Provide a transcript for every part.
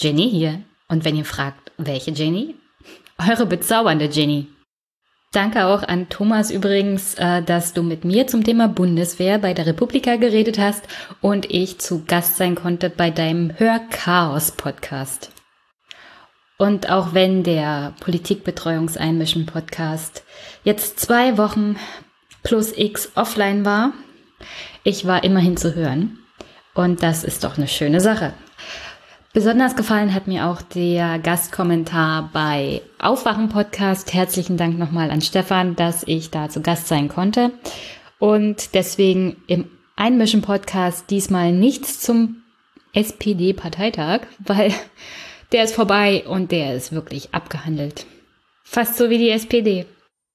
Jenny hier. Und wenn ihr fragt, welche Jenny? Eure bezaubernde Jenny. Danke auch an Thomas übrigens, äh, dass du mit mir zum Thema Bundeswehr bei der Republika geredet hast und ich zu Gast sein konnte bei deinem Hörchaos-Podcast. Und auch wenn der Politikbetreuungseinmischen-Podcast jetzt zwei Wochen plus X offline war, ich war immerhin zu hören. Und das ist doch eine schöne Sache. Besonders gefallen hat mir auch der Gastkommentar bei Aufwachen Podcast. Herzlichen Dank nochmal an Stefan, dass ich da zu Gast sein konnte. Und deswegen im Einmischen Podcast diesmal nichts zum SPD-Parteitag, weil der ist vorbei und der ist wirklich abgehandelt. Fast so wie die SPD.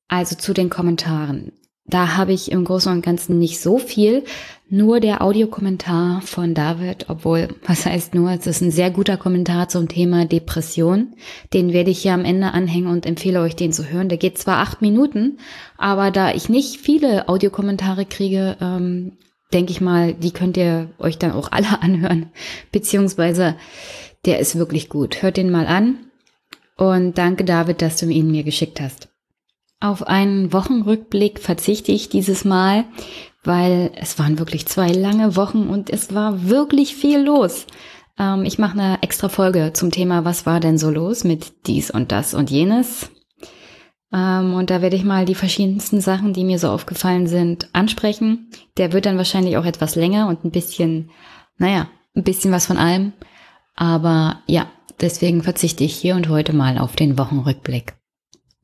Also zu den Kommentaren. Da habe ich im Großen und Ganzen nicht so viel. Nur der Audiokommentar von David, obwohl, was heißt nur, es ist ein sehr guter Kommentar zum Thema Depression. Den werde ich hier am Ende anhängen und empfehle euch, den zu hören. Der geht zwar acht Minuten, aber da ich nicht viele Audiokommentare kriege, ähm, denke ich mal, die könnt ihr euch dann auch alle anhören. Beziehungsweise, der ist wirklich gut. Hört den mal an. Und danke, David, dass du ihn mir geschickt hast. Auf einen Wochenrückblick verzichte ich dieses Mal, weil es waren wirklich zwei lange Wochen und es war wirklich viel los. Ähm, ich mache eine extra Folge zum Thema, was war denn so los mit dies und das und jenes. Ähm, und da werde ich mal die verschiedensten Sachen, die mir so aufgefallen sind, ansprechen. Der wird dann wahrscheinlich auch etwas länger und ein bisschen, naja, ein bisschen was von allem. Aber ja, deswegen verzichte ich hier und heute mal auf den Wochenrückblick.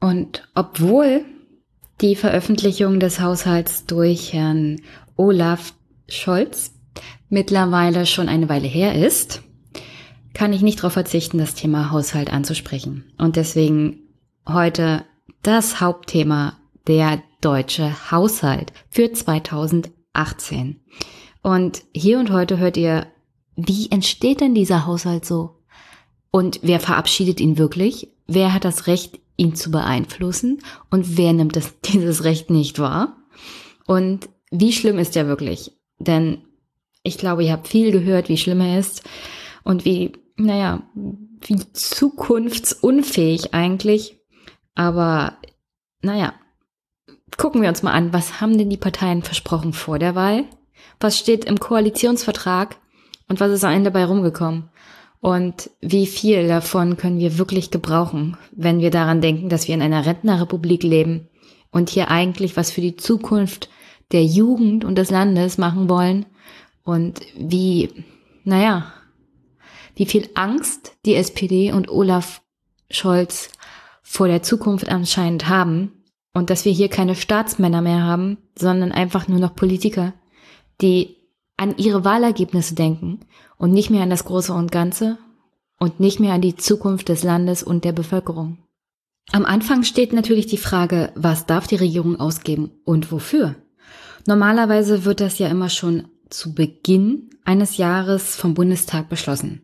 Und obwohl die Veröffentlichung des Haushalts durch Herrn Olaf Scholz mittlerweile schon eine Weile her ist, kann ich nicht darauf verzichten, das Thema Haushalt anzusprechen. Und deswegen heute das Hauptthema, der deutsche Haushalt für 2018. Und hier und heute hört ihr, wie entsteht denn dieser Haushalt so? Und wer verabschiedet ihn wirklich? Wer hat das Recht, ihn zu beeinflussen und wer nimmt das, dieses Recht nicht wahr? Und wie schlimm ist er wirklich? Denn ich glaube, ihr habt viel gehört, wie schlimm er ist und wie, naja, wie zukunftsunfähig eigentlich. Aber, naja, gucken wir uns mal an, was haben denn die Parteien versprochen vor der Wahl? Was steht im Koalitionsvertrag und was ist am Ende dabei rumgekommen? Und wie viel davon können wir wirklich gebrauchen, wenn wir daran denken, dass wir in einer Rentnerrepublik leben und hier eigentlich was für die Zukunft der Jugend und des Landes machen wollen? Und wie, naja, wie viel Angst die SPD und Olaf Scholz vor der Zukunft anscheinend haben und dass wir hier keine Staatsmänner mehr haben, sondern einfach nur noch Politiker, die an ihre Wahlergebnisse denken und nicht mehr an das Große und Ganze und nicht mehr an die Zukunft des Landes und der Bevölkerung. Am Anfang steht natürlich die Frage, was darf die Regierung ausgeben und wofür? Normalerweise wird das ja immer schon zu Beginn eines Jahres vom Bundestag beschlossen.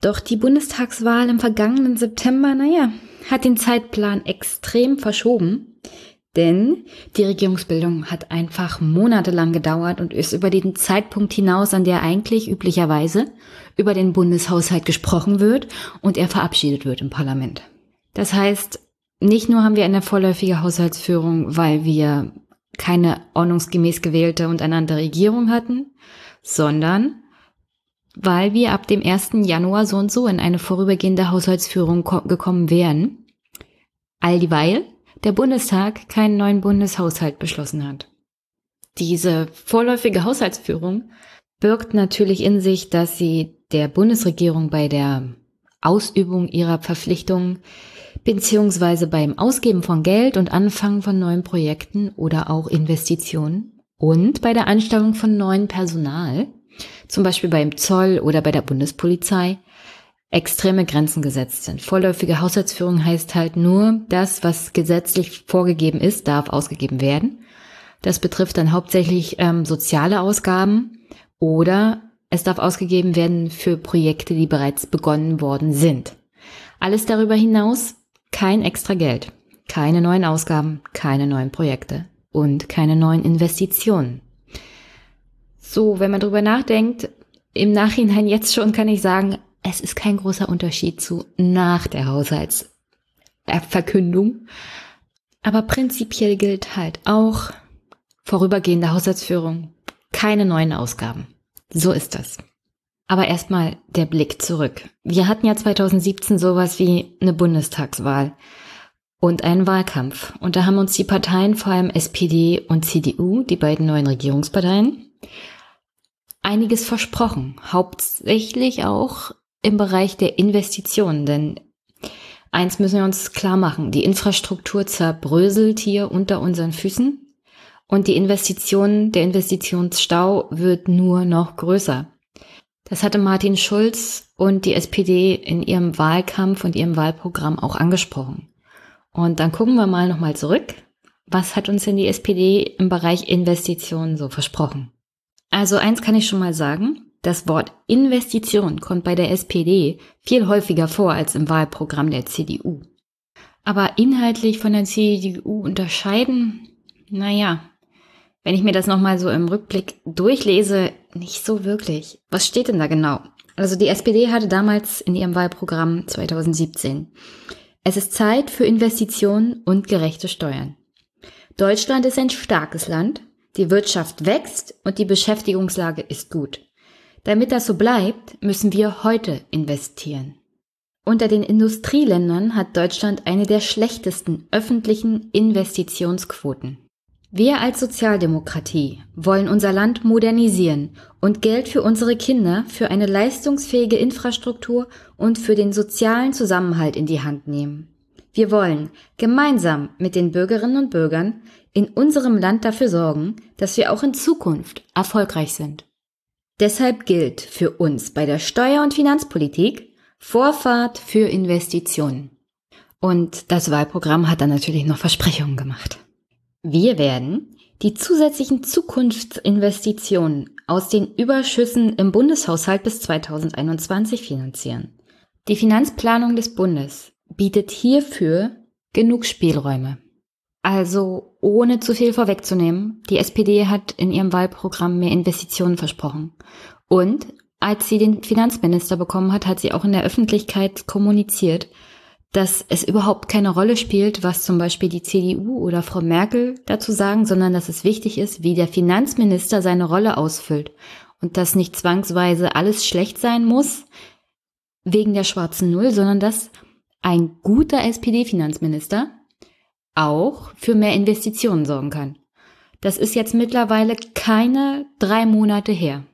Doch die Bundestagswahl im vergangenen September, naja, hat den Zeitplan extrem verschoben denn die Regierungsbildung hat einfach monatelang gedauert und ist über den Zeitpunkt hinaus, an der eigentlich üblicherweise über den Bundeshaushalt gesprochen wird und er verabschiedet wird im Parlament. Das heißt, nicht nur haben wir eine vorläufige Haushaltsführung, weil wir keine ordnungsgemäß gewählte und eine Regierung hatten, sondern weil wir ab dem 1. Januar so und so in eine vorübergehende Haushaltsführung gekommen wären. All dieweil der Bundestag keinen neuen Bundeshaushalt beschlossen hat. Diese vorläufige Haushaltsführung birgt natürlich in sich, dass sie der Bundesregierung bei der Ausübung ihrer Verpflichtungen beziehungsweise beim Ausgeben von Geld und Anfangen von neuen Projekten oder auch Investitionen und bei der Anstellung von neuen Personal, zum Beispiel beim Zoll oder bei der Bundespolizei, extreme Grenzen gesetzt sind. Vorläufige Haushaltsführung heißt halt nur, das, was gesetzlich vorgegeben ist, darf ausgegeben werden. Das betrifft dann hauptsächlich ähm, soziale Ausgaben oder es darf ausgegeben werden für Projekte, die bereits begonnen worden sind. Alles darüber hinaus kein extra Geld, keine neuen Ausgaben, keine neuen Projekte und keine neuen Investitionen. So, wenn man darüber nachdenkt, im Nachhinein jetzt schon kann ich sagen, es ist kein großer Unterschied zu nach der Haushaltsverkündung. Aber prinzipiell gilt halt auch vorübergehende Haushaltsführung. Keine neuen Ausgaben. So ist das. Aber erstmal der Blick zurück. Wir hatten ja 2017 sowas wie eine Bundestagswahl und einen Wahlkampf. Und da haben uns die Parteien, vor allem SPD und CDU, die beiden neuen Regierungsparteien, einiges versprochen. Hauptsächlich auch im Bereich der Investitionen. Denn eins müssen wir uns klar machen. Die Infrastruktur zerbröselt hier unter unseren Füßen. Und die Investitionen, der Investitionsstau wird nur noch größer. Das hatte Martin Schulz und die SPD in ihrem Wahlkampf und ihrem Wahlprogramm auch angesprochen. Und dann gucken wir mal nochmal zurück. Was hat uns denn die SPD im Bereich Investitionen so versprochen? Also eins kann ich schon mal sagen. Das Wort Investition kommt bei der SPD viel häufiger vor als im Wahlprogramm der CDU. Aber inhaltlich von der CDU unterscheiden, naja, wenn ich mir das nochmal so im Rückblick durchlese, nicht so wirklich. Was steht denn da genau? Also die SPD hatte damals in ihrem Wahlprogramm 2017 es ist Zeit für Investitionen und gerechte Steuern. Deutschland ist ein starkes Land, die Wirtschaft wächst und die Beschäftigungslage ist gut. Damit das so bleibt, müssen wir heute investieren. Unter den Industrieländern hat Deutschland eine der schlechtesten öffentlichen Investitionsquoten. Wir als Sozialdemokratie wollen unser Land modernisieren und Geld für unsere Kinder, für eine leistungsfähige Infrastruktur und für den sozialen Zusammenhalt in die Hand nehmen. Wir wollen gemeinsam mit den Bürgerinnen und Bürgern in unserem Land dafür sorgen, dass wir auch in Zukunft erfolgreich sind. Deshalb gilt für uns bei der Steuer- und Finanzpolitik Vorfahrt für Investitionen. Und das Wahlprogramm hat dann natürlich noch Versprechungen gemacht. Wir werden die zusätzlichen Zukunftsinvestitionen aus den Überschüssen im Bundeshaushalt bis 2021 finanzieren. Die Finanzplanung des Bundes bietet hierfür genug Spielräume. Also ohne zu viel vorwegzunehmen, die SPD hat in ihrem Wahlprogramm mehr Investitionen versprochen. Und als sie den Finanzminister bekommen hat, hat sie auch in der Öffentlichkeit kommuniziert, dass es überhaupt keine Rolle spielt, was zum Beispiel die CDU oder Frau Merkel dazu sagen, sondern dass es wichtig ist, wie der Finanzminister seine Rolle ausfüllt und dass nicht zwangsweise alles schlecht sein muss wegen der schwarzen Null, sondern dass ein guter SPD-Finanzminister auch für mehr Investitionen sorgen kann. Das ist jetzt mittlerweile keine drei Monate her,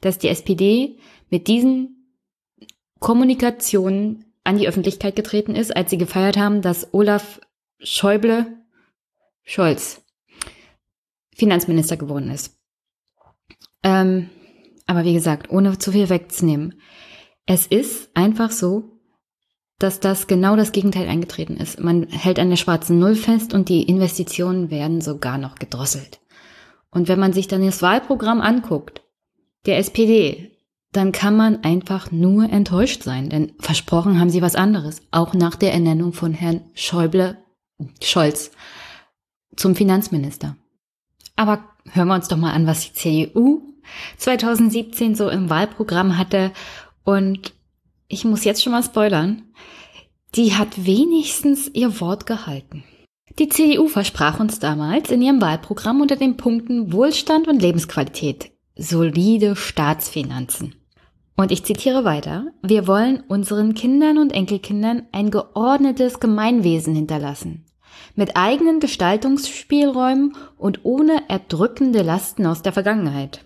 dass die SPD mit diesen Kommunikationen an die Öffentlichkeit getreten ist, als sie gefeiert haben, dass Olaf Schäuble Scholz Finanzminister geworden ist. Ähm, aber wie gesagt, ohne zu viel wegzunehmen. Es ist einfach so, dass das genau das Gegenteil eingetreten ist. Man hält an der schwarzen Null fest und die Investitionen werden sogar noch gedrosselt. Und wenn man sich dann das Wahlprogramm anguckt, der SPD, dann kann man einfach nur enttäuscht sein, denn versprochen haben sie was anderes, auch nach der Ernennung von Herrn Schäuble, Scholz zum Finanzminister. Aber hören wir uns doch mal an, was die CDU 2017 so im Wahlprogramm hatte und ich muss jetzt schon mal spoilern, die hat wenigstens ihr Wort gehalten. Die CDU versprach uns damals in ihrem Wahlprogramm unter den Punkten Wohlstand und Lebensqualität solide Staatsfinanzen. Und ich zitiere weiter, wir wollen unseren Kindern und Enkelkindern ein geordnetes Gemeinwesen hinterlassen, mit eigenen Gestaltungsspielräumen und ohne erdrückende Lasten aus der Vergangenheit.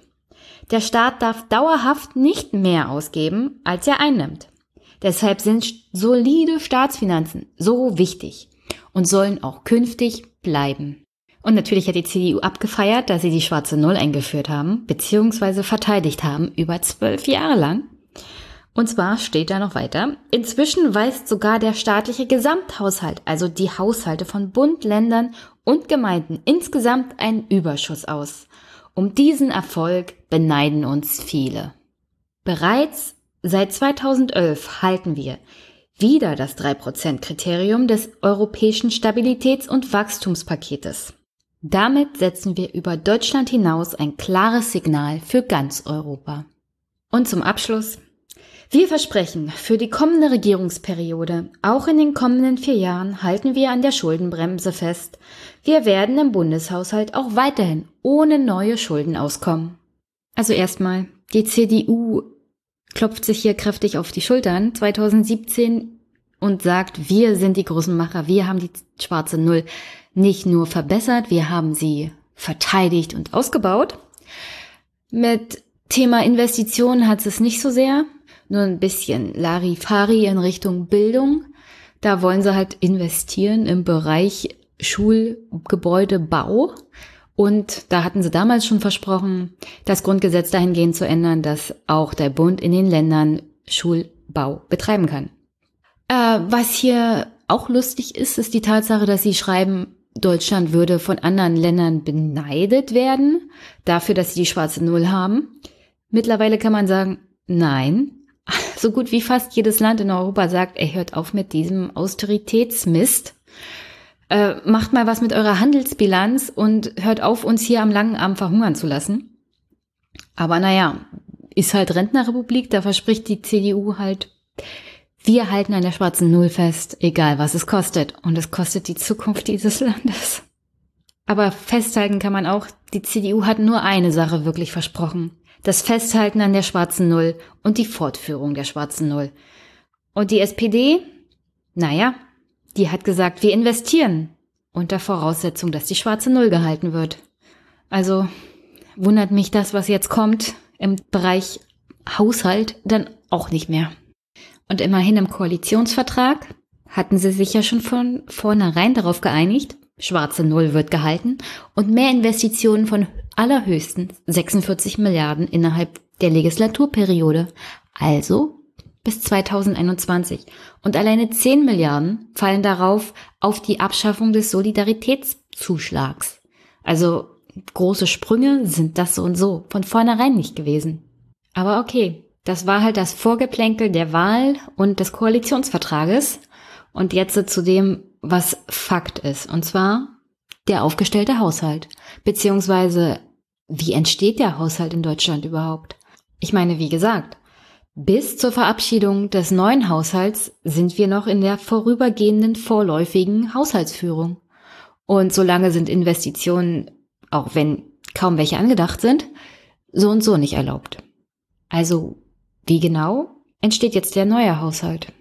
Der Staat darf dauerhaft nicht mehr ausgeben, als er einnimmt. Deshalb sind solide Staatsfinanzen so wichtig und sollen auch künftig bleiben. Und natürlich hat die CDU abgefeiert, dass sie die schwarze Null eingeführt haben, beziehungsweise verteidigt haben, über zwölf Jahre lang. Und zwar steht da noch weiter, inzwischen weist sogar der staatliche Gesamthaushalt, also die Haushalte von Bund, Ländern und Gemeinden insgesamt einen Überschuss aus. Um diesen Erfolg beneiden uns viele. Bereits seit 2011 halten wir wieder das 3%-Kriterium des Europäischen Stabilitäts- und Wachstumspaketes. Damit setzen wir über Deutschland hinaus ein klares Signal für ganz Europa. Und zum Abschluss. Wir versprechen, für die kommende Regierungsperiode, auch in den kommenden vier Jahren, halten wir an der Schuldenbremse fest. Wir werden im Bundeshaushalt auch weiterhin ohne neue Schulden auskommen. Also erstmal, die CDU klopft sich hier kräftig auf die Schultern 2017 und sagt, wir sind die großen Macher, wir haben die schwarze Null nicht nur verbessert, wir haben sie verteidigt und ausgebaut. Mit Thema Investitionen hat es nicht so sehr, nur ein bisschen Larifari in Richtung Bildung. Da wollen sie halt investieren im Bereich Schulgebäudebau. Und da hatten sie damals schon versprochen, das Grundgesetz dahingehend zu ändern, dass auch der Bund in den Ländern Schulbau betreiben kann. Äh, was hier auch lustig ist, ist die Tatsache, dass sie schreiben, Deutschland würde von anderen Ländern beneidet werden dafür, dass sie die schwarze Null haben. Mittlerweile kann man sagen, nein. So gut wie fast jedes Land in Europa sagt, ey, hört auf mit diesem Austeritätsmist. Äh, macht mal was mit eurer Handelsbilanz und hört auf, uns hier am langen Arm verhungern zu lassen. Aber naja, ist halt Rentnerrepublik, da verspricht die CDU halt, wir halten an der schwarzen Null fest, egal was es kostet. Und es kostet die Zukunft dieses Landes. Aber festhalten kann man auch, die CDU hat nur eine Sache wirklich versprochen. Das Festhalten an der schwarzen Null und die Fortführung der schwarzen Null. Und die SPD? Naja, die hat gesagt, wir investieren. Unter Voraussetzung, dass die schwarze Null gehalten wird. Also wundert mich das, was jetzt kommt im Bereich Haushalt, dann auch nicht mehr. Und immerhin im Koalitionsvertrag hatten sie sich ja schon von vornherein darauf geeinigt, schwarze Null wird gehalten und mehr Investitionen von allerhöchstens 46 Milliarden innerhalb der Legislaturperiode, also bis 2021. Und alleine 10 Milliarden fallen darauf auf die Abschaffung des Solidaritätszuschlags. Also große Sprünge sind das so und so von vornherein nicht gewesen. Aber okay, das war halt das Vorgeplänkel der Wahl und des Koalitionsvertrages. Und jetzt zu dem, was Fakt ist. Und zwar der aufgestellte Haushalt. Beziehungsweise, wie entsteht der Haushalt in Deutschland überhaupt? Ich meine, wie gesagt, bis zur Verabschiedung des neuen Haushalts sind wir noch in der vorübergehenden vorläufigen Haushaltsführung. Und solange sind Investitionen, auch wenn kaum welche angedacht sind, so und so nicht erlaubt. Also wie genau entsteht jetzt der neue Haushalt?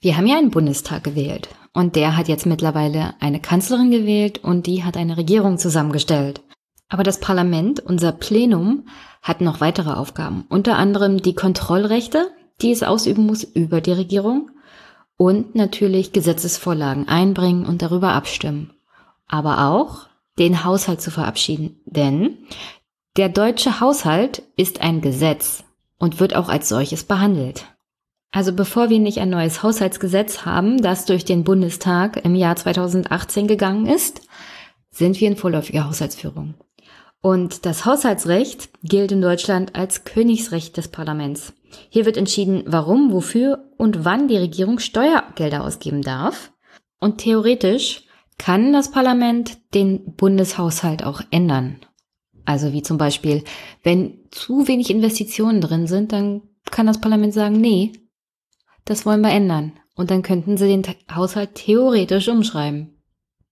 Wir haben ja einen Bundestag gewählt und der hat jetzt mittlerweile eine Kanzlerin gewählt und die hat eine Regierung zusammengestellt. Aber das Parlament, unser Plenum, hat noch weitere Aufgaben, unter anderem die Kontrollrechte, die es ausüben muss über die Regierung und natürlich Gesetzesvorlagen einbringen und darüber abstimmen. Aber auch den Haushalt zu verabschieden, denn der deutsche Haushalt ist ein Gesetz und wird auch als solches behandelt. Also bevor wir nicht ein neues Haushaltsgesetz haben, das durch den Bundestag im Jahr 2018 gegangen ist, sind wir in vorläufiger Haushaltsführung. Und das Haushaltsrecht gilt in Deutschland als Königsrecht des Parlaments. Hier wird entschieden, warum, wofür und wann die Regierung Steuergelder ausgeben darf. Und theoretisch kann das Parlament den Bundeshaushalt auch ändern. Also wie zum Beispiel, wenn zu wenig Investitionen drin sind, dann kann das Parlament sagen, nee, das wollen wir ändern. Und dann könnten sie den Haushalt theoretisch umschreiben.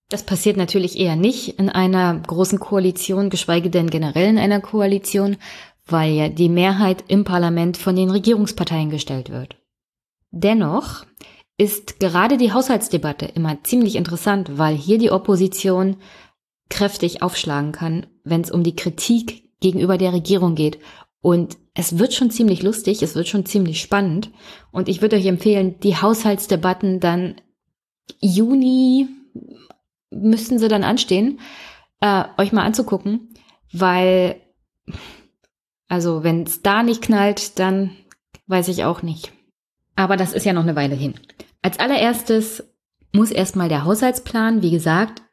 Das passiert natürlich eher nicht in einer großen Koalition, geschweige denn generell in einer Koalition, weil ja die Mehrheit im Parlament von den Regierungsparteien gestellt wird. Dennoch ist gerade die Haushaltsdebatte immer ziemlich interessant, weil hier die Opposition kräftig aufschlagen kann, wenn es um die Kritik gegenüber der Regierung geht. Und es wird schon ziemlich lustig, es wird schon ziemlich spannend. Und ich würde euch empfehlen, die Haushaltsdebatten dann Juni müssten sie dann anstehen, äh, euch mal anzugucken, weil, also wenn es da nicht knallt, dann weiß ich auch nicht. Aber das ist ja noch eine Weile hin. Als allererstes muss erstmal der Haushaltsplan, wie gesagt,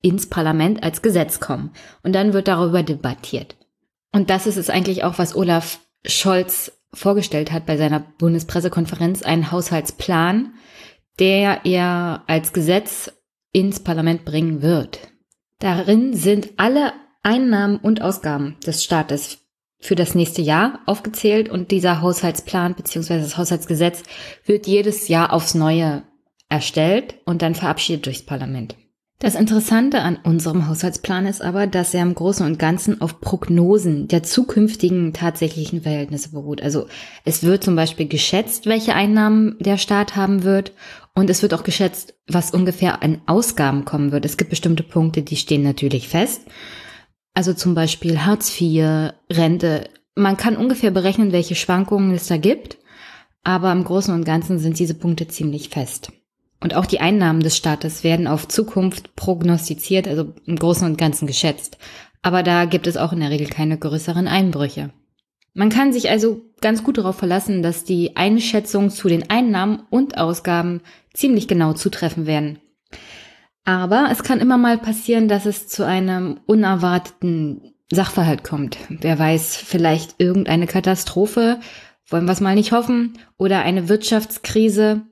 ins Parlament als Gesetz kommen. Und dann wird darüber debattiert. Und das ist es eigentlich auch, was Olaf Scholz vorgestellt hat bei seiner Bundespressekonferenz, einen Haushaltsplan, der er als Gesetz ins Parlament bringen wird. Darin sind alle Einnahmen und Ausgaben des Staates für das nächste Jahr aufgezählt und dieser Haushaltsplan bzw. das Haushaltsgesetz wird jedes Jahr aufs Neue erstellt und dann verabschiedet durchs Parlament. Das Interessante an unserem Haushaltsplan ist aber, dass er im Großen und Ganzen auf Prognosen der zukünftigen tatsächlichen Verhältnisse beruht. Also es wird zum Beispiel geschätzt, welche Einnahmen der Staat haben wird und es wird auch geschätzt, was ungefähr an Ausgaben kommen wird. Es gibt bestimmte Punkte, die stehen natürlich fest. Also zum Beispiel Hartz IV, Rente. Man kann ungefähr berechnen, welche Schwankungen es da gibt, aber im Großen und Ganzen sind diese Punkte ziemlich fest. Und auch die Einnahmen des Staates werden auf Zukunft prognostiziert, also im Großen und Ganzen geschätzt. Aber da gibt es auch in der Regel keine größeren Einbrüche. Man kann sich also ganz gut darauf verlassen, dass die Einschätzungen zu den Einnahmen und Ausgaben ziemlich genau zutreffen werden. Aber es kann immer mal passieren, dass es zu einem unerwarteten Sachverhalt kommt. Wer weiß, vielleicht irgendeine Katastrophe, wollen wir es mal nicht hoffen, oder eine Wirtschaftskrise.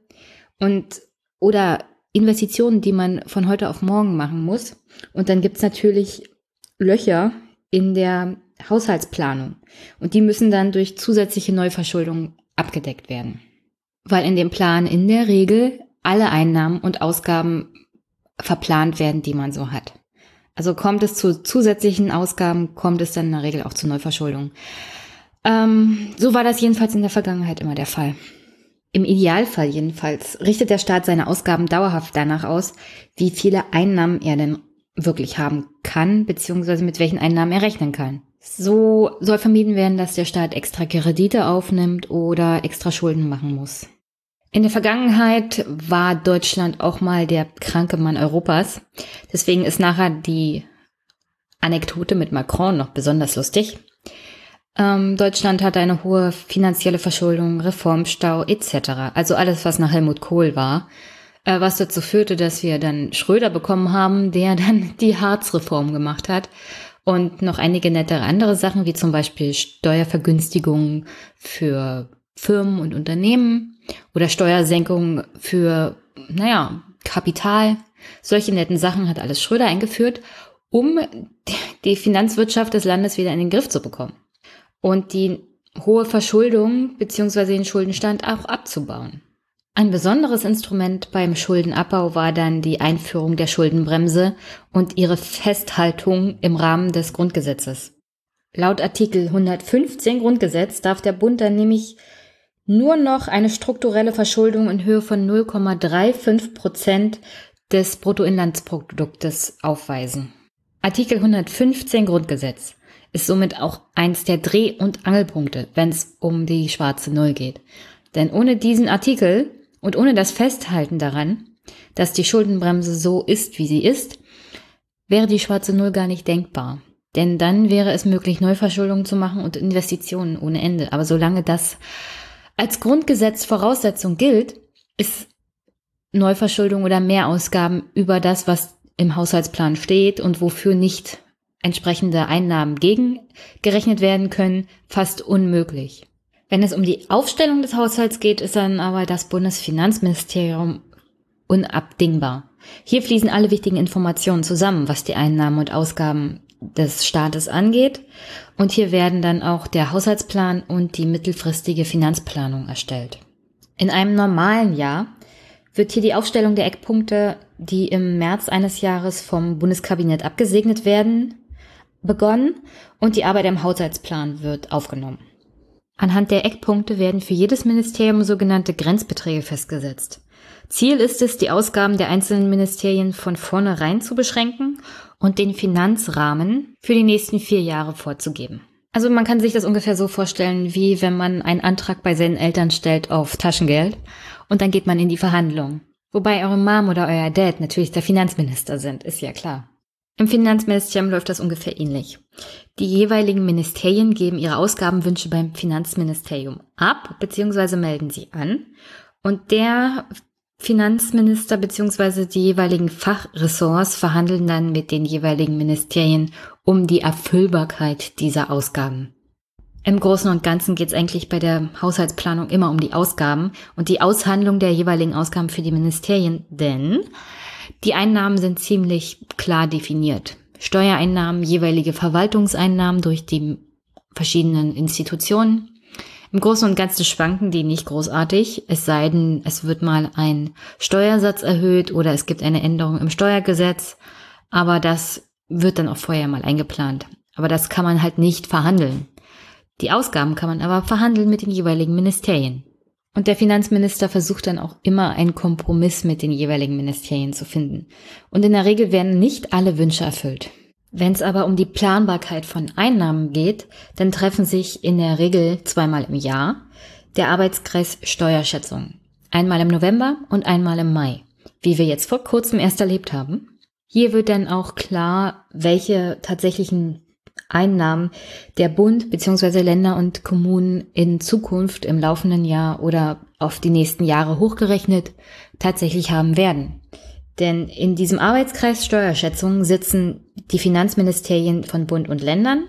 Und oder Investitionen, die man von heute auf morgen machen muss. Und dann gibt's natürlich Löcher in der Haushaltsplanung. Und die müssen dann durch zusätzliche Neuverschuldung abgedeckt werden. Weil in dem Plan in der Regel alle Einnahmen und Ausgaben verplant werden, die man so hat. Also kommt es zu zusätzlichen Ausgaben, kommt es dann in der Regel auch zu Neuverschuldung. Ähm, so war das jedenfalls in der Vergangenheit immer der Fall. Im Idealfall jedenfalls richtet der Staat seine Ausgaben dauerhaft danach aus, wie viele Einnahmen er denn wirklich haben kann, beziehungsweise mit welchen Einnahmen er rechnen kann. So soll vermieden werden, dass der Staat extra Kredite aufnimmt oder extra Schulden machen muss. In der Vergangenheit war Deutschland auch mal der kranke Mann Europas. Deswegen ist nachher die Anekdote mit Macron noch besonders lustig. Ähm, Deutschland hatte eine hohe finanzielle Verschuldung, Reformstau etc. Also alles, was nach Helmut Kohl war. Äh, was dazu führte, dass wir dann Schröder bekommen haben, der dann die Harzreform gemacht hat. Und noch einige nettere andere Sachen, wie zum Beispiel Steuervergünstigungen für Firmen und Unternehmen oder Steuersenkungen für, naja, Kapital. Solche netten Sachen hat alles Schröder eingeführt, um die Finanzwirtschaft des Landes wieder in den Griff zu bekommen und die hohe Verschuldung bzw. den Schuldenstand auch abzubauen. Ein besonderes Instrument beim Schuldenabbau war dann die Einführung der Schuldenbremse und ihre Festhaltung im Rahmen des Grundgesetzes. Laut Artikel 115 Grundgesetz darf der Bund dann nämlich nur noch eine strukturelle Verschuldung in Höhe von 0,35 Prozent des Bruttoinlandsproduktes aufweisen. Artikel 115 Grundgesetz ist somit auch eins der Dreh- und Angelpunkte, wenn es um die schwarze Null geht. Denn ohne diesen Artikel und ohne das Festhalten daran, dass die Schuldenbremse so ist, wie sie ist, wäre die schwarze Null gar nicht denkbar. Denn dann wäre es möglich, Neuverschuldung zu machen und Investitionen ohne Ende. Aber solange das als Grundgesetz Voraussetzung gilt, ist Neuverschuldung oder Mehrausgaben über das, was im Haushaltsplan steht und wofür nicht entsprechende Einnahmen gegengerechnet werden können, fast unmöglich. Wenn es um die Aufstellung des Haushalts geht, ist dann aber das Bundesfinanzministerium unabdingbar. Hier fließen alle wichtigen Informationen zusammen, was die Einnahmen und Ausgaben des Staates angeht. Und hier werden dann auch der Haushaltsplan und die mittelfristige Finanzplanung erstellt. In einem normalen Jahr wird hier die Aufstellung der Eckpunkte, die im März eines Jahres vom Bundeskabinett abgesegnet werden, begonnen und die Arbeit am Haushaltsplan wird aufgenommen. Anhand der Eckpunkte werden für jedes Ministerium sogenannte Grenzbeträge festgesetzt. Ziel ist es, die Ausgaben der einzelnen Ministerien von vornherein zu beschränken und den Finanzrahmen für die nächsten vier Jahre vorzugeben. Also man kann sich das ungefähr so vorstellen, wie wenn man einen Antrag bei seinen Eltern stellt auf Taschengeld und dann geht man in die Verhandlung. Wobei eure Mom oder euer Dad natürlich der Finanzminister sind, ist ja klar. Im Finanzministerium läuft das ungefähr ähnlich. Die jeweiligen Ministerien geben ihre Ausgabenwünsche beim Finanzministerium ab bzw. melden sie an und der Finanzminister bzw. die jeweiligen Fachressorts verhandeln dann mit den jeweiligen Ministerien um die Erfüllbarkeit dieser Ausgaben. Im Großen und Ganzen geht es eigentlich bei der Haushaltsplanung immer um die Ausgaben und die Aushandlung der jeweiligen Ausgaben für die Ministerien, denn die Einnahmen sind ziemlich klar definiert. Steuereinnahmen, jeweilige Verwaltungseinnahmen durch die verschiedenen Institutionen. Im Großen und Ganzen schwanken die nicht großartig, es sei denn, es wird mal ein Steuersatz erhöht oder es gibt eine Änderung im Steuergesetz, aber das wird dann auch vorher mal eingeplant. Aber das kann man halt nicht verhandeln. Die Ausgaben kann man aber verhandeln mit den jeweiligen Ministerien. Und der Finanzminister versucht dann auch immer einen Kompromiss mit den jeweiligen Ministerien zu finden. Und in der Regel werden nicht alle Wünsche erfüllt. Wenn es aber um die Planbarkeit von Einnahmen geht, dann treffen sich in der Regel zweimal im Jahr der Arbeitskreis Steuerschätzung. Einmal im November und einmal im Mai, wie wir jetzt vor kurzem erst erlebt haben. Hier wird dann auch klar, welche tatsächlichen Einnahmen der Bund bzw. Länder und Kommunen in Zukunft im laufenden Jahr oder auf die nächsten Jahre hochgerechnet tatsächlich haben werden. Denn in diesem Arbeitskreis Steuerschätzung sitzen die Finanzministerien von Bund und Ländern,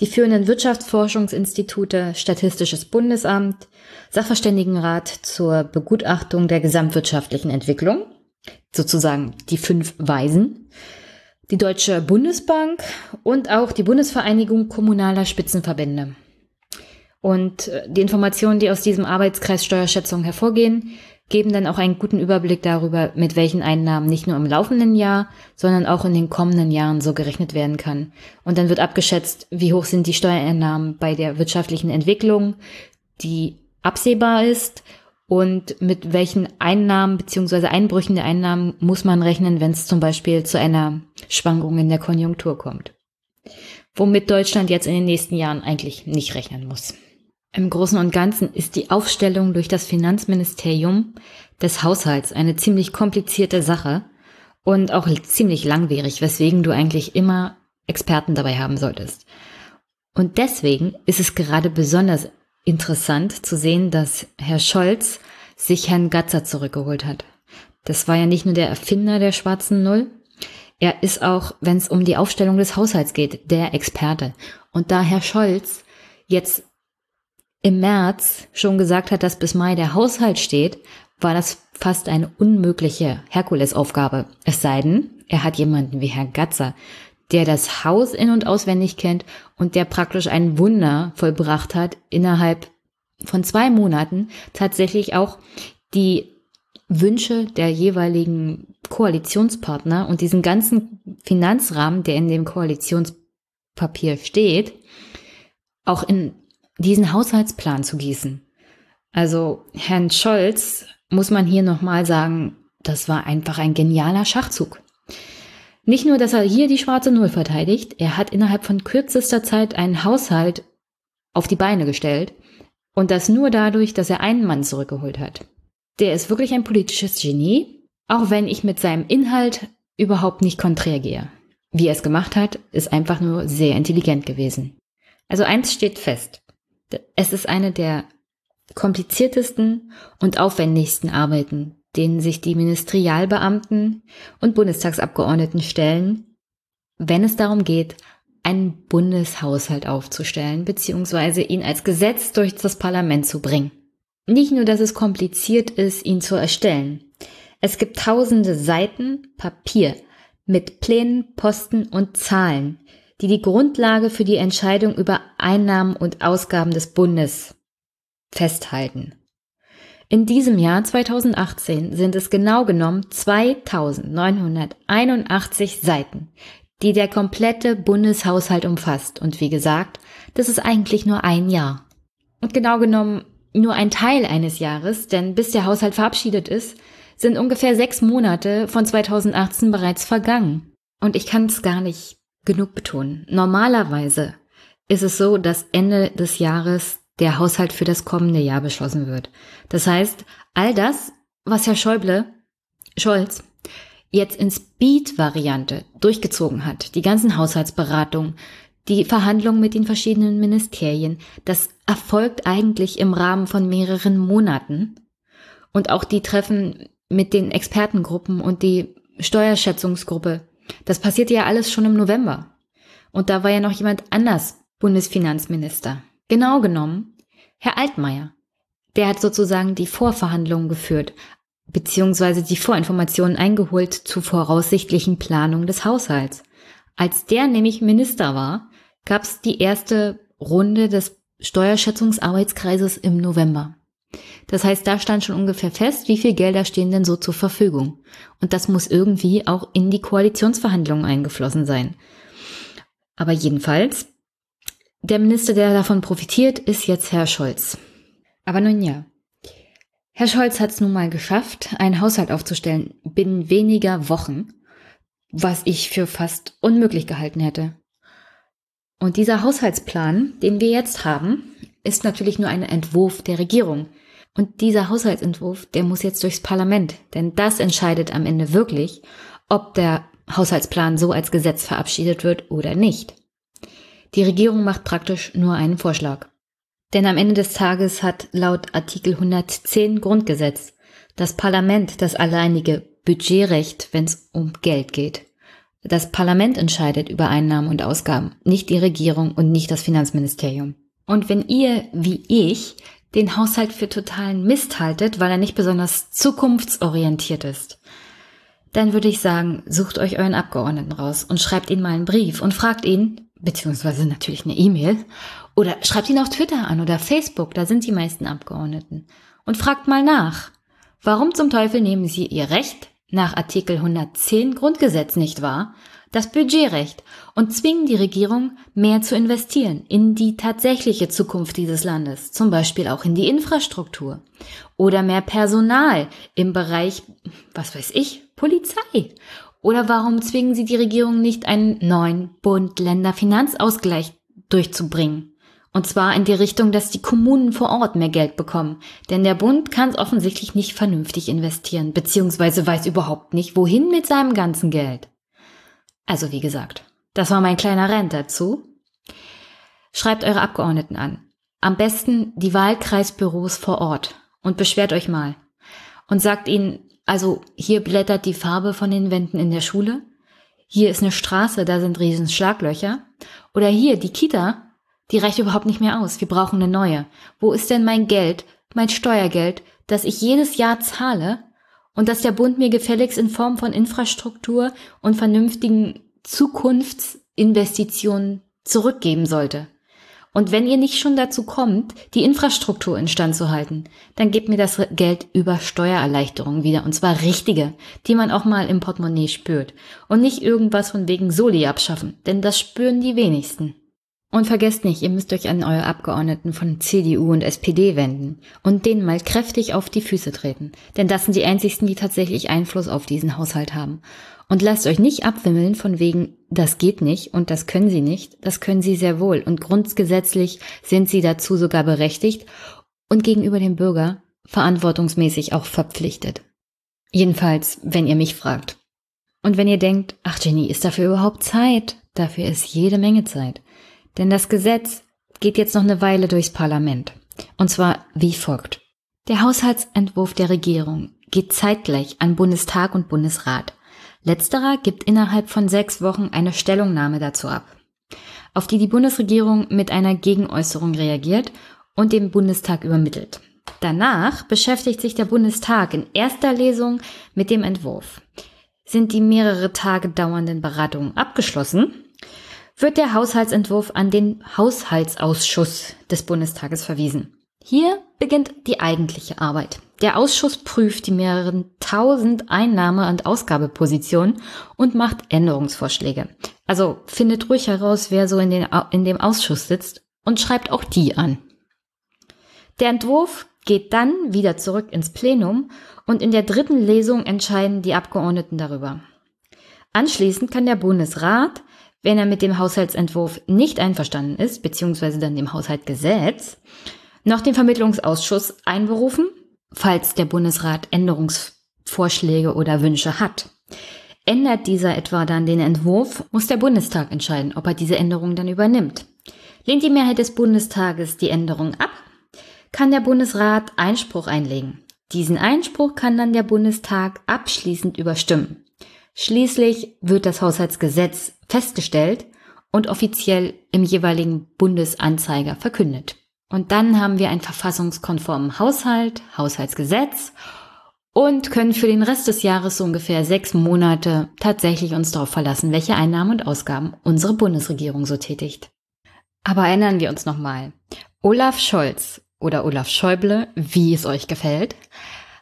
die führenden Wirtschaftsforschungsinstitute, Statistisches Bundesamt, Sachverständigenrat zur Begutachtung der gesamtwirtschaftlichen Entwicklung, sozusagen die fünf Weisen, die Deutsche Bundesbank und auch die Bundesvereinigung kommunaler Spitzenverbände. Und äh, die Informationen, die aus diesem Arbeitskreis Steuerschätzung hervorgehen, geben dann auch einen guten Überblick darüber, mit welchen Einnahmen nicht nur im laufenden Jahr, sondern auch in den kommenden Jahren so gerechnet werden kann. Und dann wird abgeschätzt, wie hoch sind die Steuereinnahmen bei der wirtschaftlichen Entwicklung, die absehbar ist und mit welchen Einnahmen beziehungsweise Einbrüchen der Einnahmen muss man rechnen, wenn es zum Beispiel zu einer Schwankung in der Konjunktur kommt. Womit Deutschland jetzt in den nächsten Jahren eigentlich nicht rechnen muss. Im Großen und Ganzen ist die Aufstellung durch das Finanzministerium des Haushalts eine ziemlich komplizierte Sache und auch ziemlich langwierig, weswegen du eigentlich immer Experten dabei haben solltest. Und deswegen ist es gerade besonders interessant zu sehen, dass Herr Scholz sich Herrn Gatzer zurückgeholt hat. Das war ja nicht nur der Erfinder der schwarzen Null, er ist auch, wenn es um die Aufstellung des Haushalts geht, der Experte. Und da Herr Scholz jetzt im März schon gesagt hat, dass bis Mai der Haushalt steht, war das fast eine unmögliche Herkulesaufgabe. Es sei denn, er hat jemanden wie Herr Gatzer, der das Haus in- und auswendig kennt und der praktisch ein Wunder vollbracht hat, innerhalb von zwei Monaten tatsächlich auch die Wünsche der jeweiligen Koalitionspartner und diesen ganzen Finanzrahmen, der in dem Koalitionspapier steht, auch in diesen Haushaltsplan zu gießen. Also Herrn Scholz muss man hier nochmal sagen, das war einfach ein genialer Schachzug. Nicht nur, dass er hier die schwarze Null verteidigt, er hat innerhalb von kürzester Zeit einen Haushalt auf die Beine gestellt und das nur dadurch, dass er einen Mann zurückgeholt hat. Der ist wirklich ein politisches Genie, auch wenn ich mit seinem Inhalt überhaupt nicht konträr gehe. Wie er es gemacht hat, ist einfach nur sehr intelligent gewesen. Also eins steht fest. Es ist eine der kompliziertesten und aufwendigsten Arbeiten, denen sich die Ministerialbeamten und Bundestagsabgeordneten stellen, wenn es darum geht, einen Bundeshaushalt aufzustellen bzw. ihn als Gesetz durch das Parlament zu bringen. Nicht nur, dass es kompliziert ist, ihn zu erstellen. Es gibt tausende Seiten Papier mit Plänen, Posten und Zahlen, die die Grundlage für die Entscheidung über Einnahmen und Ausgaben des Bundes festhalten. In diesem Jahr 2018 sind es genau genommen 2981 Seiten, die der komplette Bundeshaushalt umfasst. Und wie gesagt, das ist eigentlich nur ein Jahr. Und genau genommen nur ein Teil eines Jahres, denn bis der Haushalt verabschiedet ist, sind ungefähr sechs Monate von 2018 bereits vergangen. Und ich kann es gar nicht genug betonen. Normalerweise ist es so, dass Ende des Jahres der Haushalt für das kommende Jahr beschlossen wird. Das heißt, all das, was Herr Schäuble, Scholz, jetzt in Speed-Variante durchgezogen hat, die ganzen Haushaltsberatungen, die Verhandlungen mit den verschiedenen Ministerien, das erfolgt eigentlich im Rahmen von mehreren Monaten. Und auch die Treffen mit den Expertengruppen und die Steuerschätzungsgruppe, das passierte ja alles schon im November. Und da war ja noch jemand anders Bundesfinanzminister. Genau genommen, Herr Altmaier. Der hat sozusagen die Vorverhandlungen geführt, beziehungsweise die Vorinformationen eingeholt zur voraussichtlichen Planung des Haushalts. Als der nämlich Minister war, gab es die erste Runde des Steuerschätzungsarbeitskreises im November. Das heißt, da stand schon ungefähr fest, wie viel Gelder stehen denn so zur Verfügung. Und das muss irgendwie auch in die Koalitionsverhandlungen eingeflossen sein. Aber jedenfalls, der Minister, der davon profitiert, ist jetzt Herr Scholz. Aber nun ja. Herr Scholz hat es nun mal geschafft, einen Haushalt aufzustellen binnen weniger Wochen, was ich für fast unmöglich gehalten hätte. Und dieser Haushaltsplan, den wir jetzt haben, ist natürlich nur ein Entwurf der Regierung. Und dieser Haushaltsentwurf, der muss jetzt durchs Parlament, denn das entscheidet am Ende wirklich, ob der Haushaltsplan so als Gesetz verabschiedet wird oder nicht. Die Regierung macht praktisch nur einen Vorschlag. Denn am Ende des Tages hat laut Artikel 110 Grundgesetz das Parlament das alleinige Budgetrecht, wenn es um Geld geht. Das Parlament entscheidet über Einnahmen und Ausgaben, nicht die Regierung und nicht das Finanzministerium. Und wenn ihr, wie ich, den Haushalt für totalen Mist haltet, weil er nicht besonders zukunftsorientiert ist, dann würde ich sagen, sucht euch euren Abgeordneten raus und schreibt ihn mal einen Brief und fragt ihn, beziehungsweise natürlich eine E-Mail, oder schreibt ihn auf Twitter an oder Facebook, da sind die meisten Abgeordneten, und fragt mal nach, warum zum Teufel nehmen sie ihr Recht nach Artikel 110 Grundgesetz nicht wahr, das Budgetrecht. Und zwingen die Regierung, mehr zu investieren in die tatsächliche Zukunft dieses Landes, zum Beispiel auch in die Infrastruktur. Oder mehr Personal im Bereich, was weiß ich, Polizei. Oder warum zwingen sie die Regierung nicht, einen neuen Bund-Länder-Finanzausgleich durchzubringen? Und zwar in die Richtung, dass die Kommunen vor Ort mehr Geld bekommen. Denn der Bund kann es offensichtlich nicht vernünftig investieren, beziehungsweise weiß überhaupt nicht, wohin mit seinem ganzen Geld. Also wie gesagt, das war mein kleiner Rent dazu. Schreibt eure Abgeordneten an. Am besten die Wahlkreisbüros vor Ort und beschwert euch mal. Und sagt ihnen, also hier blättert die Farbe von den Wänden in der Schule. Hier ist eine Straße, da sind riesen Schlaglöcher. Oder hier die Kita, die reicht überhaupt nicht mehr aus. Wir brauchen eine neue. Wo ist denn mein Geld, mein Steuergeld, das ich jedes Jahr zahle und das der Bund mir gefälligst in Form von Infrastruktur und vernünftigen Zukunftsinvestitionen zurückgeben sollte? Und wenn ihr nicht schon dazu kommt, die Infrastruktur instand zu halten, dann gebt mir das Geld über Steuererleichterungen wieder. Und zwar richtige, die man auch mal im Portemonnaie spürt. Und nicht irgendwas von wegen Soli abschaffen, denn das spüren die wenigsten. Und vergesst nicht, ihr müsst euch an eure Abgeordneten von CDU und SPD wenden und denen mal kräftig auf die Füße treten. Denn das sind die einzigsten, die tatsächlich Einfluss auf diesen Haushalt haben. Und lasst euch nicht abwimmeln von wegen, das geht nicht und das können sie nicht. Das können sie sehr wohl. Und grundgesetzlich sind sie dazu sogar berechtigt und gegenüber dem Bürger verantwortungsmäßig auch verpflichtet. Jedenfalls, wenn ihr mich fragt. Und wenn ihr denkt, ach Jenny, ist dafür überhaupt Zeit? Dafür ist jede Menge Zeit. Denn das Gesetz geht jetzt noch eine Weile durchs Parlament. Und zwar wie folgt. Der Haushaltsentwurf der Regierung geht zeitgleich an Bundestag und Bundesrat. Letzterer gibt innerhalb von sechs Wochen eine Stellungnahme dazu ab, auf die die Bundesregierung mit einer Gegenäußerung reagiert und dem Bundestag übermittelt. Danach beschäftigt sich der Bundestag in erster Lesung mit dem Entwurf. Sind die mehrere Tage dauernden Beratungen abgeschlossen, wird der Haushaltsentwurf an den Haushaltsausschuss des Bundestages verwiesen. Hier beginnt die eigentliche Arbeit. Der Ausschuss prüft die mehreren tausend Einnahme- und Ausgabepositionen und macht Änderungsvorschläge. Also findet ruhig heraus, wer so in, den, in dem Ausschuss sitzt und schreibt auch die an. Der Entwurf geht dann wieder zurück ins Plenum und in der dritten Lesung entscheiden die Abgeordneten darüber. Anschließend kann der Bundesrat wenn er mit dem Haushaltsentwurf nicht einverstanden ist, beziehungsweise dann dem Haushaltgesetz, noch den Vermittlungsausschuss einberufen, falls der Bundesrat Änderungsvorschläge oder Wünsche hat. Ändert dieser etwa dann den Entwurf, muss der Bundestag entscheiden, ob er diese Änderung dann übernimmt. Lehnt die Mehrheit des Bundestages die Änderung ab, kann der Bundesrat Einspruch einlegen. Diesen Einspruch kann dann der Bundestag abschließend überstimmen. Schließlich wird das Haushaltsgesetz festgestellt und offiziell im jeweiligen Bundesanzeiger verkündet. Und dann haben wir einen verfassungskonformen Haushalt, Haushaltsgesetz und können für den Rest des Jahres so ungefähr sechs Monate tatsächlich uns darauf verlassen, welche Einnahmen und Ausgaben unsere Bundesregierung so tätigt. Aber erinnern wir uns nochmal. Olaf Scholz oder Olaf Schäuble, wie es euch gefällt,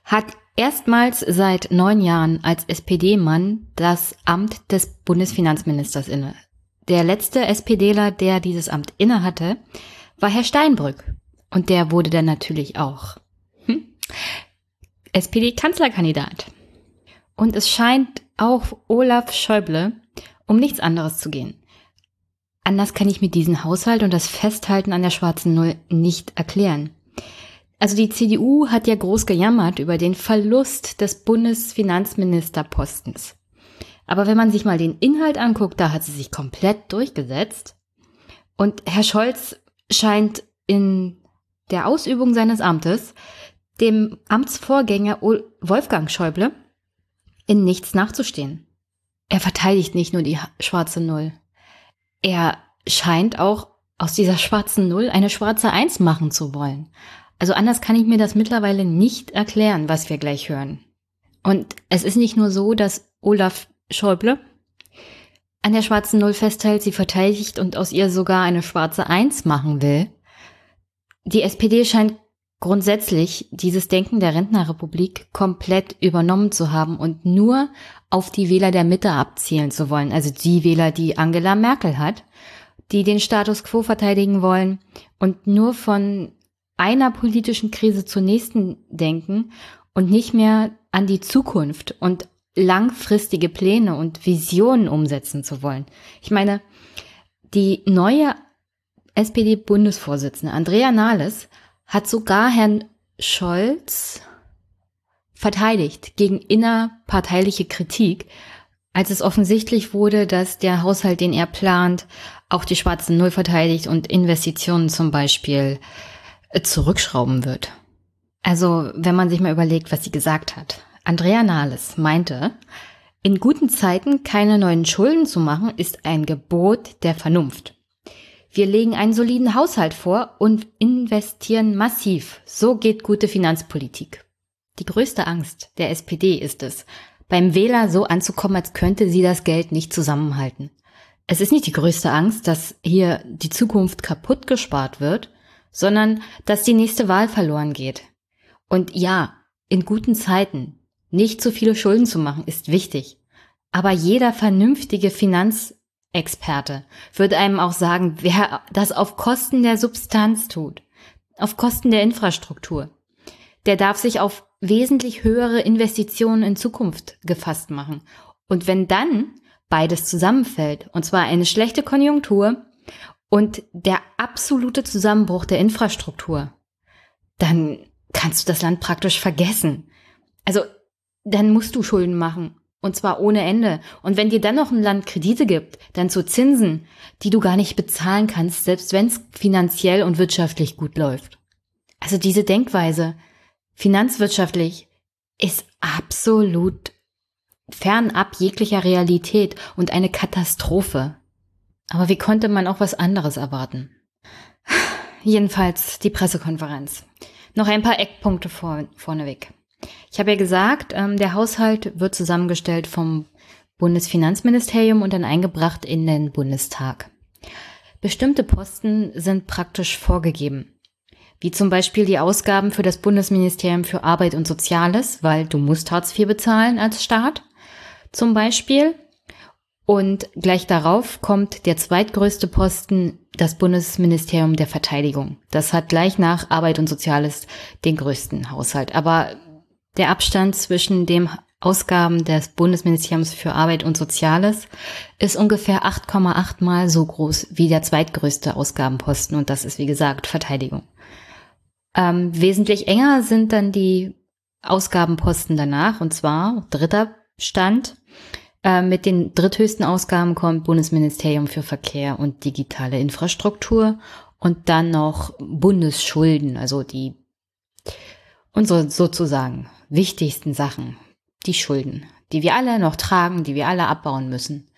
hat erstmals seit neun Jahren als SPD-Mann das Amt des Bundesfinanzministers inne. Der letzte SPDler, der dieses Amt innehatte, war Herr Steinbrück. Und der wurde dann natürlich auch hm, SPD-Kanzlerkandidat. Und es scheint auch Olaf Schäuble um nichts anderes zu gehen. Anders kann ich mir diesen Haushalt und das Festhalten an der schwarzen Null nicht erklären. Also die CDU hat ja groß gejammert über den Verlust des Bundesfinanzministerpostens. Aber wenn man sich mal den Inhalt anguckt, da hat sie sich komplett durchgesetzt. Und Herr Scholz scheint in der Ausübung seines Amtes dem Amtsvorgänger Wolfgang Schäuble in nichts nachzustehen. Er verteidigt nicht nur die schwarze Null. Er scheint auch aus dieser schwarzen Null eine schwarze Eins machen zu wollen. Also anders kann ich mir das mittlerweile nicht erklären, was wir gleich hören. Und es ist nicht nur so, dass Olaf Schäuble an der schwarzen Null festhält, sie verteidigt und aus ihr sogar eine schwarze Eins machen will. Die SPD scheint grundsätzlich dieses Denken der Rentnerrepublik komplett übernommen zu haben und nur auf die Wähler der Mitte abzielen zu wollen, also die Wähler, die Angela Merkel hat, die den Status quo verteidigen wollen und nur von einer politischen Krise zur nächsten denken und nicht mehr an die Zukunft und langfristige Pläne und Visionen umsetzen zu wollen. Ich meine, die neue SPD-Bundesvorsitzende Andrea Nahles hat sogar Herrn Scholz verteidigt gegen innerparteiliche Kritik, als es offensichtlich wurde, dass der Haushalt, den er plant, auch die schwarze Null verteidigt und Investitionen zum Beispiel zurückschrauben wird. Also, wenn man sich mal überlegt, was sie gesagt hat. Andrea Nahles meinte, in guten Zeiten keine neuen Schulden zu machen, ist ein Gebot der Vernunft. Wir legen einen soliden Haushalt vor und investieren massiv. So geht gute Finanzpolitik. Die größte Angst der SPD ist es, beim Wähler so anzukommen, als könnte sie das Geld nicht zusammenhalten. Es ist nicht die größte Angst, dass hier die Zukunft kaputt gespart wird, sondern dass die nächste Wahl verloren geht. Und ja, in guten Zeiten nicht zu viele Schulden zu machen, ist wichtig. Aber jeder vernünftige Finanz Experte würde einem auch sagen, wer das auf Kosten der Substanz tut, auf Kosten der Infrastruktur, der darf sich auf wesentlich höhere Investitionen in Zukunft gefasst machen. Und wenn dann beides zusammenfällt, und zwar eine schlechte Konjunktur und der absolute Zusammenbruch der Infrastruktur, dann kannst du das Land praktisch vergessen. Also dann musst du Schulden machen und zwar ohne Ende. Und wenn dir dann noch ein Land Kredite gibt, dann zu Zinsen, die du gar nicht bezahlen kannst, selbst wenn es finanziell und wirtschaftlich gut läuft. Also diese Denkweise, finanzwirtschaftlich, ist absolut fernab jeglicher Realität und eine Katastrophe. Aber wie konnte man auch was anderes erwarten? Jedenfalls die Pressekonferenz. Noch ein paar Eckpunkte vor, vorneweg. Ich habe ja gesagt, ähm, der Haushalt wird zusammengestellt vom Bundesfinanzministerium und dann eingebracht in den Bundestag. Bestimmte Posten sind praktisch vorgegeben, wie zum Beispiel die Ausgaben für das Bundesministerium für Arbeit und Soziales, weil du musst Hartz IV bezahlen als Staat zum Beispiel. Und gleich darauf kommt der zweitgrößte Posten, das Bundesministerium der Verteidigung. Das hat gleich nach Arbeit und Soziales den größten Haushalt. Aber der Abstand zwischen dem Ausgaben des Bundesministeriums für Arbeit und Soziales ist ungefähr 8,8 mal so groß wie der zweitgrößte Ausgabenposten und das ist wie gesagt Verteidigung. Ähm, wesentlich enger sind dann die Ausgabenposten danach und zwar dritter Stand. Äh, mit den dritthöchsten Ausgaben kommt Bundesministerium für Verkehr und digitale Infrastruktur und dann noch Bundesschulden, also die unsere sozusagen wichtigsten Sachen, die Schulden, die wir alle noch tragen, die wir alle abbauen müssen.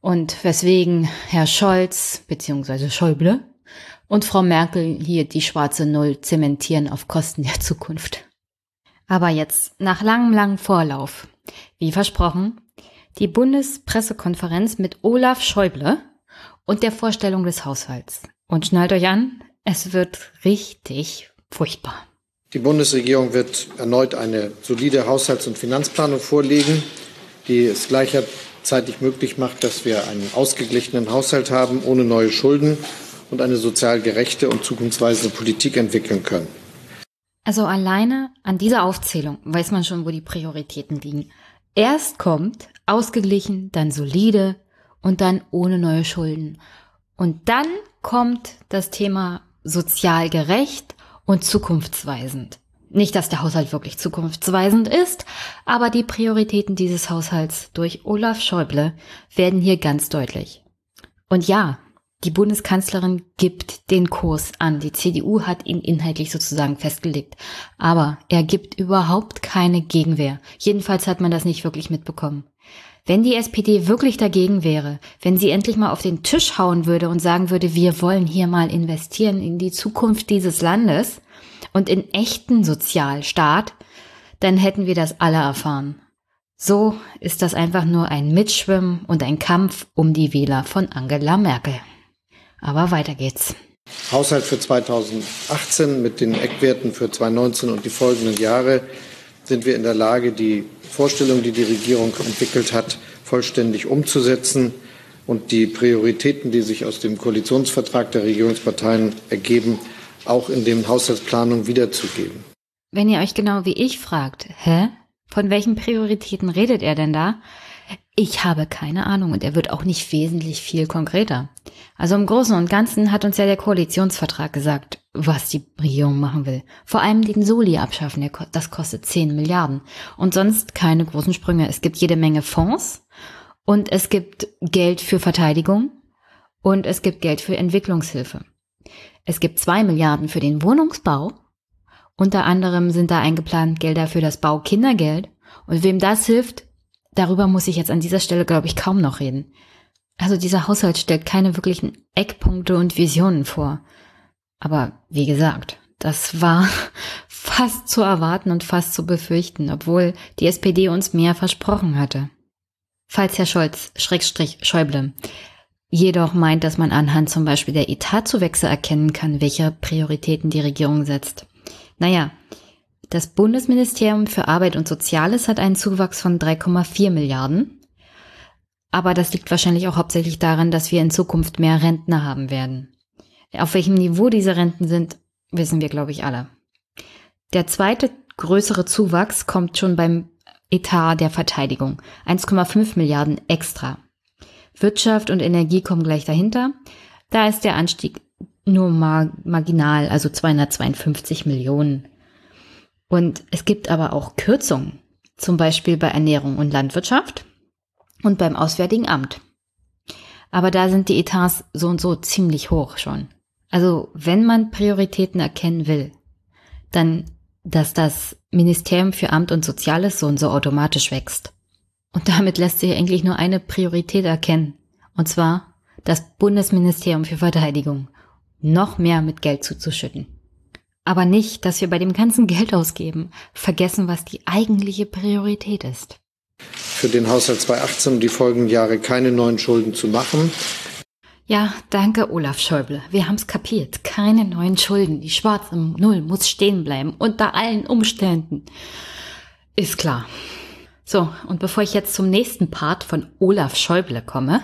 Und weswegen Herr Scholz bzw. Schäuble und Frau Merkel hier die schwarze Null zementieren auf Kosten der Zukunft. Aber jetzt, nach langem, langem Vorlauf, wie versprochen, die Bundespressekonferenz mit Olaf Schäuble und der Vorstellung des Haushalts. Und schnallt euch an, es wird richtig furchtbar. Die Bundesregierung wird erneut eine solide Haushalts- und Finanzplanung vorlegen, die es gleichzeitig möglich macht, dass wir einen ausgeglichenen Haushalt haben, ohne neue Schulden und eine sozial gerechte und zukunftsweisende Politik entwickeln können. Also alleine an dieser Aufzählung weiß man schon, wo die Prioritäten liegen. Erst kommt ausgeglichen, dann solide und dann ohne neue Schulden. Und dann kommt das Thema sozial gerecht und zukunftsweisend. Nicht, dass der Haushalt wirklich zukunftsweisend ist, aber die Prioritäten dieses Haushalts durch Olaf Schäuble werden hier ganz deutlich. Und ja, die Bundeskanzlerin gibt den Kurs an. Die CDU hat ihn inhaltlich sozusagen festgelegt. Aber er gibt überhaupt keine Gegenwehr. Jedenfalls hat man das nicht wirklich mitbekommen. Wenn die SPD wirklich dagegen wäre, wenn sie endlich mal auf den Tisch hauen würde und sagen würde, wir wollen hier mal investieren in die Zukunft dieses Landes und in echten Sozialstaat, dann hätten wir das alle erfahren. So ist das einfach nur ein Mitschwimmen und ein Kampf um die Wähler von Angela Merkel. Aber weiter geht's. Haushalt für 2018 mit den Eckwerten für 2019 und die folgenden Jahre sind wir in der Lage, die Vorstellung, die die Regierung entwickelt hat, vollständig umzusetzen und die Prioritäten, die sich aus dem Koalitionsvertrag der Regierungsparteien ergeben, auch in den Haushaltsplanungen wiederzugeben. Wenn ihr euch genau wie ich fragt, hä? Von welchen Prioritäten redet er denn da? Ich habe keine Ahnung und er wird auch nicht wesentlich viel konkreter. Also im Großen und Ganzen hat uns ja der Koalitionsvertrag gesagt, was die Regierung machen will. Vor allem den Soli abschaffen, das kostet 10 Milliarden. Und sonst keine großen Sprünge. Es gibt jede Menge Fonds und es gibt Geld für Verteidigung und es gibt Geld für Entwicklungshilfe. Es gibt zwei Milliarden für den Wohnungsbau. Unter anderem sind da eingeplant Gelder für das Baukindergeld. Und wem das hilft, darüber muss ich jetzt an dieser Stelle, glaube ich, kaum noch reden. Also dieser Haushalt stellt keine wirklichen Eckpunkte und Visionen vor. Aber wie gesagt, das war fast zu erwarten und fast zu befürchten, obwohl die SPD uns mehr versprochen hatte. Falls Herr Scholz, Schrägstrich Schäuble, jedoch meint, dass man anhand zum Beispiel der Etatzuwächse erkennen kann, welche Prioritäten die Regierung setzt. Naja, das Bundesministerium für Arbeit und Soziales hat einen Zuwachs von 3,4 Milliarden. Aber das liegt wahrscheinlich auch hauptsächlich daran, dass wir in Zukunft mehr Rentner haben werden. Auf welchem Niveau diese Renten sind, wissen wir, glaube ich, alle. Der zweite größere Zuwachs kommt schon beim Etat der Verteidigung. 1,5 Milliarden extra. Wirtschaft und Energie kommen gleich dahinter. Da ist der Anstieg nur marginal, also 252 Millionen. Und es gibt aber auch Kürzungen, zum Beispiel bei Ernährung und Landwirtschaft und beim Auswärtigen Amt. Aber da sind die Etats so und so ziemlich hoch schon. Also wenn man Prioritäten erkennen will, dann, dass das Ministerium für Amt und Soziales so und so automatisch wächst. Und damit lässt sich eigentlich nur eine Priorität erkennen. Und zwar das Bundesministerium für Verteidigung. Noch mehr mit Geld zuzuschütten. Aber nicht, dass wir bei dem ganzen Geld ausgeben vergessen, was die eigentliche Priorität ist. Für den Haushalt 2018 und die folgenden Jahre keine neuen Schulden zu machen. Ja, danke, Olaf Schäuble. Wir haben's kapiert. Keine neuen Schulden. Die schwarze Null muss stehen bleiben. Unter allen Umständen. Ist klar. So, und bevor ich jetzt zum nächsten Part von Olaf Schäuble komme,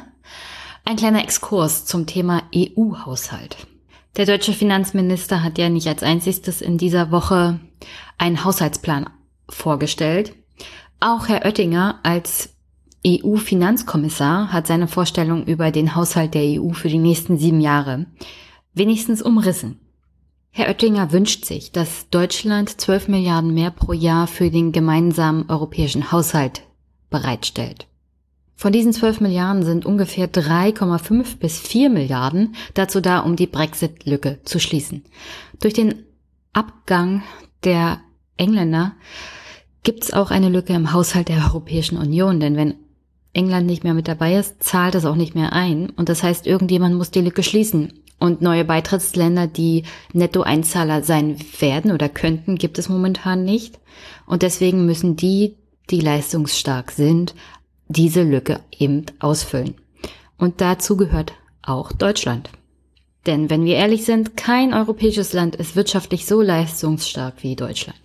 ein kleiner Exkurs zum Thema EU-Haushalt. Der deutsche Finanzminister hat ja nicht als einziges in dieser Woche einen Haushaltsplan vorgestellt. Auch Herr Oettinger als EU-Finanzkommissar hat seine Vorstellung über den Haushalt der EU für die nächsten sieben Jahre wenigstens umrissen. Herr Oettinger wünscht sich, dass Deutschland 12 Milliarden mehr pro Jahr für den gemeinsamen europäischen Haushalt bereitstellt. Von diesen 12 Milliarden sind ungefähr 3,5 bis 4 Milliarden dazu da, um die Brexit-Lücke zu schließen. Durch den Abgang der Engländer gibt es auch eine Lücke im Haushalt der Europäischen Union, denn wenn England nicht mehr mit dabei ist, zahlt es auch nicht mehr ein und das heißt, irgendjemand muss die Lücke schließen. Und neue Beitrittsländer, die Nettoeinzahler sein werden oder könnten, gibt es momentan nicht. Und deswegen müssen die, die leistungsstark sind, diese Lücke eben ausfüllen. Und dazu gehört auch Deutschland. Denn wenn wir ehrlich sind, kein europäisches Land ist wirtschaftlich so leistungsstark wie Deutschland.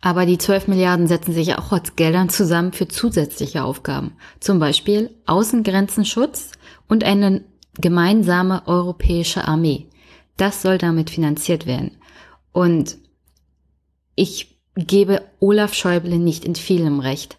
Aber die 12 Milliarden setzen sich auch aus Geldern zusammen für zusätzliche Aufgaben. Zum Beispiel Außengrenzenschutz und eine gemeinsame europäische Armee. Das soll damit finanziert werden. Und ich gebe Olaf Schäuble nicht in vielem recht.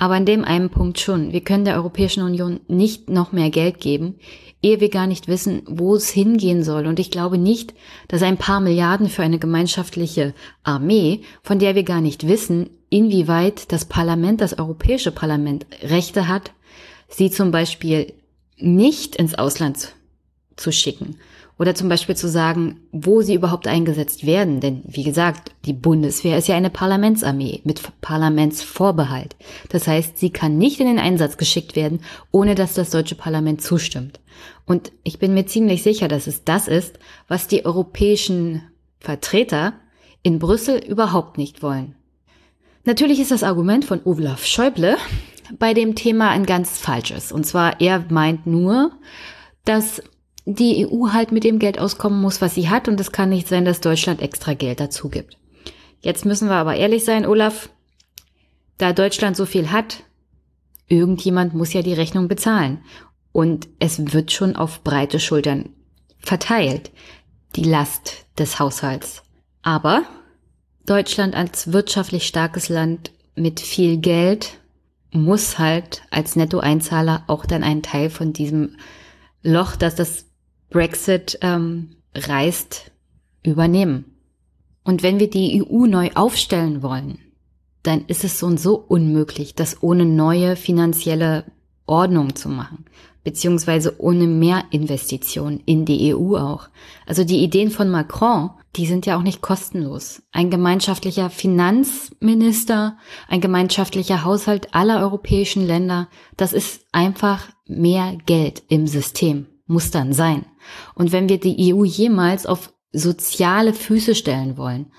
Aber in dem einen Punkt schon. Wir können der Europäischen Union nicht noch mehr Geld geben, ehe wir gar nicht wissen, wo es hingehen soll. Und ich glaube nicht, dass ein paar Milliarden für eine gemeinschaftliche Armee, von der wir gar nicht wissen, inwieweit das Parlament, das Europäische Parlament Rechte hat, sie zum Beispiel nicht ins Ausland zu schicken oder zum Beispiel zu sagen, wo sie überhaupt eingesetzt werden. Denn wie gesagt, die Bundeswehr ist ja eine Parlamentsarmee mit Parlamentsvorbehalt. Das heißt, sie kann nicht in den Einsatz geschickt werden, ohne dass das deutsche Parlament zustimmt. Und ich bin mir ziemlich sicher, dass es das ist, was die europäischen Vertreter in Brüssel überhaupt nicht wollen. Natürlich ist das Argument von Olaf Schäuble bei dem Thema ein ganz falsches. Und zwar, er meint nur, dass die EU halt mit dem Geld auskommen muss, was sie hat, und es kann nicht sein, dass Deutschland extra Geld dazu gibt. Jetzt müssen wir aber ehrlich sein, Olaf, da Deutschland so viel hat, irgendjemand muss ja die Rechnung bezahlen. Und es wird schon auf breite Schultern verteilt, die Last des Haushalts. Aber Deutschland als wirtschaftlich starkes Land mit viel Geld muss halt als Nettoeinzahler auch dann einen Teil von diesem Loch, das das Brexit ähm, reißt, übernehmen. Und wenn wir die EU neu aufstellen wollen, dann ist es so und so unmöglich, das ohne neue finanzielle Ordnung zu machen, beziehungsweise ohne mehr Investitionen in die EU auch. Also die Ideen von Macron, die sind ja auch nicht kostenlos. Ein gemeinschaftlicher Finanzminister, ein gemeinschaftlicher Haushalt aller europäischen Länder, das ist einfach mehr Geld im System muss dann sein. Und wenn wir die EU jemals auf soziale Füße stellen wollen,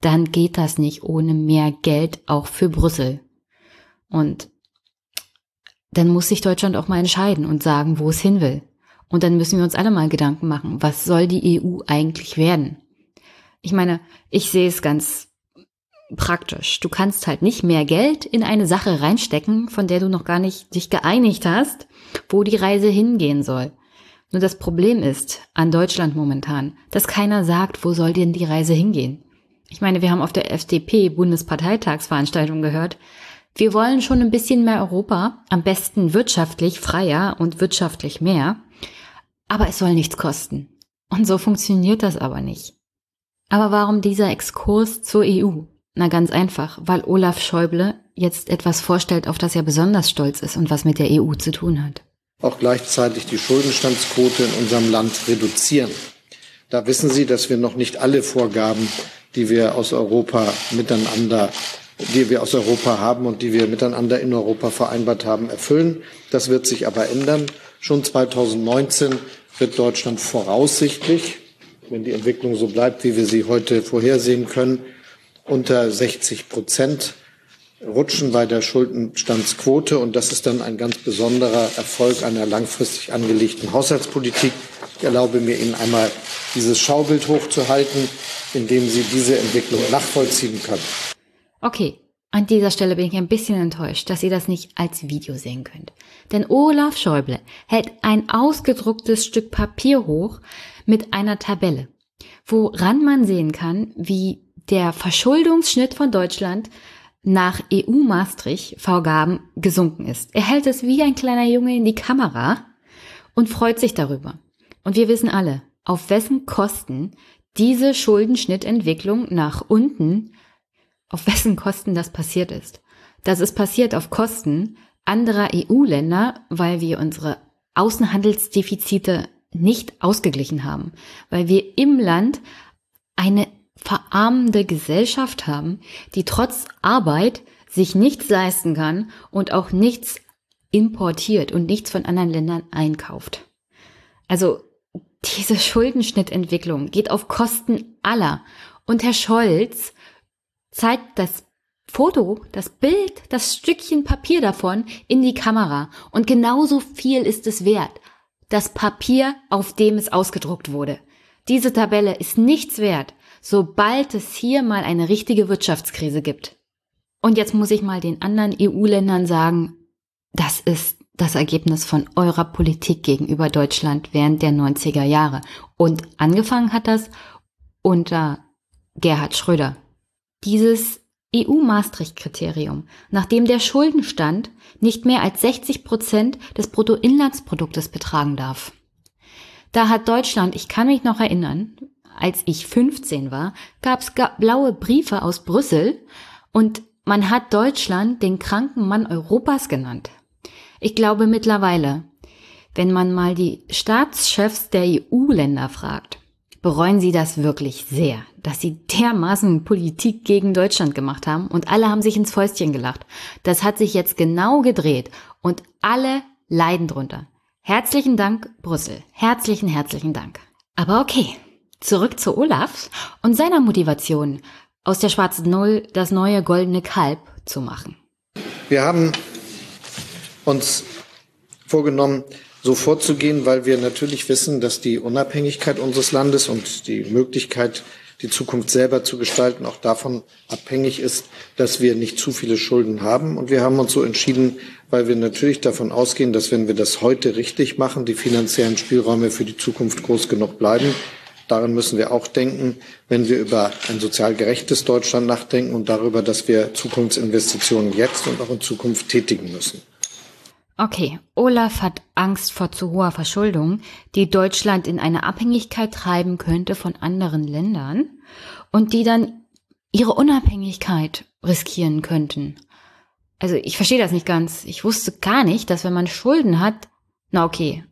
dann geht das nicht ohne mehr Geld auch für Brüssel. Und dann muss sich Deutschland auch mal entscheiden und sagen, wo es hin will. Und dann müssen wir uns alle mal Gedanken machen, was soll die EU eigentlich werden? Ich meine, ich sehe es ganz praktisch. Du kannst halt nicht mehr Geld in eine Sache reinstecken, von der du noch gar nicht dich geeinigt hast, wo die Reise hingehen soll. Nur das Problem ist an Deutschland momentan, dass keiner sagt, wo soll denn die Reise hingehen. Ich meine, wir haben auf der FDP Bundesparteitagsveranstaltung gehört, wir wollen schon ein bisschen mehr Europa, am besten wirtschaftlich freier und wirtschaftlich mehr, aber es soll nichts kosten. Und so funktioniert das aber nicht. Aber warum dieser Exkurs zur EU? Na ganz einfach, weil Olaf Schäuble jetzt etwas vorstellt, auf das er besonders stolz ist und was mit der EU zu tun hat auch gleichzeitig die Schuldenstandsquote in unserem Land reduzieren. Da wissen Sie, dass wir noch nicht alle Vorgaben, die wir aus Europa miteinander die wir aus Europa haben und die wir miteinander in Europa vereinbart haben, erfüllen. Das wird sich aber ändern. Schon 2019 wird Deutschland voraussichtlich, wenn die Entwicklung so bleibt, wie wir sie heute vorhersehen können, unter 60 Prozent rutschen bei der Schuldenstandsquote. Und das ist dann ein ganz besonderer Erfolg einer langfristig angelegten Haushaltspolitik. Ich erlaube mir Ihnen einmal dieses Schaubild hochzuhalten, in dem Sie diese Entwicklung nachvollziehen können. Okay, an dieser Stelle bin ich ein bisschen enttäuscht, dass ihr das nicht als Video sehen könnt. Denn Olaf Schäuble hält ein ausgedrucktes Stück Papier hoch mit einer Tabelle, woran man sehen kann, wie der Verschuldungsschnitt von Deutschland nach EU-Maastricht-Vorgaben gesunken ist. Er hält es wie ein kleiner Junge in die Kamera und freut sich darüber. Und wir wissen alle, auf wessen Kosten diese Schuldenschnittentwicklung nach unten, auf wessen Kosten das passiert ist. Das ist passiert auf Kosten anderer EU-Länder, weil wir unsere Außenhandelsdefizite nicht ausgeglichen haben, weil wir im Land eine verarmende Gesellschaft haben, die trotz Arbeit sich nichts leisten kann und auch nichts importiert und nichts von anderen Ländern einkauft. Also diese Schuldenschnittentwicklung geht auf Kosten aller. Und Herr Scholz zeigt das Foto, das Bild, das Stückchen Papier davon in die Kamera. Und genauso viel ist es wert. das Papier, auf dem es ausgedruckt wurde. Diese Tabelle ist nichts wert, sobald es hier mal eine richtige Wirtschaftskrise gibt. Und jetzt muss ich mal den anderen EU-Ländern sagen, das ist das Ergebnis von eurer Politik gegenüber Deutschland während der 90er Jahre. Und angefangen hat das unter Gerhard Schröder. Dieses EU-Maastricht-Kriterium, nachdem der Schuldenstand nicht mehr als 60 Prozent des Bruttoinlandsproduktes betragen darf. Da hat Deutschland, ich kann mich noch erinnern, als ich 15 war, gab es blaue Briefe aus Brüssel und man hat Deutschland den kranken Mann Europas genannt. Ich glaube mittlerweile, wenn man mal die Staatschefs der EU-Länder fragt, bereuen sie das wirklich sehr, dass sie dermaßen Politik gegen Deutschland gemacht haben und alle haben sich ins Fäustchen gelacht. Das hat sich jetzt genau gedreht und alle leiden drunter. Herzlichen Dank, Brüssel. Herzlichen, herzlichen Dank. Aber okay, zurück zu Olaf und seiner Motivation, aus der schwarzen Null das neue goldene Kalb zu machen. Wir haben uns vorgenommen, so vorzugehen, weil wir natürlich wissen, dass die Unabhängigkeit unseres Landes und die Möglichkeit, die Zukunft selber zu gestalten, auch davon abhängig ist, dass wir nicht zu viele Schulden haben. Und wir haben uns so entschieden, weil wir natürlich davon ausgehen, dass wenn wir das heute richtig machen, die finanziellen Spielräume für die Zukunft groß genug bleiben. Daran müssen wir auch denken, wenn wir über ein sozial gerechtes Deutschland nachdenken und darüber, dass wir Zukunftsinvestitionen jetzt und auch in Zukunft tätigen müssen. Okay, Olaf hat Angst vor zu hoher Verschuldung, die Deutschland in eine Abhängigkeit treiben könnte von anderen Ländern und die dann ihre Unabhängigkeit riskieren könnten. Also ich verstehe das nicht ganz. Ich wusste gar nicht, dass wenn man Schulden hat, na okay,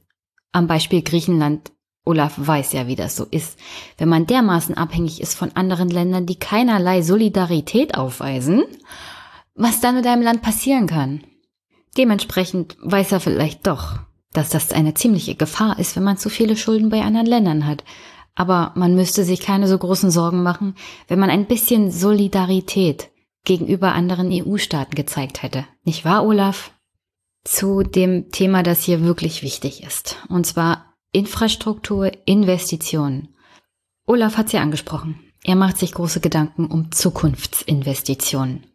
am Beispiel Griechenland, Olaf weiß ja, wie das so ist. Wenn man dermaßen abhängig ist von anderen Ländern, die keinerlei Solidarität aufweisen, was dann mit einem Land passieren kann. Dementsprechend weiß er vielleicht doch, dass das eine ziemliche Gefahr ist, wenn man zu viele Schulden bei anderen Ländern hat. Aber man müsste sich keine so großen Sorgen machen, wenn man ein bisschen Solidarität gegenüber anderen EU-Staaten gezeigt hätte. Nicht wahr, Olaf? Zu dem Thema, das hier wirklich wichtig ist. Und zwar Infrastruktur, Investitionen. Olaf hat sie angesprochen. Er macht sich große Gedanken um Zukunftsinvestitionen.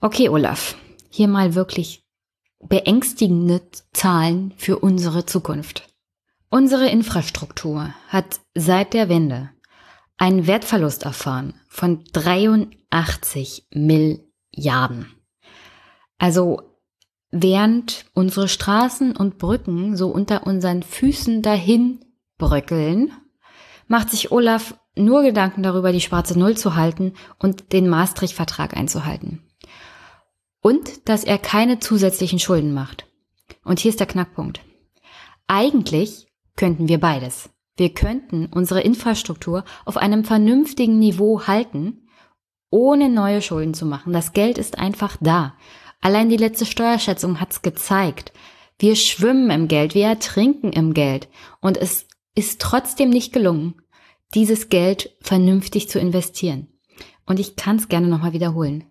Okay, Olaf, hier mal wirklich beängstigende Zahlen für unsere Zukunft. Unsere Infrastruktur hat seit der Wende einen Wertverlust erfahren von 83 Milliarden. Also während unsere Straßen und Brücken so unter unseren Füßen dahin bröckeln, macht sich Olaf nur Gedanken darüber, die schwarze Null zu halten und den Maastricht-Vertrag einzuhalten und dass er keine zusätzlichen Schulden macht. Und hier ist der Knackpunkt. Eigentlich könnten wir beides. Wir könnten unsere Infrastruktur auf einem vernünftigen Niveau halten, ohne neue Schulden zu machen. Das Geld ist einfach da. Allein die letzte Steuerschätzung hat's gezeigt. Wir schwimmen im Geld, wir ertrinken im Geld. Und es ist trotzdem nicht gelungen, dieses Geld vernünftig zu investieren. Und ich kann es gerne nochmal wiederholen.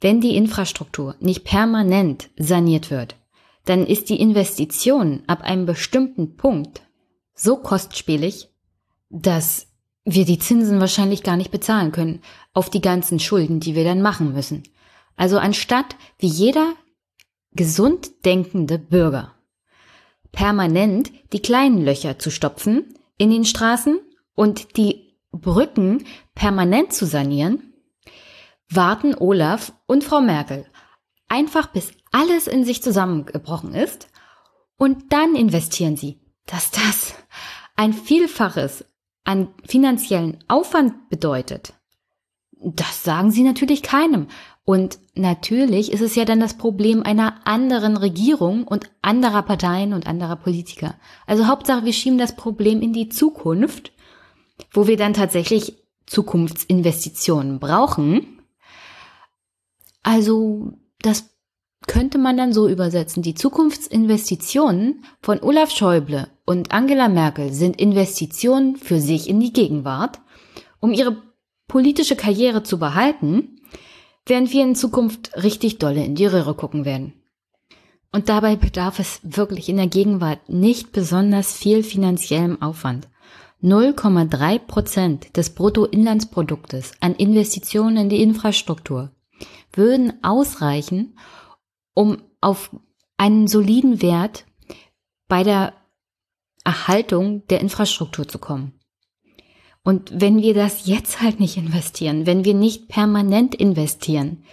Wenn die Infrastruktur nicht permanent saniert wird, dann ist die Investition ab einem bestimmten Punkt so kostspielig, dass wir die Zinsen wahrscheinlich gar nicht bezahlen können auf die ganzen Schulden, die wir dann machen müssen. Also anstatt wie jeder gesund denkende Bürger permanent die kleinen Löcher zu stopfen in den Straßen und die Brücken permanent zu sanieren, warten Olaf und Frau Merkel einfach bis alles in sich zusammengebrochen ist und dann investieren sie. Dass das ein Vielfaches an finanziellen Aufwand bedeutet, das sagen sie natürlich keinem. Und natürlich ist es ja dann das Problem einer anderen Regierung und anderer Parteien und anderer Politiker. Also Hauptsache, wir schieben das Problem in die Zukunft, wo wir dann tatsächlich Zukunftsinvestitionen brauchen also das könnte man dann so übersetzen. Die Zukunftsinvestitionen von Olaf Schäuble und Angela Merkel sind Investitionen für sich in die Gegenwart, um ihre politische Karriere zu behalten, während wir in Zukunft richtig dolle in die Röhre gucken werden. Und dabei bedarf es wirklich in der Gegenwart nicht besonders viel finanziellem Aufwand. 0,3 Prozent des Bruttoinlandsproduktes an Investitionen in die Infrastruktur würden ausreichen, um auf einen soliden Wert bei der Erhaltung der Infrastruktur zu kommen. Und wenn wir das jetzt halt nicht investieren, wenn wir nicht permanent investieren,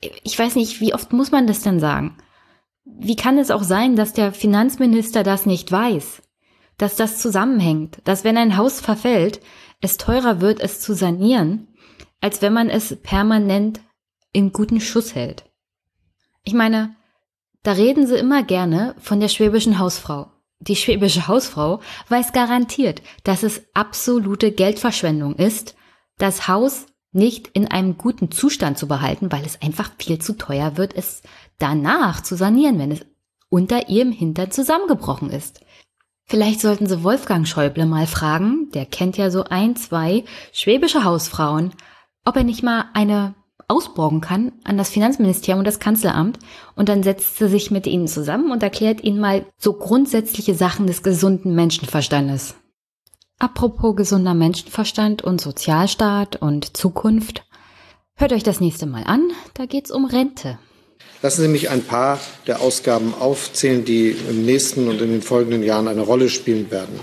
ich weiß nicht, wie oft muss man das denn sagen? Wie kann es auch sein, dass der Finanzminister das nicht weiß? Dass das zusammenhängt, dass wenn ein Haus verfällt, es teurer wird, es zu sanieren, als wenn man es permanent in guten Schuss hält. Ich meine, da reden sie immer gerne von der schwäbischen Hausfrau. Die schwäbische Hausfrau weiß garantiert, dass es absolute Geldverschwendung ist, das Haus nicht in einem guten Zustand zu behalten, weil es einfach viel zu teuer wird, es danach zu sanieren, wenn es unter ihrem Hintern zusammengebrochen ist. Vielleicht sollten Sie Wolfgang Schäuble mal fragen, der kennt ja so ein, zwei schwäbische Hausfrauen, ob er nicht mal eine ausborgen kann an das Finanzministerium und das Kanzleramt und dann setzt sie sich mit ihnen zusammen und erklärt ihnen mal so grundsätzliche Sachen des gesunden Menschenverstandes. Apropos gesunder Menschenverstand und Sozialstaat und Zukunft, hört euch das nächste Mal an, da geht's um Rente. Lassen Sie mich ein paar der Ausgaben aufzählen, die im nächsten und in den folgenden Jahren eine Rolle spielen werden.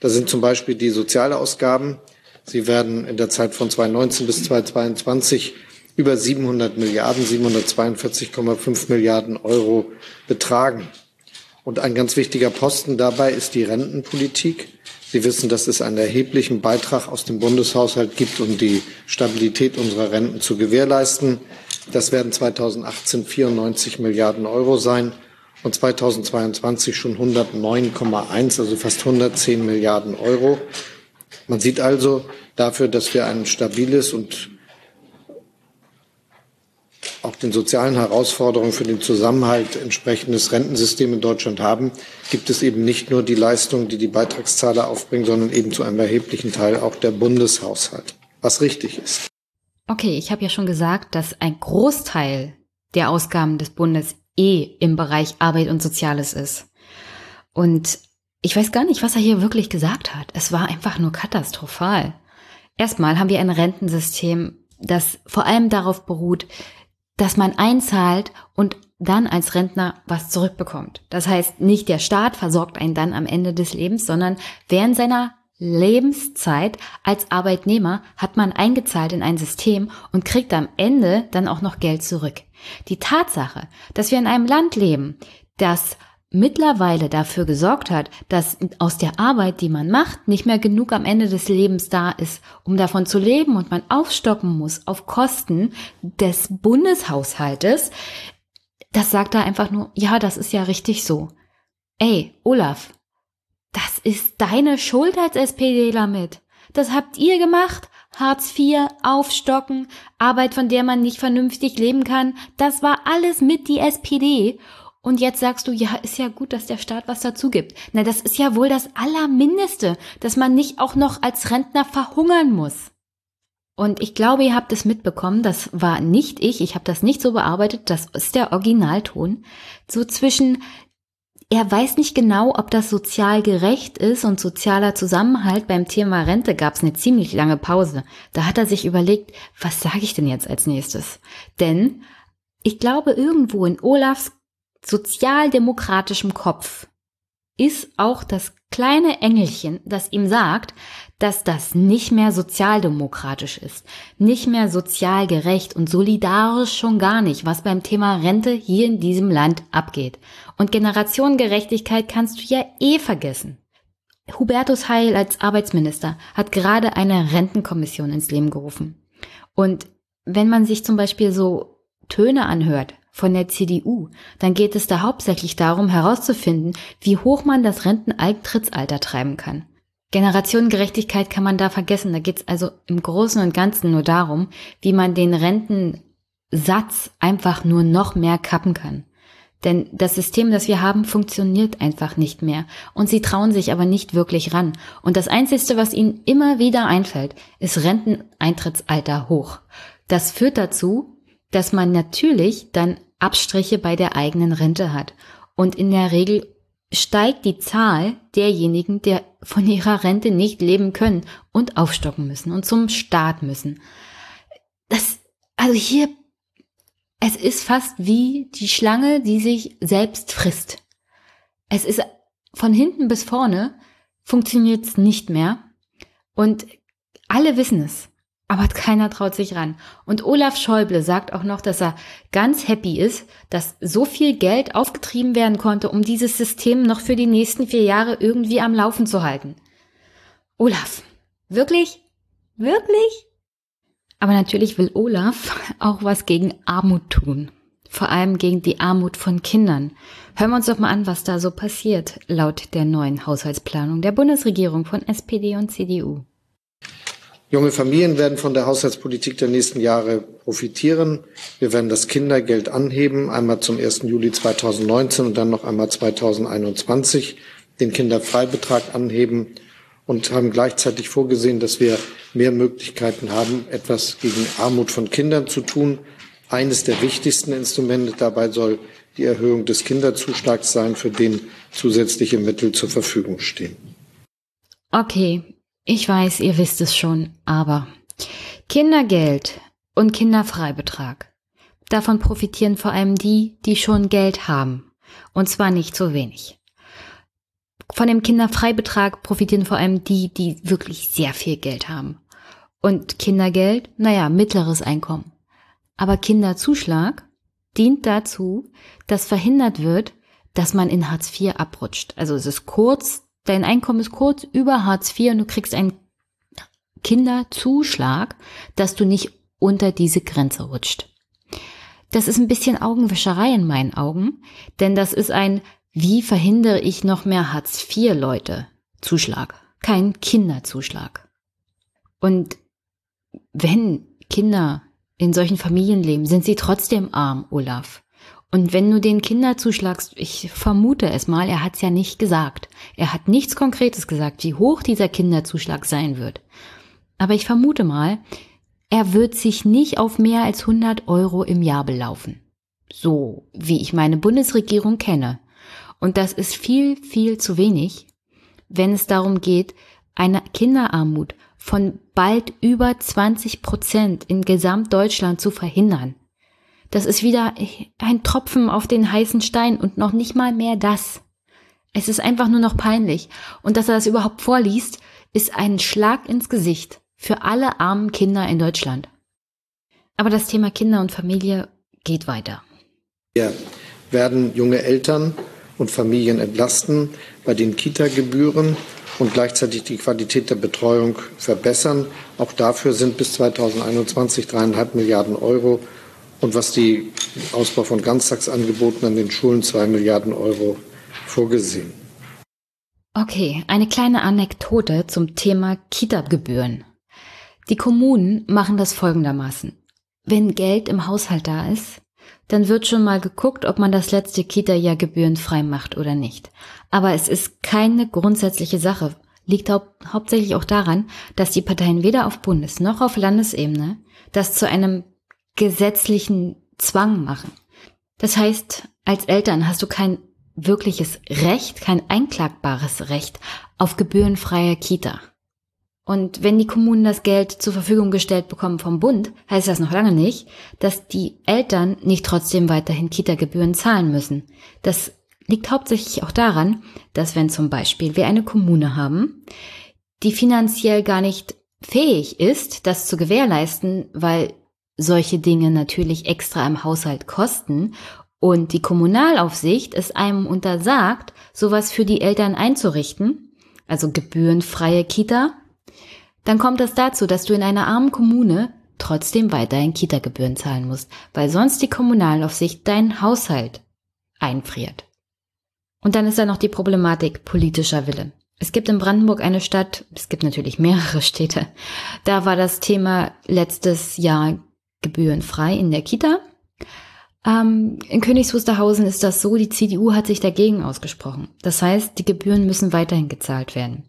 Da sind zum Beispiel die Sozialausgaben. Sie werden in der Zeit von 2019 bis 2022 über 700 Milliarden, 742,5 Milliarden Euro betragen. Und ein ganz wichtiger Posten dabei ist die Rentenpolitik. Sie wissen, dass es einen erheblichen Beitrag aus dem Bundeshaushalt gibt, um die Stabilität unserer Renten zu gewährleisten. Das werden 2018 94 Milliarden Euro sein und 2022 schon 109,1, also fast 110 Milliarden Euro. Man sieht also dafür, dass wir ein stabiles und auch den sozialen Herausforderungen für den Zusammenhalt entsprechendes Rentensystem in Deutschland haben, gibt es eben nicht nur die Leistung, die die Beitragszahler aufbringen, sondern eben zu einem erheblichen Teil auch der Bundeshaushalt, was richtig ist. Okay, ich habe ja schon gesagt, dass ein Großteil der Ausgaben des Bundes eh im Bereich Arbeit und Soziales ist. Und ich weiß gar nicht, was er hier wirklich gesagt hat. Es war einfach nur katastrophal. Erstmal haben wir ein Rentensystem, das vor allem darauf beruht, dass man einzahlt und dann als Rentner was zurückbekommt. Das heißt, nicht der Staat versorgt einen dann am Ende des Lebens, sondern während seiner Lebenszeit als Arbeitnehmer hat man eingezahlt in ein System und kriegt am Ende dann auch noch Geld zurück. Die Tatsache, dass wir in einem Land leben, das mittlerweile dafür gesorgt hat, dass aus der Arbeit, die man macht, nicht mehr genug am Ende des Lebens da ist, um davon zu leben und man aufstocken muss auf Kosten des Bundeshaushaltes, das sagt da einfach nur, ja, das ist ja richtig so. Ey, Olaf, das ist deine Schuld als SPDler mit. Das habt ihr gemacht. Hartz IV, Aufstocken, Arbeit, von der man nicht vernünftig leben kann. Das war alles mit die SPD. Und jetzt sagst du, ja, ist ja gut, dass der Staat was dazu gibt. Na, das ist ja wohl das Allermindeste, dass man nicht auch noch als Rentner verhungern muss. Und ich glaube, ihr habt es mitbekommen, das war nicht ich, ich habe das nicht so bearbeitet, das ist der Originalton. So zwischen, er weiß nicht genau, ob das sozial gerecht ist und sozialer Zusammenhalt. Beim Thema Rente gab es eine ziemlich lange Pause. Da hat er sich überlegt, was sage ich denn jetzt als nächstes? Denn ich glaube, irgendwo in Olafs sozialdemokratischem Kopf ist auch das kleine Engelchen, das ihm sagt, dass das nicht mehr sozialdemokratisch ist, nicht mehr sozial gerecht und solidarisch schon gar nicht, was beim Thema Rente hier in diesem Land abgeht. Und Generationengerechtigkeit kannst du ja eh vergessen. Hubertus Heil als Arbeitsminister hat gerade eine Rentenkommission ins Leben gerufen. Und wenn man sich zum Beispiel so Töne anhört von der CDU, dann geht es da hauptsächlich darum herauszufinden, wie hoch man das Renteneintrittsalter treiben kann. Generationengerechtigkeit kann man da vergessen. Da geht es also im Großen und Ganzen nur darum, wie man den Rentensatz einfach nur noch mehr kappen kann. Denn das System, das wir haben, funktioniert einfach nicht mehr. Und sie trauen sich aber nicht wirklich ran. Und das Einzige, was ihnen immer wieder einfällt, ist Renteneintrittsalter hoch. Das führt dazu, dass man natürlich dann Abstriche bei der eigenen Rente hat. Und in der Regel steigt die Zahl derjenigen, der von ihrer Rente nicht leben können und aufstocken müssen und zum Staat müssen. Das, also hier, es ist fast wie die Schlange, die sich selbst frisst. Es ist von hinten bis vorne funktioniert es nicht mehr und alle wissen es. Aber keiner traut sich ran. Und Olaf Schäuble sagt auch noch, dass er ganz happy ist, dass so viel Geld aufgetrieben werden konnte, um dieses System noch für die nächsten vier Jahre irgendwie am Laufen zu halten. Olaf, wirklich? Wirklich? Aber natürlich will Olaf auch was gegen Armut tun. Vor allem gegen die Armut von Kindern. Hören wir uns doch mal an, was da so passiert, laut der neuen Haushaltsplanung der Bundesregierung von SPD und CDU. Junge Familien werden von der Haushaltspolitik der nächsten Jahre profitieren. Wir werden das Kindergeld anheben, einmal zum 1. Juli 2019 und dann noch einmal 2021, den Kinderfreibetrag anheben und haben gleichzeitig vorgesehen, dass wir mehr Möglichkeiten haben, etwas gegen Armut von Kindern zu tun. Eines der wichtigsten Instrumente dabei soll die Erhöhung des Kinderzuschlags sein, für den zusätzliche Mittel zur Verfügung stehen. Okay, ich weiß, ihr wisst es schon, aber Kindergeld und Kinderfreibetrag. Davon profitieren vor allem die, die schon Geld haben. Und zwar nicht so wenig. Von dem Kinderfreibetrag profitieren vor allem die, die wirklich sehr viel Geld haben. Und Kindergeld, naja, mittleres Einkommen. Aber Kinderzuschlag dient dazu, dass verhindert wird, dass man in Hartz IV abrutscht. Also es ist kurz dein Einkommen ist kurz über Hartz IV und du kriegst einen Kinderzuschlag, dass du nicht unter diese Grenze rutscht. Das ist ein bisschen Augenwischerei in meinen Augen, denn das ist ein, wie verhindere ich noch mehr Hartz IV Leute Zuschlag, kein Kinderzuschlag. Und wenn Kinder in solchen Familien leben, sind sie trotzdem arm, Olaf. Und wenn du den Kinder zuschlagst, ich vermute es mal, er hat es ja nicht gesagt. Er hat nichts Konkretes gesagt, wie hoch dieser Kinderzuschlag sein wird. Aber ich vermute mal, er wird sich nicht auf mehr als 100 Euro im Jahr belaufen. So wie ich meine Bundesregierung kenne. Und das ist viel, viel zu wenig, wenn es darum geht, eine Kinderarmut von bald über 20 Prozent in Gesamtdeutschland zu verhindern. Das ist wieder ein Tropfen auf den heißen Stein und noch nicht mal mehr das. Es ist einfach nur noch peinlich. Und dass er das überhaupt vorliest, ist ein Schlag ins Gesicht für alle armen Kinder in Deutschland. Aber das Thema Kinder und Familie geht weiter. Wir werden junge Eltern und Familien entlasten bei den Kita-Gebühren und gleichzeitig die Qualität der Betreuung verbessern. Auch dafür sind bis 2021 dreieinhalb Milliarden Euro und was die Ausbau von Ganztagsangeboten an den Schulen zwei Milliarden Euro vorgesehen. Okay, eine kleine Anekdote zum Thema Kita-Gebühren. Die Kommunen machen das folgendermaßen. Wenn Geld im Haushalt da ist, dann wird schon mal geguckt, ob man das letzte Kita-Jahr gebührenfrei macht oder nicht. Aber es ist keine grundsätzliche Sache. Liegt hau hauptsächlich auch daran, dass die Parteien weder auf Bundes- noch auf Landesebene das zu einem gesetzlichen Zwang machen. Das heißt, als Eltern hast du kein wirkliches Recht, kein einklagbares Recht auf gebührenfreie Kita. Und wenn die Kommunen das Geld zur Verfügung gestellt bekommen vom Bund, heißt das noch lange nicht, dass die Eltern nicht trotzdem weiterhin Kita-Gebühren zahlen müssen. Das liegt hauptsächlich auch daran, dass wenn zum Beispiel wir eine Kommune haben, die finanziell gar nicht fähig ist, das zu gewährleisten, weil solche Dinge natürlich extra im Haushalt kosten und die Kommunalaufsicht es einem untersagt, sowas für die Eltern einzurichten, also gebührenfreie Kita, dann kommt es dazu, dass du in einer armen Kommune trotzdem weiterhin Kita-Gebühren zahlen musst, weil sonst die Kommunalaufsicht deinen Haushalt einfriert. Und dann ist da noch die Problematik politischer Wille. Es gibt in Brandenburg eine Stadt, es gibt natürlich mehrere Städte, da war das Thema letztes Jahr gebührenfrei in der Kita. Ähm, in Königs Wusterhausen ist das so, die CDU hat sich dagegen ausgesprochen. Das heißt, die Gebühren müssen weiterhin gezahlt werden.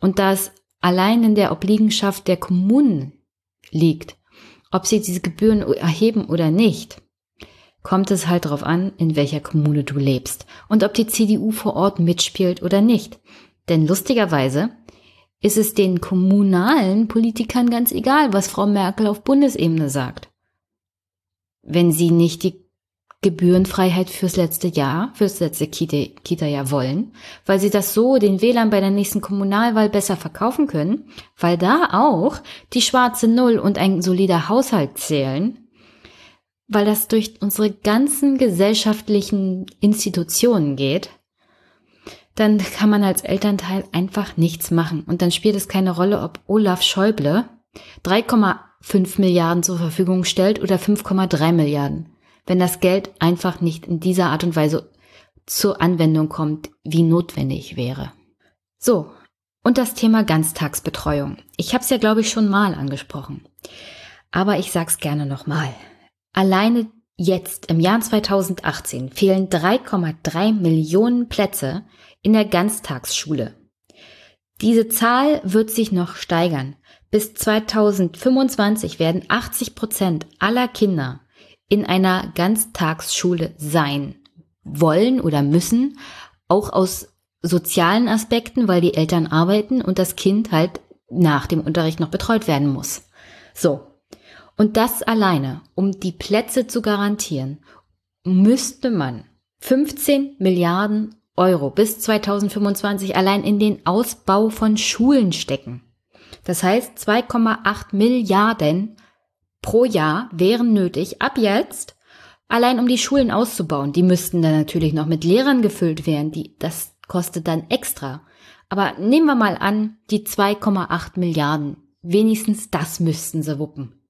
Und da es allein in der Obliegenschaft der Kommunen liegt, ob sie diese Gebühren erheben oder nicht, kommt es halt darauf an, in welcher Kommune du lebst und ob die CDU vor Ort mitspielt oder nicht. Denn lustigerweise ist es den kommunalen Politikern ganz egal, was Frau Merkel auf Bundesebene sagt. Wenn sie nicht die Gebührenfreiheit fürs letzte Jahr, fürs letzte Kita-Jahr wollen, weil sie das so den Wählern bei der nächsten Kommunalwahl besser verkaufen können, weil da auch die schwarze Null und ein solider Haushalt zählen, weil das durch unsere ganzen gesellschaftlichen Institutionen geht, dann kann man als Elternteil einfach nichts machen. Und dann spielt es keine Rolle, ob Olaf Schäuble 3,5 Milliarden zur Verfügung stellt oder 5,3 Milliarden wenn das Geld einfach nicht in dieser Art und Weise zur Anwendung kommt, wie notwendig wäre. So, und das Thema Ganztagsbetreuung. Ich habe es ja, glaube ich, schon mal angesprochen. Aber ich sag's gerne nochmal. Alleine jetzt im Jahr 2018 fehlen 3,3 Millionen Plätze in der Ganztagsschule. Diese Zahl wird sich noch steigern. Bis 2025 werden 80 Prozent aller Kinder in einer Ganztagsschule sein wollen oder müssen, auch aus sozialen Aspekten, weil die Eltern arbeiten und das Kind halt nach dem Unterricht noch betreut werden muss. So. Und das alleine, um die Plätze zu garantieren, müsste man 15 Milliarden Euro bis 2025 allein in den Ausbau von Schulen stecken. Das heißt 2,8 Milliarden pro Jahr wären nötig, ab jetzt, allein um die Schulen auszubauen. Die müssten dann natürlich noch mit Lehrern gefüllt werden, die, das kostet dann extra. Aber nehmen wir mal an, die 2,8 Milliarden. Wenigstens das müssten sie wuppen.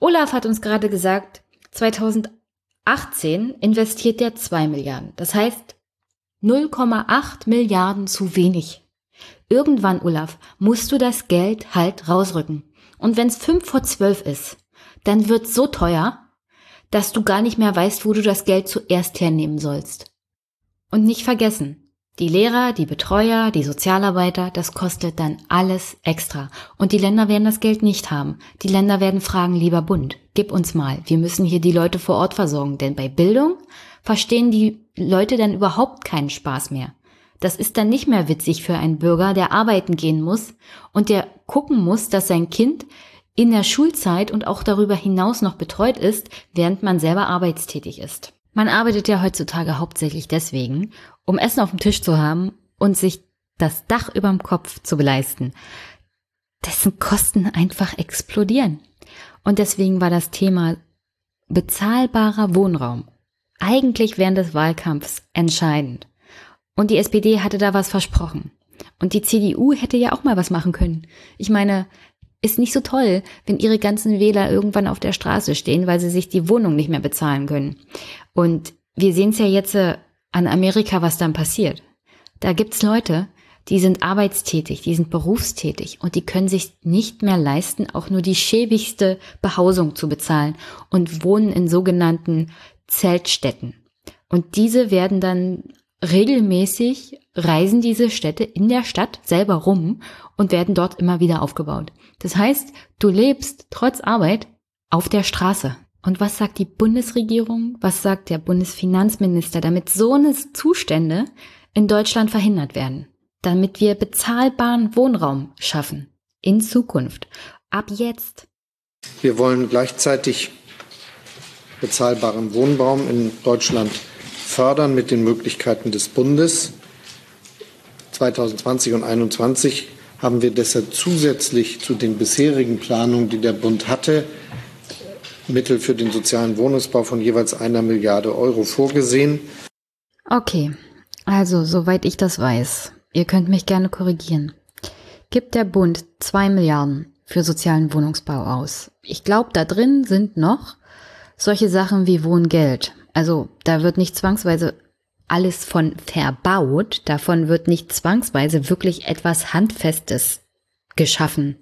Olaf hat uns gerade gesagt, 2018 investiert er 2 Milliarden. Das heißt 0,8 Milliarden zu wenig. Irgendwann, Olaf, musst du das Geld halt rausrücken. Und wenn es 5 vor 12 ist, dann wird so teuer, dass du gar nicht mehr weißt, wo du das Geld zuerst hernehmen sollst. Und nicht vergessen, die Lehrer, die Betreuer, die Sozialarbeiter, das kostet dann alles extra. Und die Länder werden das Geld nicht haben. Die Länder werden fragen, lieber Bund, gib uns mal. Wir müssen hier die Leute vor Ort versorgen. Denn bei Bildung verstehen die Leute dann überhaupt keinen Spaß mehr. Das ist dann nicht mehr witzig für einen Bürger, der arbeiten gehen muss und der gucken muss, dass sein Kind in der Schulzeit und auch darüber hinaus noch betreut ist, während man selber arbeitstätig ist. Man arbeitet ja heutzutage hauptsächlich deswegen, um Essen auf dem Tisch zu haben und sich das Dach überm Kopf zu beleisten, dessen Kosten einfach explodieren. Und deswegen war das Thema bezahlbarer Wohnraum eigentlich während des Wahlkampfs entscheidend. Und die SPD hatte da was versprochen. Und die CDU hätte ja auch mal was machen können. Ich meine, ist nicht so toll, wenn ihre ganzen Wähler irgendwann auf der Straße stehen, weil sie sich die Wohnung nicht mehr bezahlen können. Und wir sehen es ja jetzt äh, an Amerika, was dann passiert. Da gibt's Leute, die sind arbeitstätig, die sind berufstätig und die können sich nicht mehr leisten, auch nur die schäbigste Behausung zu bezahlen und wohnen in sogenannten Zeltstätten. Und diese werden dann regelmäßig reisen diese Städte in der Stadt selber rum und werden dort immer wieder aufgebaut. Das heißt, du lebst trotz Arbeit auf der Straße. Und was sagt die Bundesregierung? Was sagt der Bundesfinanzminister, damit so eine Zustände in Deutschland verhindert werden? Damit wir bezahlbaren Wohnraum schaffen. In Zukunft. Ab jetzt. Wir wollen gleichzeitig bezahlbaren Wohnraum in Deutschland fördern mit den Möglichkeiten des Bundes. 2020 und 2021 haben wir deshalb zusätzlich zu den bisherigen Planungen, die der Bund hatte, Mittel für den sozialen Wohnungsbau von jeweils einer Milliarde Euro vorgesehen. Okay, also soweit ich das weiß, ihr könnt mich gerne korrigieren, gibt der Bund zwei Milliarden für sozialen Wohnungsbau aus. Ich glaube, da drin sind noch solche Sachen wie Wohngeld. Also da wird nicht zwangsweise alles von verbaut, davon wird nicht zwangsweise wirklich etwas Handfestes geschaffen.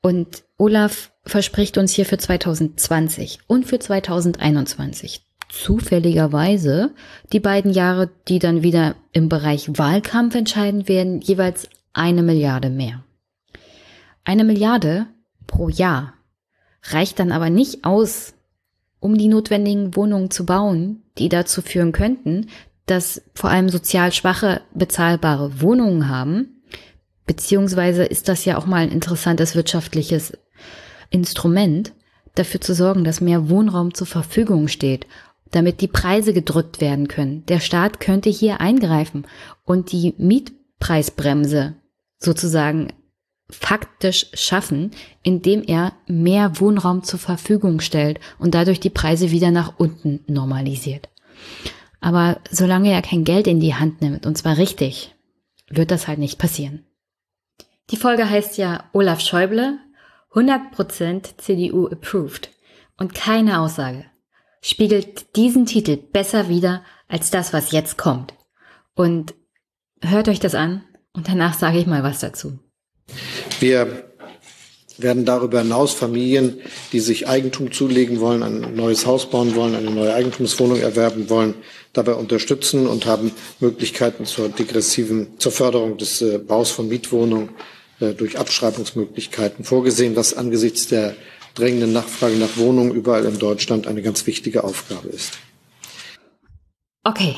Und Olaf verspricht uns hier für 2020 und für 2021 zufälligerweise die beiden Jahre, die dann wieder im Bereich Wahlkampf entscheiden werden, jeweils eine Milliarde mehr. Eine Milliarde pro Jahr reicht dann aber nicht aus, um die notwendigen Wohnungen zu bauen, die dazu führen könnten, dass vor allem sozial Schwache bezahlbare Wohnungen haben. Beziehungsweise ist das ja auch mal ein interessantes wirtschaftliches Instrument, dafür zu sorgen, dass mehr Wohnraum zur Verfügung steht, damit die Preise gedrückt werden können. Der Staat könnte hier eingreifen und die Mietpreisbremse sozusagen faktisch schaffen, indem er mehr Wohnraum zur Verfügung stellt und dadurch die Preise wieder nach unten normalisiert. Aber solange er kein Geld in die Hand nimmt, und zwar richtig, wird das halt nicht passieren. Die Folge heißt ja Olaf Schäuble, 100% CDU approved. Und keine Aussage spiegelt diesen Titel besser wider als das, was jetzt kommt. Und hört euch das an und danach sage ich mal was dazu. Wir werden darüber hinaus Familien, die sich Eigentum zulegen wollen, ein neues Haus bauen wollen, eine neue Eigentumswohnung erwerben wollen, dabei unterstützen und haben Möglichkeiten zur degressiven, zur Förderung des äh, Baus von Mietwohnungen äh, durch Abschreibungsmöglichkeiten vorgesehen, was angesichts der drängenden Nachfrage nach Wohnungen überall in Deutschland eine ganz wichtige Aufgabe ist. Okay,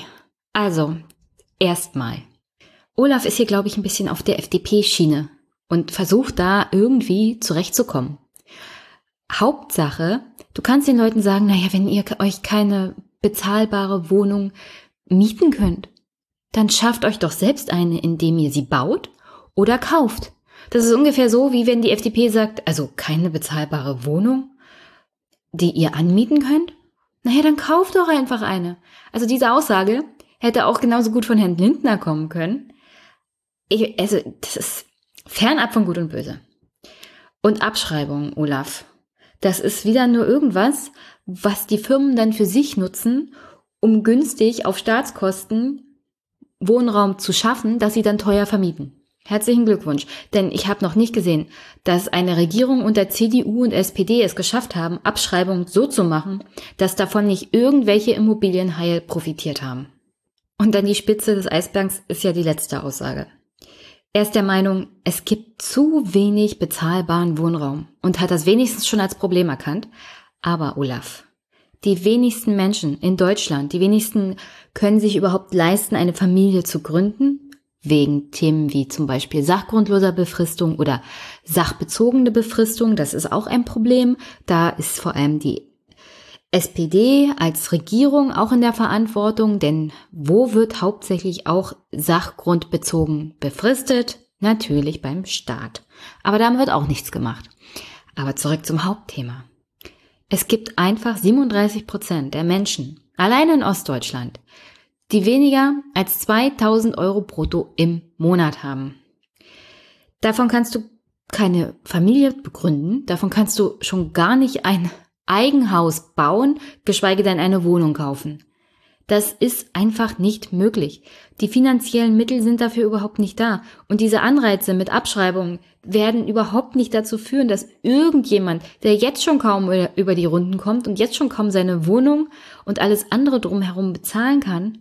also erstmal. Olaf ist hier, glaube ich, ein bisschen auf der FDP-Schiene und versucht da irgendwie zurechtzukommen. Hauptsache, du kannst den Leuten sagen, naja, wenn ihr euch keine bezahlbare Wohnung mieten könnt, dann schafft euch doch selbst eine, indem ihr sie baut oder kauft. Das ist ungefähr so, wie wenn die FDP sagt, also keine bezahlbare Wohnung, die ihr anmieten könnt? Naja, dann kauft doch einfach eine. Also diese Aussage hätte auch genauso gut von Herrn Lindner kommen können. Ich, also, das ist Fernab von Gut und Böse. Und Abschreibung, Olaf. Das ist wieder nur irgendwas, was die Firmen dann für sich nutzen, um günstig auf Staatskosten Wohnraum zu schaffen, dass sie dann teuer vermieten. Herzlichen Glückwunsch, denn ich habe noch nicht gesehen, dass eine Regierung unter CDU und SPD es geschafft haben, Abschreibungen so zu machen, dass davon nicht irgendwelche Immobilienhaie profitiert haben. Und dann die Spitze des Eisbergs ist ja die letzte Aussage. Er ist der Meinung, es gibt zu wenig bezahlbaren Wohnraum und hat das wenigstens schon als Problem erkannt. Aber Olaf, die wenigsten Menschen in Deutschland, die wenigsten können sich überhaupt leisten, eine Familie zu gründen, wegen Themen wie zum Beispiel sachgrundloser Befristung oder sachbezogene Befristung. Das ist auch ein Problem. Da ist vor allem die SPD als Regierung auch in der Verantwortung, denn wo wird hauptsächlich auch sachgrundbezogen befristet? Natürlich beim Staat. Aber damit wird auch nichts gemacht. Aber zurück zum Hauptthema. Es gibt einfach 37 Prozent der Menschen, allein in Ostdeutschland, die weniger als 2000 Euro brutto im Monat haben. Davon kannst du keine Familie begründen, davon kannst du schon gar nicht ein Eigenhaus bauen, geschweige denn eine Wohnung kaufen. Das ist einfach nicht möglich. Die finanziellen Mittel sind dafür überhaupt nicht da. Und diese Anreize mit Abschreibungen werden überhaupt nicht dazu führen, dass irgendjemand, der jetzt schon kaum über die Runden kommt und jetzt schon kaum seine Wohnung und alles andere drumherum bezahlen kann,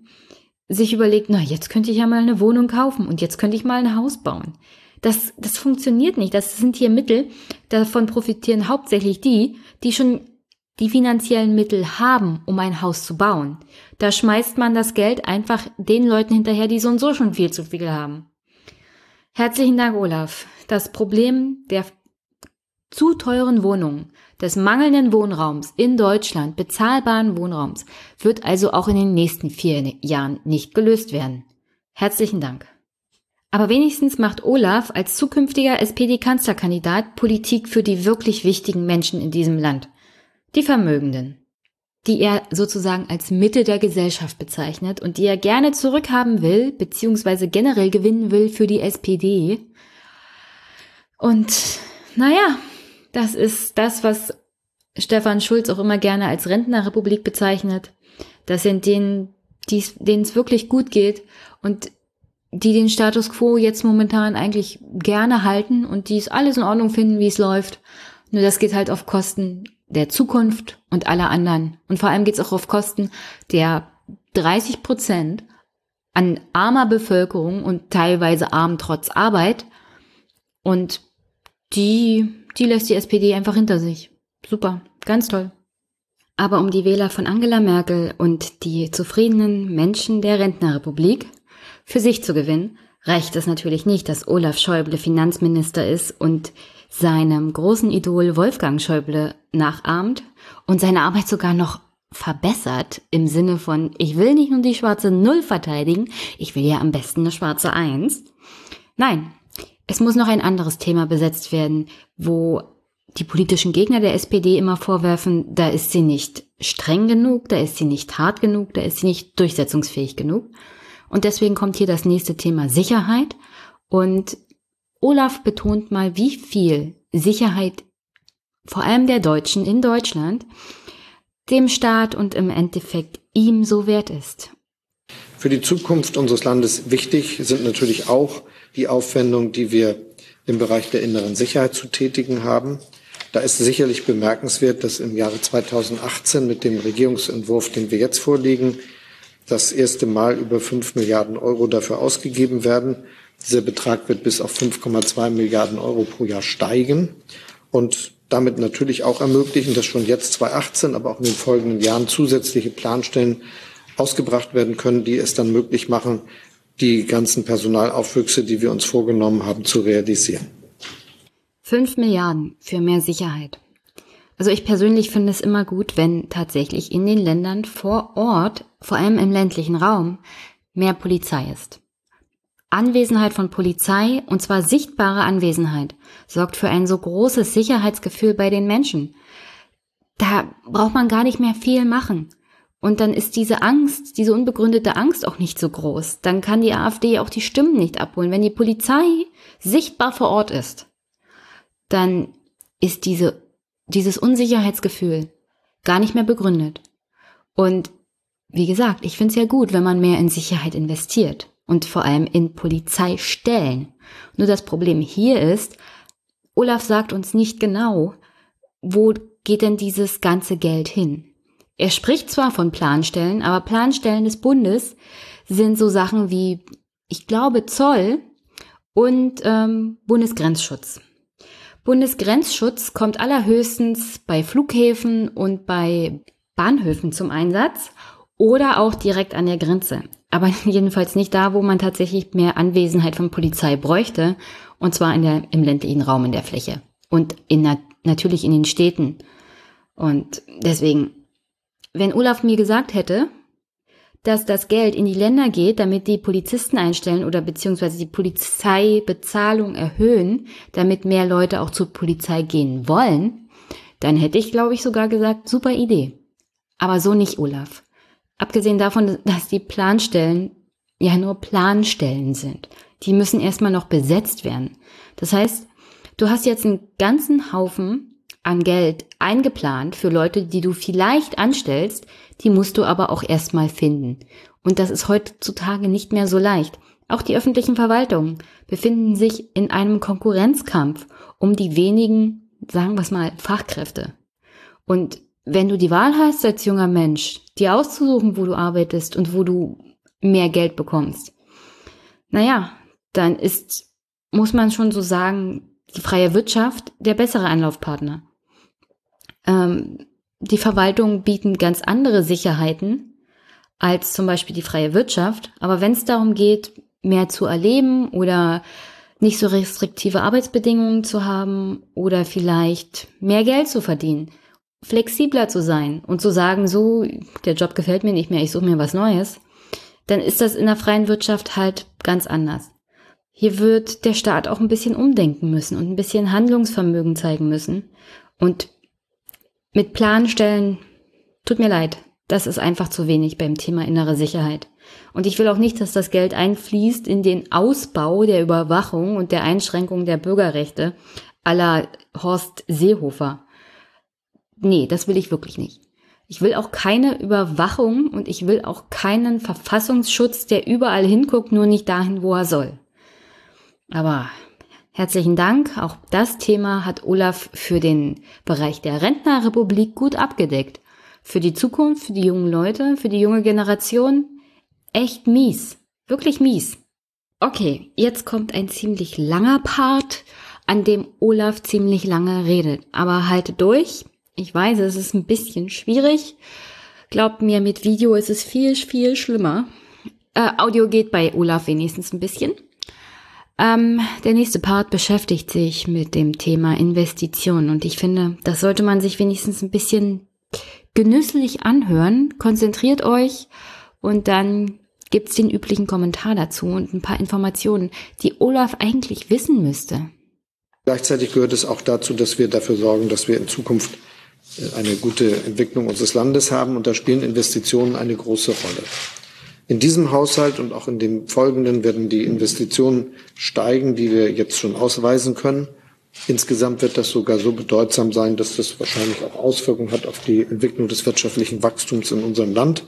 sich überlegt, na, jetzt könnte ich ja mal eine Wohnung kaufen und jetzt könnte ich mal ein Haus bauen. Das, das funktioniert nicht. Das sind hier Mittel, davon profitieren hauptsächlich die, die schon die finanziellen Mittel haben, um ein Haus zu bauen. Da schmeißt man das Geld einfach den Leuten hinterher, die so und so schon viel zu viel haben. Herzlichen Dank, Olaf. Das Problem der zu teuren Wohnungen, des mangelnden Wohnraums in Deutschland, bezahlbaren Wohnraums, wird also auch in den nächsten vier Jahren nicht gelöst werden. Herzlichen Dank. Aber wenigstens macht Olaf als zukünftiger SPD-Kanzlerkandidat Politik für die wirklich wichtigen Menschen in diesem Land die Vermögenden, die er sozusagen als Mitte der Gesellschaft bezeichnet und die er gerne zurückhaben will, beziehungsweise generell gewinnen will für die SPD. Und naja, das ist das, was Stefan Schulz auch immer gerne als Rentnerrepublik bezeichnet. Das sind denen, denen es wirklich gut geht und die den Status quo jetzt momentan eigentlich gerne halten und die es alles in Ordnung finden, wie es läuft. Nur das geht halt auf Kosten der Zukunft und aller anderen. Und vor allem geht es auch auf Kosten der 30 Prozent an armer Bevölkerung und teilweise arm trotz Arbeit. Und die, die lässt die SPD einfach hinter sich. Super, ganz toll. Aber um die Wähler von Angela Merkel und die zufriedenen Menschen der Rentnerrepublik für sich zu gewinnen, reicht es natürlich nicht, dass Olaf Schäuble Finanzminister ist und seinem großen Idol Wolfgang Schäuble nachahmt und seine Arbeit sogar noch verbessert im Sinne von, ich will nicht nur die schwarze Null verteidigen, ich will ja am besten eine schwarze Eins. Nein, es muss noch ein anderes Thema besetzt werden, wo die politischen Gegner der SPD immer vorwerfen, da ist sie nicht streng genug, da ist sie nicht hart genug, da ist sie nicht durchsetzungsfähig genug. Und deswegen kommt hier das nächste Thema Sicherheit. Und Olaf betont mal, wie viel Sicherheit vor allem der Deutschen in Deutschland dem Staat und im Endeffekt ihm so wert ist. Für die Zukunft unseres Landes wichtig sind natürlich auch die Aufwendungen, die wir im Bereich der inneren Sicherheit zu tätigen haben. Da ist sicherlich bemerkenswert, dass im Jahre 2018 mit dem Regierungsentwurf, den wir jetzt vorlegen, das erste Mal über fünf Milliarden Euro dafür ausgegeben werden. Dieser Betrag wird bis auf 5,2 Milliarden Euro pro Jahr steigen und damit natürlich auch ermöglichen, dass schon jetzt 2018, aber auch in den folgenden Jahren zusätzliche Planstellen ausgebracht werden können, die es dann möglich machen, die ganzen Personalaufwüchse, die wir uns vorgenommen haben, zu realisieren. Fünf Milliarden für mehr Sicherheit. Also ich persönlich finde es immer gut, wenn tatsächlich in den Ländern vor Ort, vor allem im ländlichen Raum, mehr Polizei ist. Anwesenheit von Polizei, und zwar sichtbare Anwesenheit, sorgt für ein so großes Sicherheitsgefühl bei den Menschen. Da braucht man gar nicht mehr viel machen. Und dann ist diese Angst, diese unbegründete Angst auch nicht so groß. Dann kann die AfD auch die Stimmen nicht abholen. Wenn die Polizei sichtbar vor Ort ist, dann ist diese, dieses Unsicherheitsgefühl gar nicht mehr begründet. Und wie gesagt, ich finde es ja gut, wenn man mehr in Sicherheit investiert und vor allem in Polizeistellen. Nur das Problem hier ist, Olaf sagt uns nicht genau, wo geht denn dieses ganze Geld hin? Er spricht zwar von Planstellen, aber Planstellen des Bundes sind so Sachen wie, ich glaube, Zoll und ähm, Bundesgrenzschutz. Bundesgrenzschutz kommt allerhöchstens bei Flughäfen und bei Bahnhöfen zum Einsatz oder auch direkt an der Grenze. Aber jedenfalls nicht da, wo man tatsächlich mehr Anwesenheit von Polizei bräuchte, und zwar in der, im ländlichen Raum in der Fläche und in, natürlich in den Städten. Und deswegen wenn Olaf mir gesagt hätte, dass das Geld in die Länder geht, damit die Polizisten einstellen oder beziehungsweise die Polizeibezahlung erhöhen, damit mehr Leute auch zur Polizei gehen wollen, dann hätte ich, glaube ich, sogar gesagt, super Idee. Aber so nicht, Olaf. Abgesehen davon, dass die Planstellen ja nur Planstellen sind. Die müssen erstmal noch besetzt werden. Das heißt, du hast jetzt einen ganzen Haufen an Geld eingeplant für Leute, die du vielleicht anstellst, die musst du aber auch erstmal finden. Und das ist heutzutage nicht mehr so leicht. Auch die öffentlichen Verwaltungen befinden sich in einem Konkurrenzkampf um die wenigen, sagen wir es mal, Fachkräfte. Und wenn du die Wahl hast als junger Mensch, dir auszusuchen, wo du arbeitest und wo du mehr Geld bekommst, naja, dann ist, muss man schon so sagen, die freie Wirtschaft der bessere Anlaufpartner. Ähm, die Verwaltungen bieten ganz andere Sicherheiten als zum Beispiel die freie Wirtschaft. Aber wenn es darum geht, mehr zu erleben oder nicht so restriktive Arbeitsbedingungen zu haben oder vielleicht mehr Geld zu verdienen, flexibler zu sein und zu sagen, so, der Job gefällt mir nicht mehr, ich suche mir was Neues, dann ist das in der freien Wirtschaft halt ganz anders. Hier wird der Staat auch ein bisschen umdenken müssen und ein bisschen Handlungsvermögen zeigen müssen. Und mit Planstellen, tut mir leid, das ist einfach zu wenig beim Thema innere Sicherheit. Und ich will auch nicht, dass das Geld einfließt in den Ausbau der Überwachung und der Einschränkung der Bürgerrechte aller Horst Seehofer. Nee, das will ich wirklich nicht. Ich will auch keine Überwachung und ich will auch keinen Verfassungsschutz, der überall hinguckt, nur nicht dahin, wo er soll. Aber Herzlichen Dank. Auch das Thema hat Olaf für den Bereich der Rentnerrepublik gut abgedeckt. Für die Zukunft, für die jungen Leute, für die junge Generation echt mies. Wirklich mies. Okay, jetzt kommt ein ziemlich langer Part, an dem Olaf ziemlich lange redet. Aber haltet durch. Ich weiß, es ist ein bisschen schwierig. Glaubt mir, mit Video ist es viel, viel schlimmer. Äh, Audio geht bei Olaf wenigstens ein bisschen. Ähm, der nächste Part beschäftigt sich mit dem Thema Investitionen und ich finde, das sollte man sich wenigstens ein bisschen genüsslich anhören. Konzentriert euch und dann gibt's den üblichen Kommentar dazu und ein paar Informationen, die Olaf eigentlich wissen müsste. Gleichzeitig gehört es auch dazu, dass wir dafür sorgen, dass wir in Zukunft eine gute Entwicklung unseres Landes haben und da spielen Investitionen eine große Rolle. In diesem Haushalt und auch in dem folgenden werden die Investitionen steigen, die wir jetzt schon ausweisen können. Insgesamt wird das sogar so bedeutsam sein, dass das wahrscheinlich auch Auswirkungen hat auf die Entwicklung des wirtschaftlichen Wachstums in unserem Land.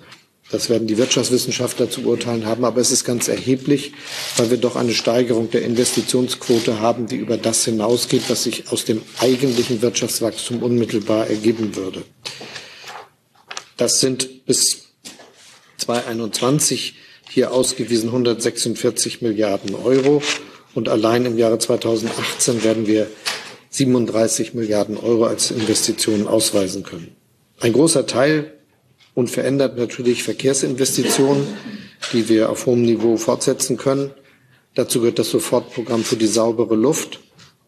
Das werden die Wirtschaftswissenschaftler zu urteilen haben, aber es ist ganz erheblich, weil wir doch eine Steigerung der Investitionsquote haben, die über das hinausgeht, was sich aus dem eigentlichen Wirtschaftswachstum unmittelbar ergeben würde. Das sind bis 2021 hier ausgewiesen 146 Milliarden Euro und allein im Jahre 2018 werden wir 37 Milliarden Euro als Investitionen ausweisen können. Ein großer Teil unverändert natürlich Verkehrsinvestitionen, die wir auf hohem Niveau fortsetzen können. Dazu gehört das Sofortprogramm für die saubere Luft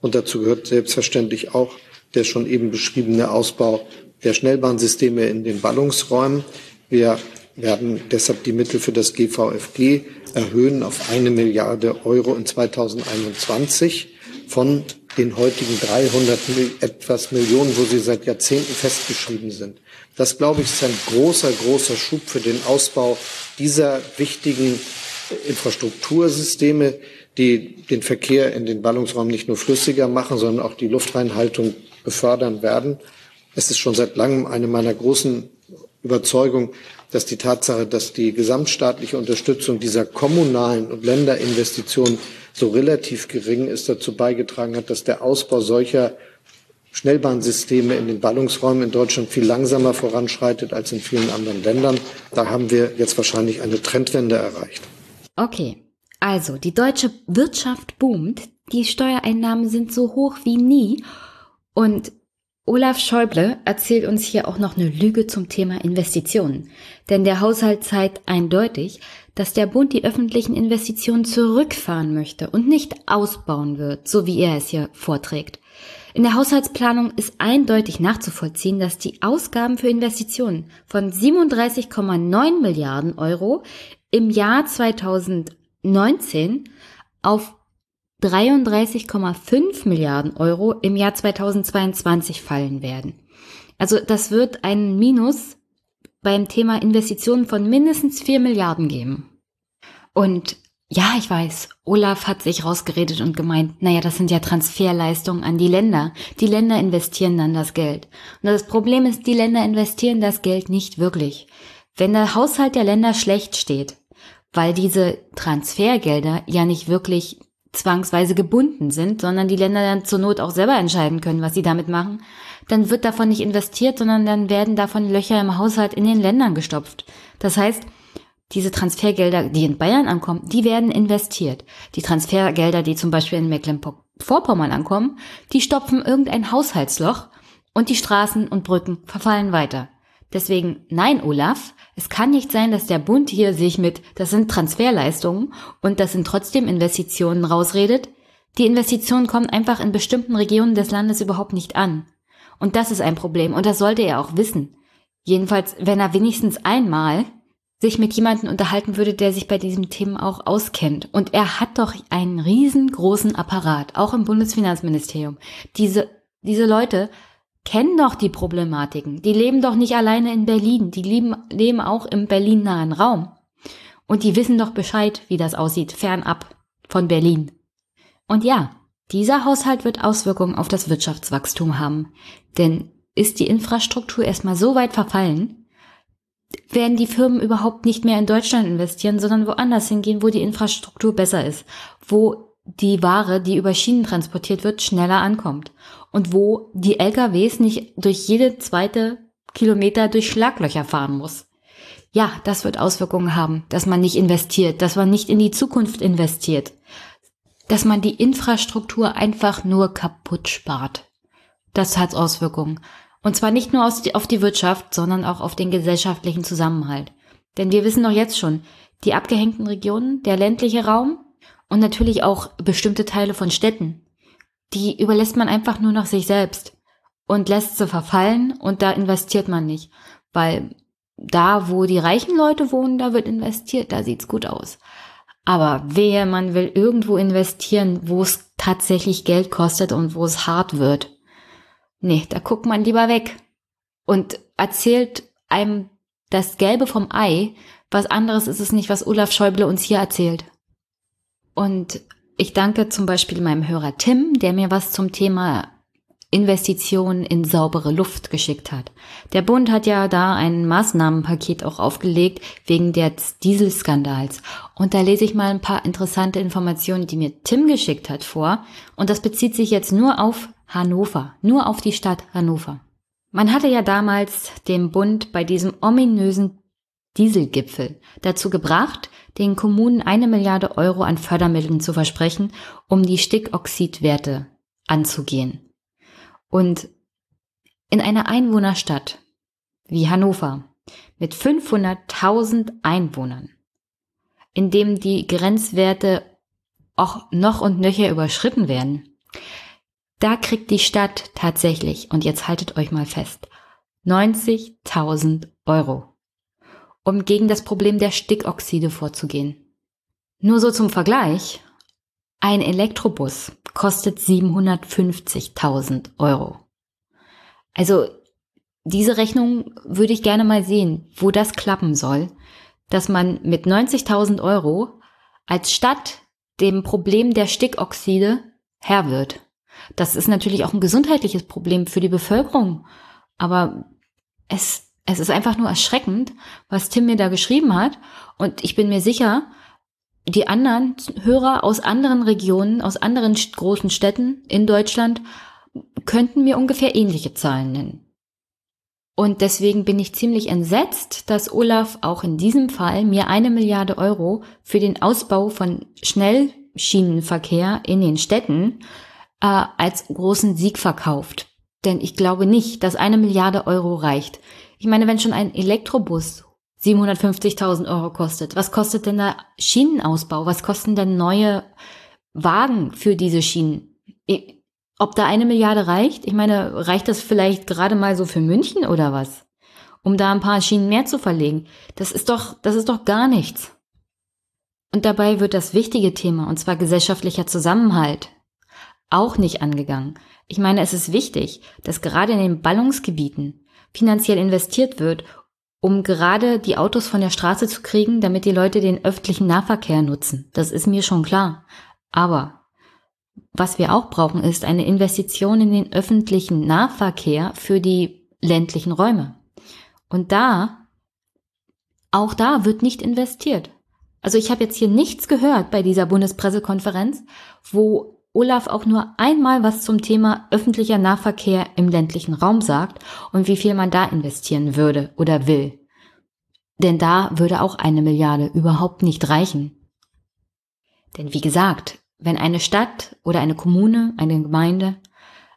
und dazu gehört selbstverständlich auch der schon eben beschriebene Ausbau der Schnellbahnsysteme in den Ballungsräumen. Wir werden deshalb die Mittel für das GVFG erhöhen auf eine Milliarde Euro in 2021 von den heutigen 300 etwas Millionen, wo sie seit Jahrzehnten festgeschrieben sind. Das, glaube ich, ist ein großer, großer Schub für den Ausbau dieser wichtigen Infrastruktursysteme, die den Verkehr in den Ballungsraum nicht nur flüssiger machen, sondern auch die Luftreinhaltung befördern werden. Es ist schon seit langem eine meiner großen Überzeugungen, dass die Tatsache, dass die gesamtstaatliche Unterstützung dieser kommunalen und Länderinvestitionen so relativ gering ist, dazu beigetragen hat, dass der Ausbau solcher Schnellbahnsysteme in den Ballungsräumen in Deutschland viel langsamer voranschreitet als in vielen anderen Ländern. Da haben wir jetzt wahrscheinlich eine Trendwende erreicht. Okay, also die deutsche Wirtschaft boomt, die Steuereinnahmen sind so hoch wie nie und Olaf Schäuble erzählt uns hier auch noch eine Lüge zum Thema Investitionen. Denn der Haushalt zeigt eindeutig, dass der Bund die öffentlichen Investitionen zurückfahren möchte und nicht ausbauen wird, so wie er es hier vorträgt. In der Haushaltsplanung ist eindeutig nachzuvollziehen, dass die Ausgaben für Investitionen von 37,9 Milliarden Euro im Jahr 2019 auf 33,5 Milliarden Euro im Jahr 2022 fallen werden. Also das wird ein Minus beim Thema Investitionen von mindestens 4 Milliarden geben. Und ja, ich weiß, Olaf hat sich rausgeredet und gemeint, naja, das sind ja Transferleistungen an die Länder. Die Länder investieren dann das Geld. Und das Problem ist, die Länder investieren das Geld nicht wirklich. Wenn der Haushalt der Länder schlecht steht, weil diese Transfergelder ja nicht wirklich zwangsweise gebunden sind, sondern die Länder dann zur Not auch selber entscheiden können, was sie damit machen, dann wird davon nicht investiert, sondern dann werden davon Löcher im Haushalt in den Ländern gestopft. Das heißt, diese Transfergelder, die in Bayern ankommen, die werden investiert. Die Transfergelder, die zum Beispiel in Mecklenburg-Vorpommern ankommen, die stopfen irgendein Haushaltsloch und die Straßen und Brücken verfallen weiter. Deswegen, nein, Olaf, es kann nicht sein, dass der Bund hier sich mit, das sind Transferleistungen und das sind trotzdem Investitionen rausredet. Die Investitionen kommen einfach in bestimmten Regionen des Landes überhaupt nicht an. Und das ist ein Problem und das sollte er auch wissen. Jedenfalls, wenn er wenigstens einmal sich mit jemandem unterhalten würde, der sich bei diesem Themen auch auskennt. Und er hat doch einen riesengroßen Apparat, auch im Bundesfinanzministerium. Diese, diese Leute kennen doch die Problematiken. Die leben doch nicht alleine in Berlin. Die leben, leben auch im Berlin-nahen Raum. Und die wissen doch Bescheid, wie das aussieht, fernab von Berlin. Und ja, dieser Haushalt wird Auswirkungen auf das Wirtschaftswachstum haben. Denn ist die Infrastruktur erstmal so weit verfallen, werden die Firmen überhaupt nicht mehr in Deutschland investieren, sondern woanders hingehen, wo die Infrastruktur besser ist, wo die Ware, die über Schienen transportiert wird, schneller ankommt und wo die LKWs nicht durch jede zweite Kilometer durch Schlaglöcher fahren muss. Ja, das wird Auswirkungen haben, dass man nicht investiert, dass man nicht in die Zukunft investiert, dass man die Infrastruktur einfach nur kaputt spart. Das hat Auswirkungen. Und zwar nicht nur auf die Wirtschaft, sondern auch auf den gesellschaftlichen Zusammenhalt. Denn wir wissen doch jetzt schon, die abgehängten Regionen, der ländliche Raum und natürlich auch bestimmte Teile von Städten, die überlässt man einfach nur noch sich selbst und lässt sie verfallen und da investiert man nicht, weil da, wo die reichen Leute wohnen, da wird investiert, da sieht's gut aus. Aber wehe, man will irgendwo investieren, wo es tatsächlich Geld kostet und wo es hart wird. Nee, da guckt man lieber weg und erzählt einem das Gelbe vom Ei. Was anderes ist es nicht, was Olaf Schäuble uns hier erzählt. Und ich danke zum Beispiel meinem Hörer Tim, der mir was zum Thema Investitionen in saubere Luft geschickt hat. Der Bund hat ja da ein Maßnahmenpaket auch aufgelegt wegen des Dieselskandals. Und da lese ich mal ein paar interessante Informationen, die mir Tim geschickt hat, vor. Und das bezieht sich jetzt nur auf Hannover, nur auf die Stadt Hannover. Man hatte ja damals den Bund bei diesem ominösen Dieselgipfel dazu gebracht, den Kommunen eine Milliarde Euro an Fördermitteln zu versprechen, um die Stickoxidwerte anzugehen. Und in einer Einwohnerstadt wie Hannover mit 500.000 Einwohnern, in dem die Grenzwerte auch noch und nöcher überschritten werden, da kriegt die Stadt tatsächlich, und jetzt haltet euch mal fest, 90.000 Euro, um gegen das Problem der Stickoxide vorzugehen. Nur so zum Vergleich, ein Elektrobus kostet 750.000 Euro. Also diese Rechnung würde ich gerne mal sehen, wo das klappen soll, dass man mit 90.000 Euro als Stadt dem Problem der Stickoxide Herr wird. Das ist natürlich auch ein gesundheitliches Problem für die Bevölkerung, aber es, es ist einfach nur erschreckend, was Tim mir da geschrieben hat und ich bin mir sicher, die anderen Hörer aus anderen Regionen, aus anderen großen Städten in Deutschland könnten mir ungefähr ähnliche Zahlen nennen. Und deswegen bin ich ziemlich entsetzt, dass Olaf auch in diesem Fall mir eine Milliarde Euro für den Ausbau von Schnellschienenverkehr in den Städten äh, als großen Sieg verkauft. Denn ich glaube nicht, dass eine Milliarde Euro reicht. Ich meine, wenn schon ein Elektrobus 750.000 Euro kostet. Was kostet denn der Schienenausbau? Was kosten denn neue Wagen für diese Schienen? Ob da eine Milliarde reicht? Ich meine, reicht das vielleicht gerade mal so für München oder was? Um da ein paar Schienen mehr zu verlegen. Das ist doch, das ist doch gar nichts. Und dabei wird das wichtige Thema, und zwar gesellschaftlicher Zusammenhalt, auch nicht angegangen. Ich meine, es ist wichtig, dass gerade in den Ballungsgebieten finanziell investiert wird, um gerade die Autos von der Straße zu kriegen, damit die Leute den öffentlichen Nahverkehr nutzen. Das ist mir schon klar. Aber was wir auch brauchen, ist eine Investition in den öffentlichen Nahverkehr für die ländlichen Räume. Und da, auch da wird nicht investiert. Also ich habe jetzt hier nichts gehört bei dieser Bundespressekonferenz, wo Olaf auch nur einmal was zum Thema öffentlicher Nahverkehr im ländlichen Raum sagt und wie viel man da investieren würde oder will. Denn da würde auch eine Milliarde überhaupt nicht reichen. Denn wie gesagt, wenn eine Stadt oder eine Kommune, eine Gemeinde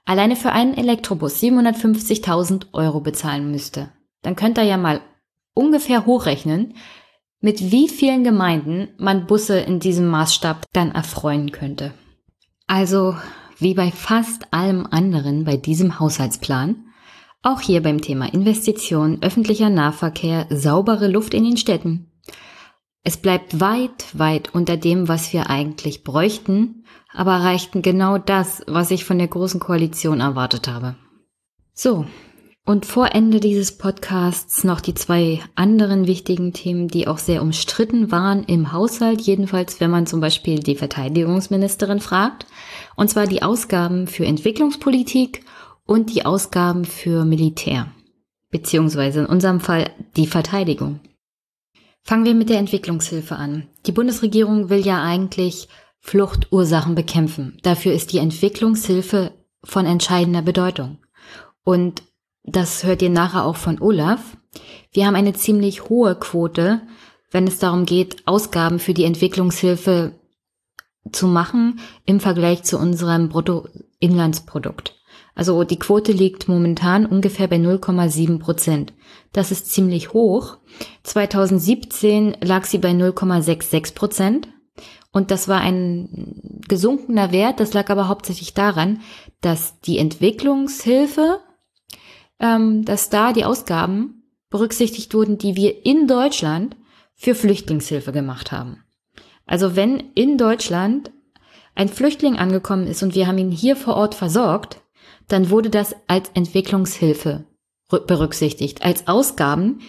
alleine für einen Elektrobus 750.000 Euro bezahlen müsste, dann könnt ihr ja mal ungefähr hochrechnen, mit wie vielen Gemeinden man Busse in diesem Maßstab dann erfreuen könnte. Also, wie bei fast allem anderen bei diesem Haushaltsplan, auch hier beim Thema Investition, öffentlicher Nahverkehr, saubere Luft in den Städten. Es bleibt weit, weit unter dem, was wir eigentlich bräuchten, aber erreichten genau das, was ich von der Großen Koalition erwartet habe. So, und vor Ende dieses Podcasts noch die zwei anderen wichtigen Themen, die auch sehr umstritten waren im Haushalt, jedenfalls wenn man zum Beispiel die Verteidigungsministerin fragt, und zwar die Ausgaben für Entwicklungspolitik und die Ausgaben für Militär, beziehungsweise in unserem Fall die Verteidigung. Fangen wir mit der Entwicklungshilfe an. Die Bundesregierung will ja eigentlich Fluchtursachen bekämpfen. Dafür ist die Entwicklungshilfe von entscheidender Bedeutung. Und das hört ihr nachher auch von Olaf, wir haben eine ziemlich hohe Quote, wenn es darum geht, Ausgaben für die Entwicklungshilfe zu machen im Vergleich zu unserem Bruttoinlandsprodukt. Also die Quote liegt momentan ungefähr bei 0,7 Prozent. Das ist ziemlich hoch. 2017 lag sie bei 0,66 Prozent. Und das war ein gesunkener Wert. Das lag aber hauptsächlich daran, dass die Entwicklungshilfe, ähm, dass da die Ausgaben berücksichtigt wurden, die wir in Deutschland für Flüchtlingshilfe gemacht haben. Also wenn in Deutschland ein Flüchtling angekommen ist und wir haben ihn hier vor Ort versorgt, dann wurde das als Entwicklungshilfe berücksichtigt, als Ausgaben,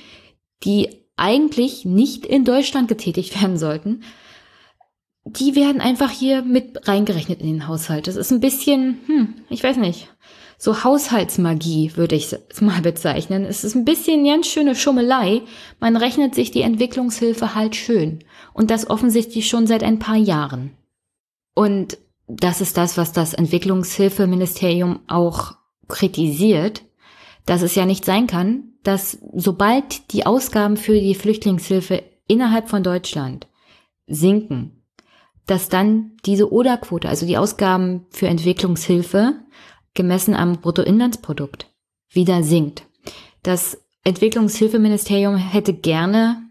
die eigentlich nicht in Deutschland getätigt werden sollten. Die werden einfach hier mit reingerechnet in den Haushalt. Das ist ein bisschen, hm, ich weiß nicht, so Haushaltsmagie würde ich es mal bezeichnen. Es ist ein bisschen ganz schöne Schummelei. Man rechnet sich die Entwicklungshilfe halt schön. Und das offensichtlich schon seit ein paar Jahren. Und das ist das, was das Entwicklungshilfeministerium auch kritisiert, dass es ja nicht sein kann, dass sobald die Ausgaben für die Flüchtlingshilfe innerhalb von Deutschland sinken, dass dann diese Oder-Quote, also die Ausgaben für Entwicklungshilfe, gemessen am Bruttoinlandsprodukt, wieder sinkt. Das Entwicklungshilfeministerium hätte gerne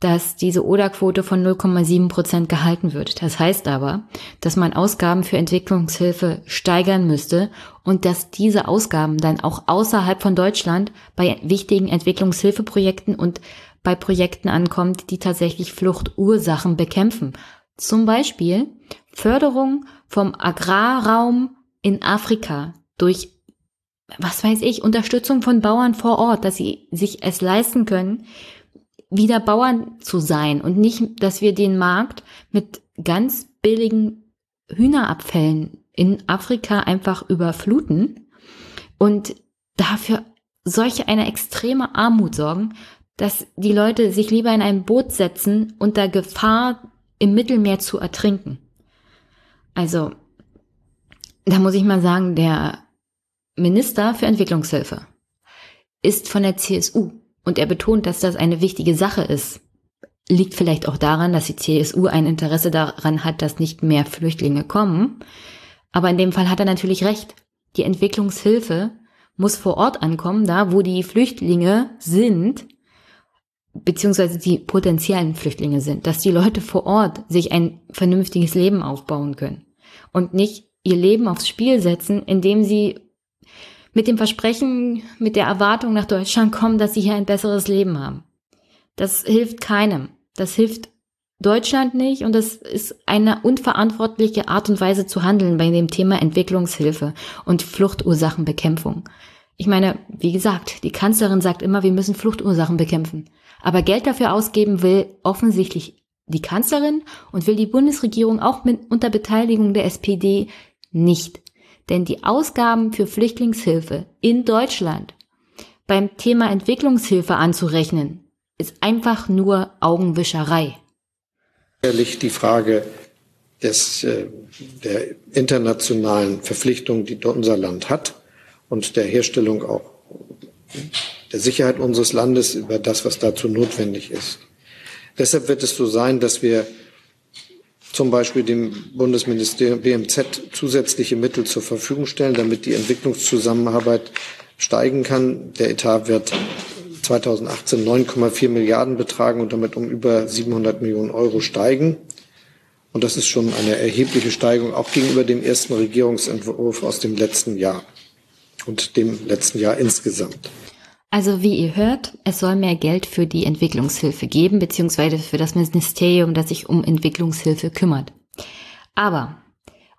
dass diese ODA-Quote von 0,7 Prozent gehalten wird. Das heißt aber, dass man Ausgaben für Entwicklungshilfe steigern müsste und dass diese Ausgaben dann auch außerhalb von Deutschland bei wichtigen Entwicklungshilfeprojekten und bei Projekten ankommt, die tatsächlich Fluchtursachen bekämpfen. Zum Beispiel Förderung vom Agrarraum in Afrika durch was weiß ich, Unterstützung von Bauern vor Ort, dass sie sich es leisten können, wieder Bauern zu sein und nicht, dass wir den Markt mit ganz billigen Hühnerabfällen in Afrika einfach überfluten und dafür solche eine extreme Armut sorgen, dass die Leute sich lieber in ein Boot setzen unter Gefahr im Mittelmeer zu ertrinken. Also, da muss ich mal sagen, der Minister für Entwicklungshilfe ist von der CSU und er betont, dass das eine wichtige Sache ist, liegt vielleicht auch daran, dass die CSU ein Interesse daran hat, dass nicht mehr Flüchtlinge kommen. Aber in dem Fall hat er natürlich recht. Die Entwicklungshilfe muss vor Ort ankommen, da wo die Flüchtlinge sind, beziehungsweise die potenziellen Flüchtlinge sind, dass die Leute vor Ort sich ein vernünftiges Leben aufbauen können und nicht ihr Leben aufs Spiel setzen, indem sie mit dem Versprechen, mit der Erwartung nach Deutschland kommen, dass sie hier ein besseres Leben haben. Das hilft keinem. Das hilft Deutschland nicht und das ist eine unverantwortliche Art und Weise zu handeln bei dem Thema Entwicklungshilfe und Fluchtursachenbekämpfung. Ich meine, wie gesagt, die Kanzlerin sagt immer, wir müssen Fluchtursachen bekämpfen. Aber Geld dafür ausgeben will offensichtlich die Kanzlerin und will die Bundesregierung auch mit unter Beteiligung der SPD nicht. Denn die Ausgaben für Flüchtlingshilfe in Deutschland beim Thema Entwicklungshilfe anzurechnen, ist einfach nur Augenwischerei. Ehrlich die Frage des, äh, der internationalen Verpflichtung, die unser Land hat und der Herstellung auch der Sicherheit unseres Landes über das, was dazu notwendig ist. Deshalb wird es so sein, dass wir zum Beispiel dem Bundesministerium BMZ zusätzliche Mittel zur Verfügung stellen, damit die Entwicklungszusammenarbeit steigen kann. Der Etat wird 2018 9,4 Milliarden betragen und damit um über 700 Millionen Euro steigen. Und das ist schon eine erhebliche Steigerung, auch gegenüber dem ersten Regierungsentwurf aus dem letzten Jahr und dem letzten Jahr insgesamt. Also wie ihr hört, es soll mehr Geld für die Entwicklungshilfe geben, beziehungsweise für das Ministerium, das sich um Entwicklungshilfe kümmert. Aber,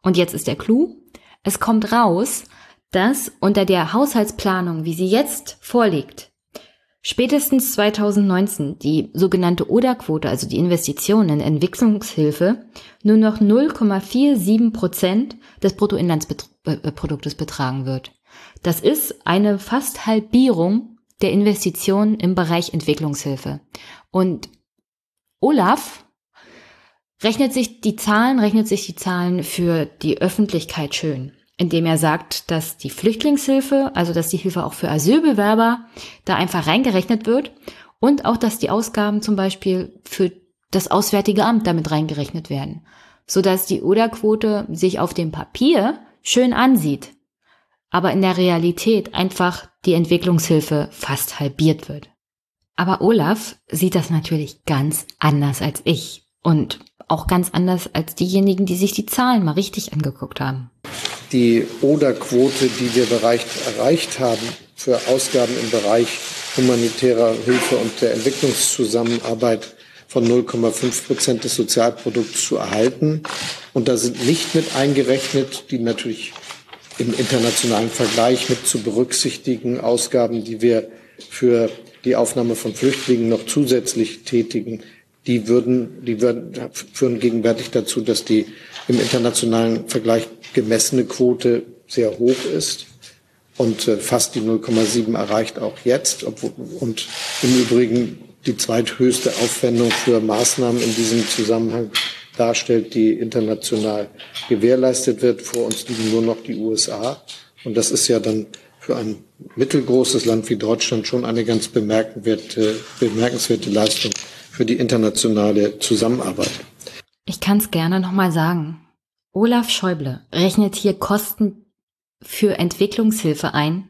und jetzt ist der Clou, es kommt raus, dass unter der Haushaltsplanung, wie sie jetzt vorliegt, spätestens 2019 die sogenannte ODA-Quote, also die Investitionen in Entwicklungshilfe, nur noch 0,47 Prozent des Bruttoinlandsproduktes betragen wird. Das ist eine fast Halbierung der Investitionen im Bereich Entwicklungshilfe. Und Olaf rechnet sich die Zahlen, rechnet sich die Zahlen für die Öffentlichkeit schön, indem er sagt, dass die Flüchtlingshilfe, also dass die Hilfe auch für Asylbewerber da einfach reingerechnet wird und auch, dass die Ausgaben zum Beispiel für das Auswärtige Amt damit reingerechnet werden, sodass die Oder-Quote sich auf dem Papier schön ansieht. aber in der Realität einfach die Entwicklungshilfe fast halbiert wird. Aber Olaf sieht das natürlich ganz anders als ich und auch ganz anders als diejenigen, die sich die Zahlen mal richtig angeguckt haben. Die Oder-Quote, die wir erreicht haben für Ausgaben im Bereich humanitärer Hilfe und der Entwicklungszusammenarbeit von 0,5 Prozent des Sozialprodukts zu erhalten. Und da sind nicht mit eingerechnet die natürlich im internationalen Vergleich mit zu berücksichtigen Ausgaben, die wir für die Aufnahme von Flüchtlingen noch zusätzlich tätigen, die würden, die würden, führen gegenwärtig dazu, dass die im internationalen Vergleich gemessene Quote sehr hoch ist und äh, fast die 0,7 erreicht auch jetzt. Und im Übrigen die zweithöchste Aufwendung für Maßnahmen in diesem Zusammenhang darstellt, die international gewährleistet wird. Vor uns liegen nur noch die USA. Und das ist ja dann für ein mittelgroßes Land wie Deutschland schon eine ganz bemerkenswerte, bemerkenswerte Leistung für die internationale Zusammenarbeit. Ich kann es gerne nochmal sagen. Olaf Schäuble rechnet hier Kosten für Entwicklungshilfe ein,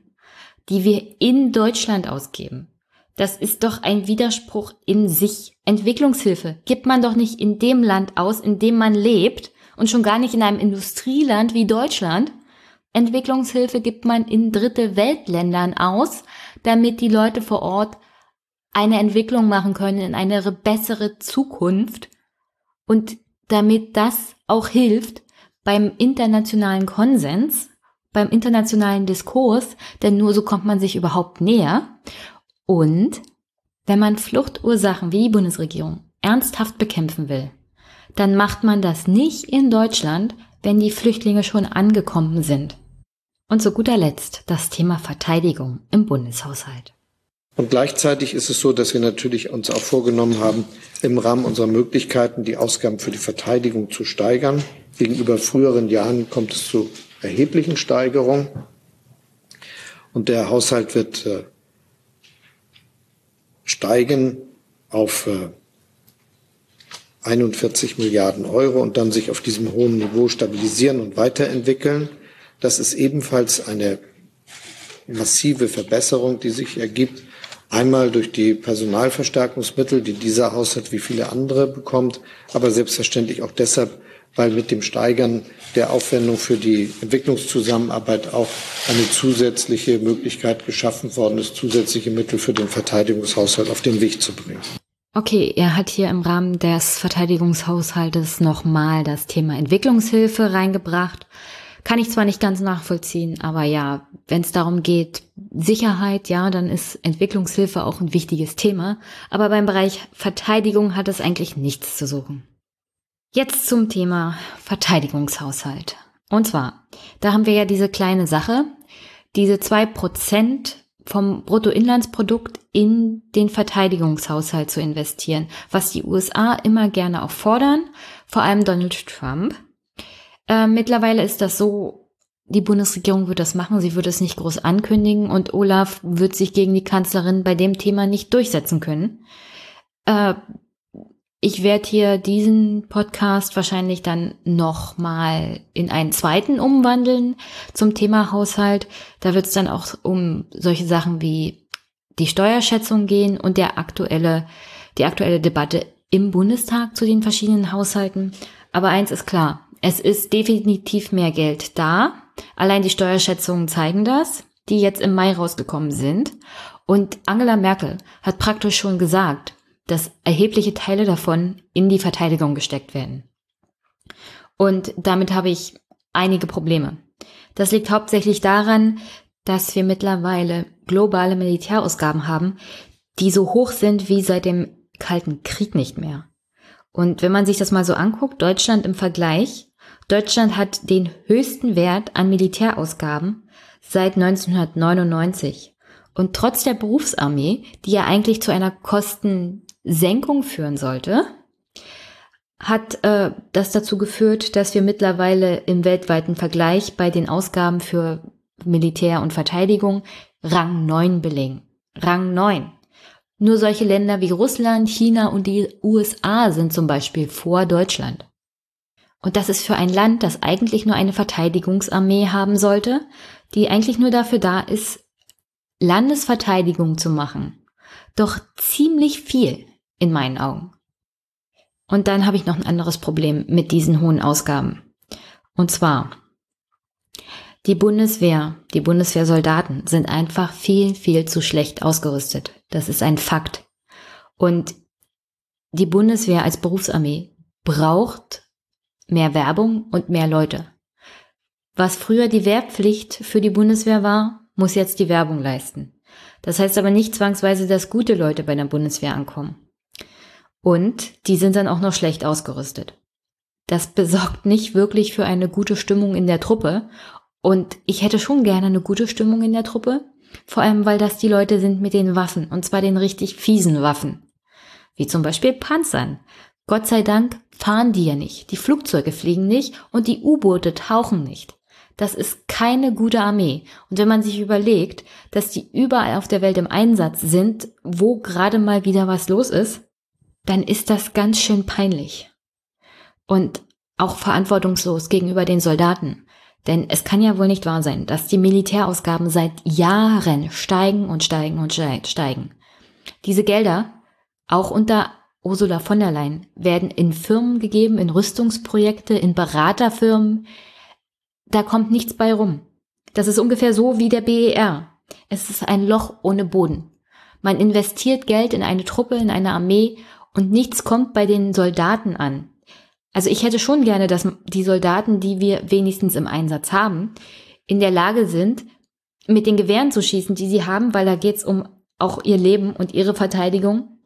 die wir in Deutschland ausgeben. Das ist doch ein Widerspruch in sich. Entwicklungshilfe gibt man doch nicht in dem Land aus, in dem man lebt und schon gar nicht in einem Industrieland wie Deutschland. Entwicklungshilfe gibt man in dritte Weltländern aus, damit die Leute vor Ort eine Entwicklung machen können in eine bessere Zukunft und damit das auch hilft beim internationalen Konsens, beim internationalen Diskurs, denn nur so kommt man sich überhaupt näher. Und wenn man Fluchtursachen wie die Bundesregierung ernsthaft bekämpfen will, dann macht man das nicht in Deutschland, wenn die Flüchtlinge schon angekommen sind. Und zu guter Letzt das Thema Verteidigung im Bundeshaushalt. Und gleichzeitig ist es so, dass wir natürlich uns auch vorgenommen haben, im Rahmen unserer Möglichkeiten die Ausgaben für die Verteidigung zu steigern. Gegenüber früheren Jahren kommt es zu erheblichen Steigerungen. Und der Haushalt wird äh, steigen auf äh, 41 Milliarden Euro und dann sich auf diesem hohen Niveau stabilisieren und weiterentwickeln. Das ist ebenfalls eine massive Verbesserung, die sich ergibt Einmal durch die Personalverstärkungsmittel, die dieser Haushalt wie viele andere bekommt, aber selbstverständlich auch deshalb, weil mit dem Steigern der Aufwendung für die Entwicklungszusammenarbeit auch eine zusätzliche Möglichkeit geschaffen worden ist, zusätzliche Mittel für den Verteidigungshaushalt auf den Weg zu bringen. Okay, er hat hier im Rahmen des Verteidigungshaushaltes nochmal das Thema Entwicklungshilfe reingebracht. Kann ich zwar nicht ganz nachvollziehen, aber ja, wenn es darum geht, Sicherheit, ja, dann ist Entwicklungshilfe auch ein wichtiges Thema. Aber beim Bereich Verteidigung hat es eigentlich nichts zu suchen. Jetzt zum Thema Verteidigungshaushalt. Und zwar, da haben wir ja diese kleine Sache, diese zwei Prozent vom Bruttoinlandsprodukt in den Verteidigungshaushalt zu investieren, was die USA immer gerne auch fordern, vor allem Donald Trump. Äh, mittlerweile ist das so, die Bundesregierung wird das machen, sie wird es nicht groß ankündigen und Olaf wird sich gegen die Kanzlerin bei dem Thema nicht durchsetzen können. Äh, ich werde hier diesen Podcast wahrscheinlich dann nochmal in einen zweiten umwandeln zum Thema Haushalt. Da wird es dann auch um solche Sachen wie die Steuerschätzung gehen und der aktuelle, die aktuelle Debatte im Bundestag zu den verschiedenen Haushalten. Aber eins ist klar, es ist definitiv mehr Geld da. Allein die Steuerschätzungen zeigen das, die jetzt im Mai rausgekommen sind. Und Angela Merkel hat praktisch schon gesagt, dass erhebliche Teile davon in die Verteidigung gesteckt werden. Und damit habe ich einige Probleme. Das liegt hauptsächlich daran, dass wir mittlerweile globale Militärausgaben haben, die so hoch sind wie seit dem Kalten Krieg nicht mehr. Und wenn man sich das mal so anguckt, Deutschland im Vergleich, Deutschland hat den höchsten Wert an Militärausgaben seit 1999. Und trotz der Berufsarmee, die ja eigentlich zu einer Kostensenkung führen sollte, hat äh, das dazu geführt, dass wir mittlerweile im weltweiten Vergleich bei den Ausgaben für Militär und Verteidigung Rang 9 belegen. Rang 9. Nur solche Länder wie Russland, China und die USA sind zum Beispiel vor Deutschland. Und das ist für ein Land, das eigentlich nur eine Verteidigungsarmee haben sollte, die eigentlich nur dafür da ist, Landesverteidigung zu machen. Doch ziemlich viel in meinen Augen. Und dann habe ich noch ein anderes Problem mit diesen hohen Ausgaben. Und zwar, die Bundeswehr, die Bundeswehrsoldaten sind einfach viel, viel zu schlecht ausgerüstet. Das ist ein Fakt. Und die Bundeswehr als Berufsarmee braucht mehr Werbung und mehr Leute. Was früher die Wehrpflicht für die Bundeswehr war, muss jetzt die Werbung leisten. Das heißt aber nicht zwangsweise, dass gute Leute bei der Bundeswehr ankommen. Und die sind dann auch noch schlecht ausgerüstet. Das besorgt nicht wirklich für eine gute Stimmung in der Truppe. Und ich hätte schon gerne eine gute Stimmung in der Truppe. Vor allem, weil das die Leute sind mit den Waffen. Und zwar den richtig fiesen Waffen. Wie zum Beispiel Panzern. Gott sei Dank fahren die ja nicht. Die Flugzeuge fliegen nicht und die U-Boote tauchen nicht. Das ist keine gute Armee. Und wenn man sich überlegt, dass die überall auf der Welt im Einsatz sind, wo gerade mal wieder was los ist, dann ist das ganz schön peinlich. Und auch verantwortungslos gegenüber den Soldaten. Denn es kann ja wohl nicht wahr sein, dass die Militärausgaben seit Jahren steigen und steigen und steigen. Diese Gelder, auch unter Ursula von der Leyen, werden in Firmen gegeben, in Rüstungsprojekte, in Beraterfirmen. Da kommt nichts bei rum. Das ist ungefähr so wie der BER. Es ist ein Loch ohne Boden. Man investiert Geld in eine Truppe, in eine Armee und nichts kommt bei den Soldaten an. Also ich hätte schon gerne, dass die Soldaten, die wir wenigstens im Einsatz haben, in der Lage sind, mit den Gewehren zu schießen, die sie haben, weil da geht es um auch ihr Leben und ihre Verteidigung.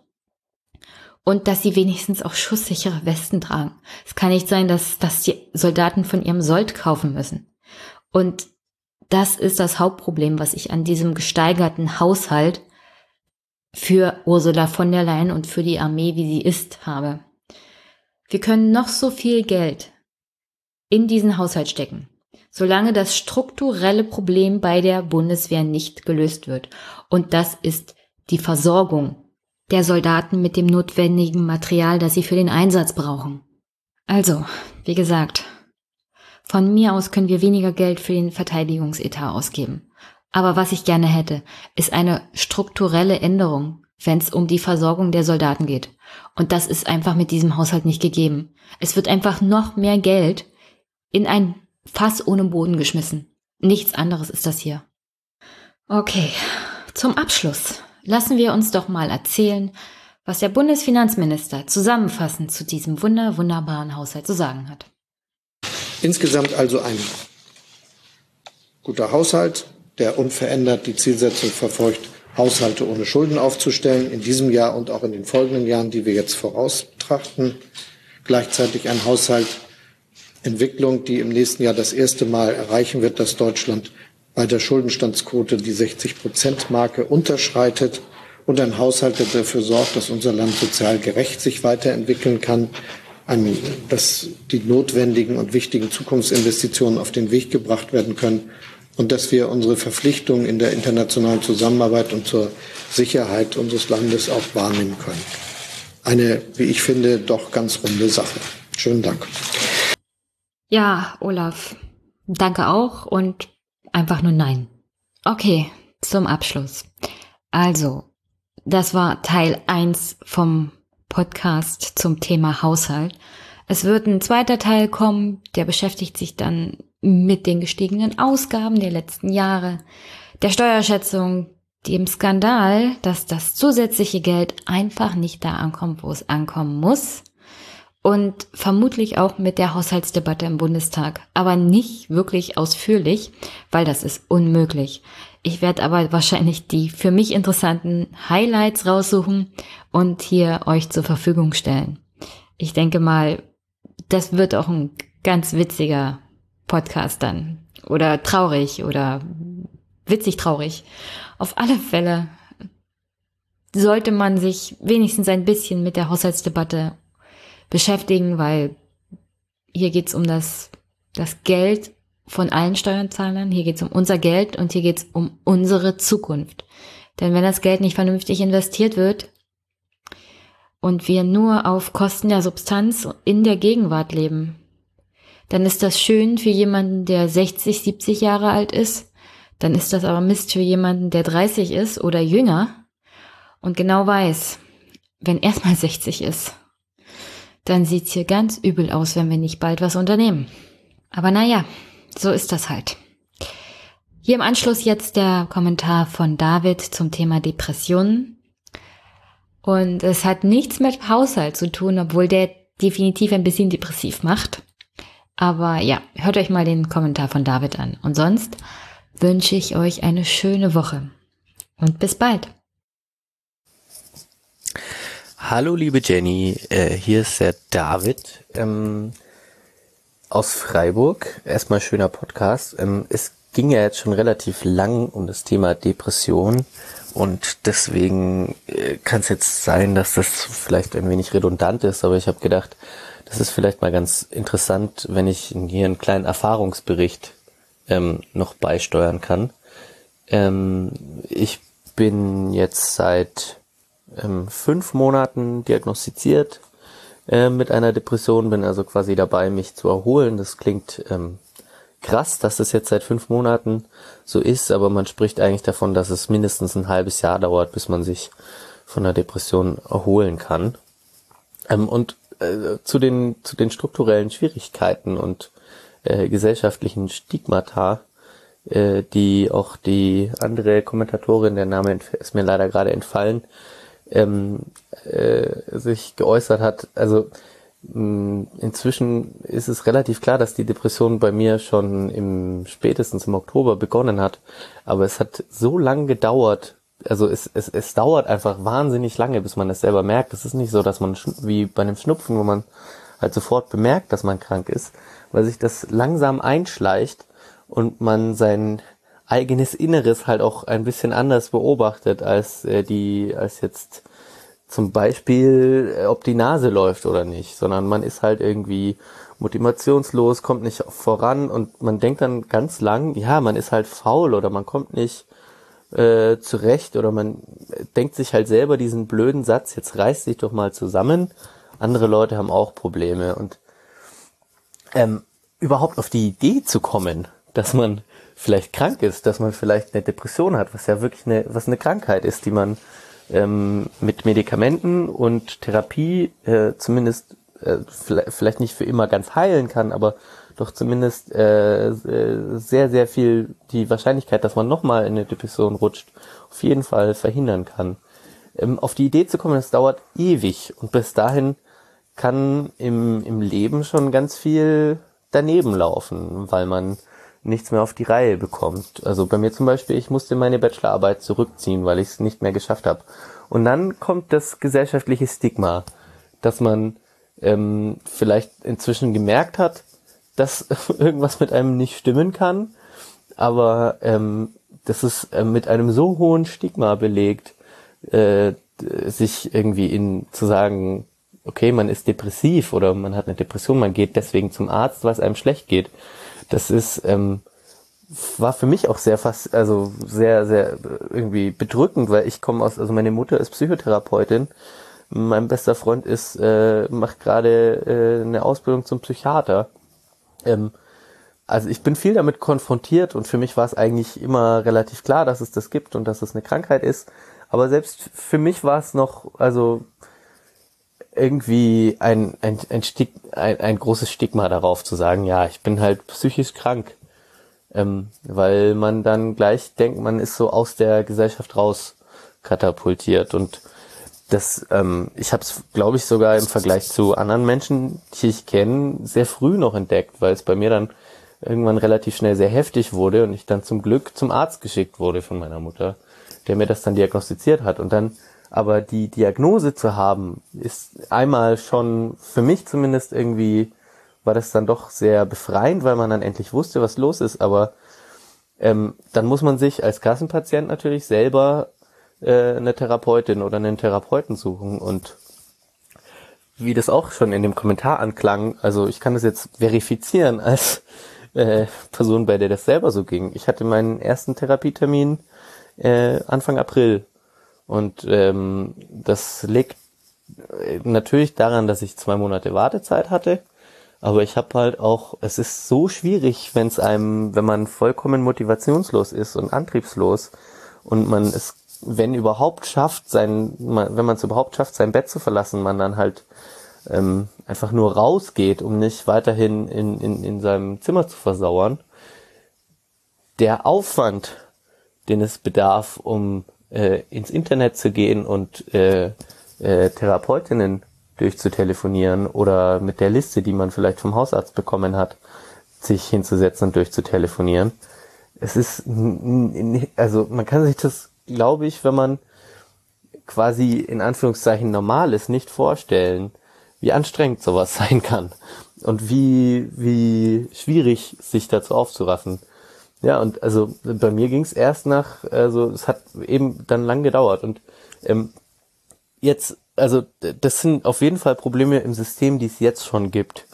Und dass sie wenigstens auch schusssichere Westen tragen. Es kann nicht sein, dass, dass die Soldaten von ihrem Sold kaufen müssen. Und das ist das Hauptproblem, was ich an diesem gesteigerten Haushalt für Ursula von der Leyen und für die Armee, wie sie ist, habe. Wir können noch so viel Geld in diesen Haushalt stecken, solange das strukturelle Problem bei der Bundeswehr nicht gelöst wird. Und das ist die Versorgung der Soldaten mit dem notwendigen Material, das sie für den Einsatz brauchen. Also, wie gesagt, von mir aus können wir weniger Geld für den Verteidigungsetat ausgeben. Aber was ich gerne hätte, ist eine strukturelle Änderung, wenn es um die Versorgung der Soldaten geht. Und das ist einfach mit diesem Haushalt nicht gegeben. Es wird einfach noch mehr Geld in ein Fass ohne Boden geschmissen. Nichts anderes ist das hier. Okay, zum Abschluss lassen wir uns doch mal erzählen, was der Bundesfinanzminister zusammenfassend zu diesem wunder wunderbaren Haushalt zu sagen hat. Insgesamt also ein guter Haushalt, der unverändert die Zielsetzung verfolgt, Haushalte ohne Schulden aufzustellen, in diesem Jahr und auch in den folgenden Jahren, die wir jetzt voraus betrachten. Gleichzeitig ein Haushalt Entwicklung, die im nächsten Jahr das erste Mal erreichen wird, dass Deutschland bei der Schuldenstandsquote die 60-Prozent-Marke unterschreitet. Und ein Haushalt, der dafür sorgt, dass unser Land sozial gerecht sich weiterentwickeln kann, an, dass die notwendigen und wichtigen Zukunftsinvestitionen auf den Weg gebracht werden können und dass wir unsere Verpflichtungen in der internationalen Zusammenarbeit und zur Sicherheit unseres Landes auch wahrnehmen können. Eine, wie ich finde, doch ganz runde Sache. Schönen Dank. Ja, Olaf, danke auch und einfach nur nein. Okay, zum Abschluss. Also, das war Teil 1 vom Podcast zum Thema Haushalt. Es wird ein zweiter Teil kommen, der beschäftigt sich dann mit den gestiegenen Ausgaben der letzten Jahre, der Steuerschätzung, dem Skandal, dass das zusätzliche Geld einfach nicht da ankommt, wo es ankommen muss und vermutlich auch mit der Haushaltsdebatte im Bundestag, aber nicht wirklich ausführlich, weil das ist unmöglich. Ich werde aber wahrscheinlich die für mich interessanten Highlights raussuchen und hier euch zur Verfügung stellen. Ich denke mal, das wird auch ein ganz witziger Podcast dann. Oder traurig oder witzig traurig. Auf alle Fälle sollte man sich wenigstens ein bisschen mit der Haushaltsdebatte beschäftigen, weil hier geht's um das, das Geld von allen Steuerzahlern, hier geht's um unser Geld und hier geht's um unsere Zukunft. Denn wenn das Geld nicht vernünftig investiert wird und wir nur auf Kosten der Substanz in der Gegenwart leben, dann ist das schön für jemanden, der 60, 70 Jahre alt ist dann ist das aber Mist für jemanden, der 30 ist oder jünger und genau weiß, wenn er mal 60 ist, dann sieht's hier ganz übel aus, wenn wir nicht bald was unternehmen. Aber naja, so ist das halt. Hier im Anschluss jetzt der Kommentar von David zum Thema Depressionen. Und es hat nichts mit Haushalt zu tun, obwohl der definitiv ein bisschen depressiv macht. Aber ja, hört euch mal den Kommentar von David an. Und sonst wünsche ich euch eine schöne Woche. Und bis bald. Hallo liebe Jenny, äh, hier ist der David ähm, aus Freiburg. Erstmal schöner Podcast. Ähm, es ging ja jetzt schon relativ lang um das Thema Depression und deswegen äh, kann es jetzt sein, dass das vielleicht ein wenig redundant ist, aber ich habe gedacht, das ist vielleicht mal ganz interessant, wenn ich hier einen kleinen Erfahrungsbericht ähm, noch beisteuern kann. Ähm, ich bin jetzt seit ähm, fünf Monaten diagnostiziert äh, mit einer Depression, bin also quasi dabei, mich zu erholen. Das klingt ähm, krass, dass das jetzt seit fünf Monaten so ist, aber man spricht eigentlich davon, dass es mindestens ein halbes Jahr dauert, bis man sich von der Depression erholen kann. Ähm, und äh, zu den zu den strukturellen Schwierigkeiten und äh, gesellschaftlichen Stigmata, äh, die auch die andere Kommentatorin, der Name ist mir leider gerade entfallen, ähm, äh, sich geäußert hat. Also mh, inzwischen ist es relativ klar, dass die Depression bei mir schon im spätestens im Oktober begonnen hat. Aber es hat so lange gedauert. Also es, es, es dauert einfach wahnsinnig lange, bis man es selber merkt. Es ist nicht so, dass man wie bei einem Schnupfen, wo man halt sofort bemerkt, dass man krank ist, weil sich das langsam einschleicht und man sein eigenes Inneres halt auch ein bisschen anders beobachtet als äh, die, als jetzt zum Beispiel, äh, ob die Nase läuft oder nicht, sondern man ist halt irgendwie motivationslos, kommt nicht voran und man denkt dann ganz lang, ja, man ist halt faul oder man kommt nicht äh, zurecht oder man denkt sich halt selber diesen blöden Satz, jetzt reißt dich doch mal zusammen. Andere Leute haben auch Probleme und ähm, überhaupt auf die Idee zu kommen, dass man vielleicht krank ist, dass man vielleicht eine Depression hat, was ja wirklich eine, was eine Krankheit ist, die man ähm, mit Medikamenten und Therapie äh, zumindest äh, vielleicht nicht für immer ganz heilen kann, aber doch zumindest äh, äh, sehr, sehr viel die Wahrscheinlichkeit, dass man nochmal in eine Depression rutscht, auf jeden Fall verhindern kann. Ähm, auf die Idee zu kommen, das dauert ewig und bis dahin kann im, im Leben schon ganz viel daneben laufen, weil man nichts mehr auf die Reihe bekommt. Also bei mir zum Beispiel, ich musste meine Bachelorarbeit zurückziehen, weil ich es nicht mehr geschafft habe. Und dann kommt das gesellschaftliche Stigma, dass man ähm, vielleicht inzwischen gemerkt hat, dass irgendwas mit einem nicht stimmen kann, aber ähm, das ist äh, mit einem so hohen Stigma belegt, äh, sich irgendwie in zu sagen, okay, man ist depressiv oder man hat eine Depression, man geht deswegen zum Arzt, weil es einem schlecht geht das ist, ähm, war für mich auch sehr fast, also sehr, sehr irgendwie bedrückend, weil ich komme aus, also meine Mutter ist Psychotherapeutin, mein bester Freund ist, äh, macht gerade äh, eine Ausbildung zum Psychiater. Ähm, also ich bin viel damit konfrontiert und für mich war es eigentlich immer relativ klar, dass es das gibt und dass es eine Krankheit ist. Aber selbst für mich war es noch, also irgendwie ein, ein, ein, Stig, ein, ein großes Stigma darauf zu sagen, ja, ich bin halt psychisch krank. Ähm, weil man dann gleich denkt, man ist so aus der Gesellschaft raus katapultiert. Und das, ähm, ich habe es, glaube ich, sogar im Vergleich zu anderen Menschen, die ich kenne, sehr früh noch entdeckt, weil es bei mir dann irgendwann relativ schnell sehr heftig wurde und ich dann zum Glück zum Arzt geschickt wurde von meiner Mutter, der mir das dann diagnostiziert hat. Und dann aber die Diagnose zu haben, ist einmal schon für mich zumindest irgendwie war das dann doch sehr befreiend, weil man dann endlich wusste, was los ist. Aber ähm, dann muss man sich als Kassenpatient natürlich selber äh, eine Therapeutin oder einen Therapeuten suchen. Und wie das auch schon in dem Kommentar anklang, also ich kann das jetzt verifizieren als äh, Person, bei der das selber so ging. Ich hatte meinen ersten Therapietermin äh, Anfang April und ähm, das liegt natürlich daran, dass ich zwei Monate Wartezeit hatte, Aber ich habe halt auch, es ist so schwierig, wenn es einem, wenn man vollkommen motivationslos ist und antriebslos und man es, wenn überhaupt schafft, sein, wenn man es überhaupt schafft, sein Bett zu verlassen, man dann halt ähm, einfach nur rausgeht, um nicht weiterhin in, in, in seinem Zimmer zu versauern. Der Aufwand, den es bedarf, um äh, ins Internet zu gehen und äh, äh, Therapeutinnen durchzutelefonieren oder mit der Liste, die man vielleicht vom Hausarzt bekommen hat, sich hinzusetzen und durchzutelefonieren. Es ist, also man kann sich das, glaube ich, wenn man quasi in Anführungszeichen normal ist, nicht vorstellen, wie anstrengend sowas sein kann und wie, wie schwierig sich dazu aufzuraffen. Ja, und also bei mir ging es erst nach, also es hat eben dann lang gedauert und ähm, jetzt, also das sind auf jeden Fall Probleme im System, die es jetzt schon gibt.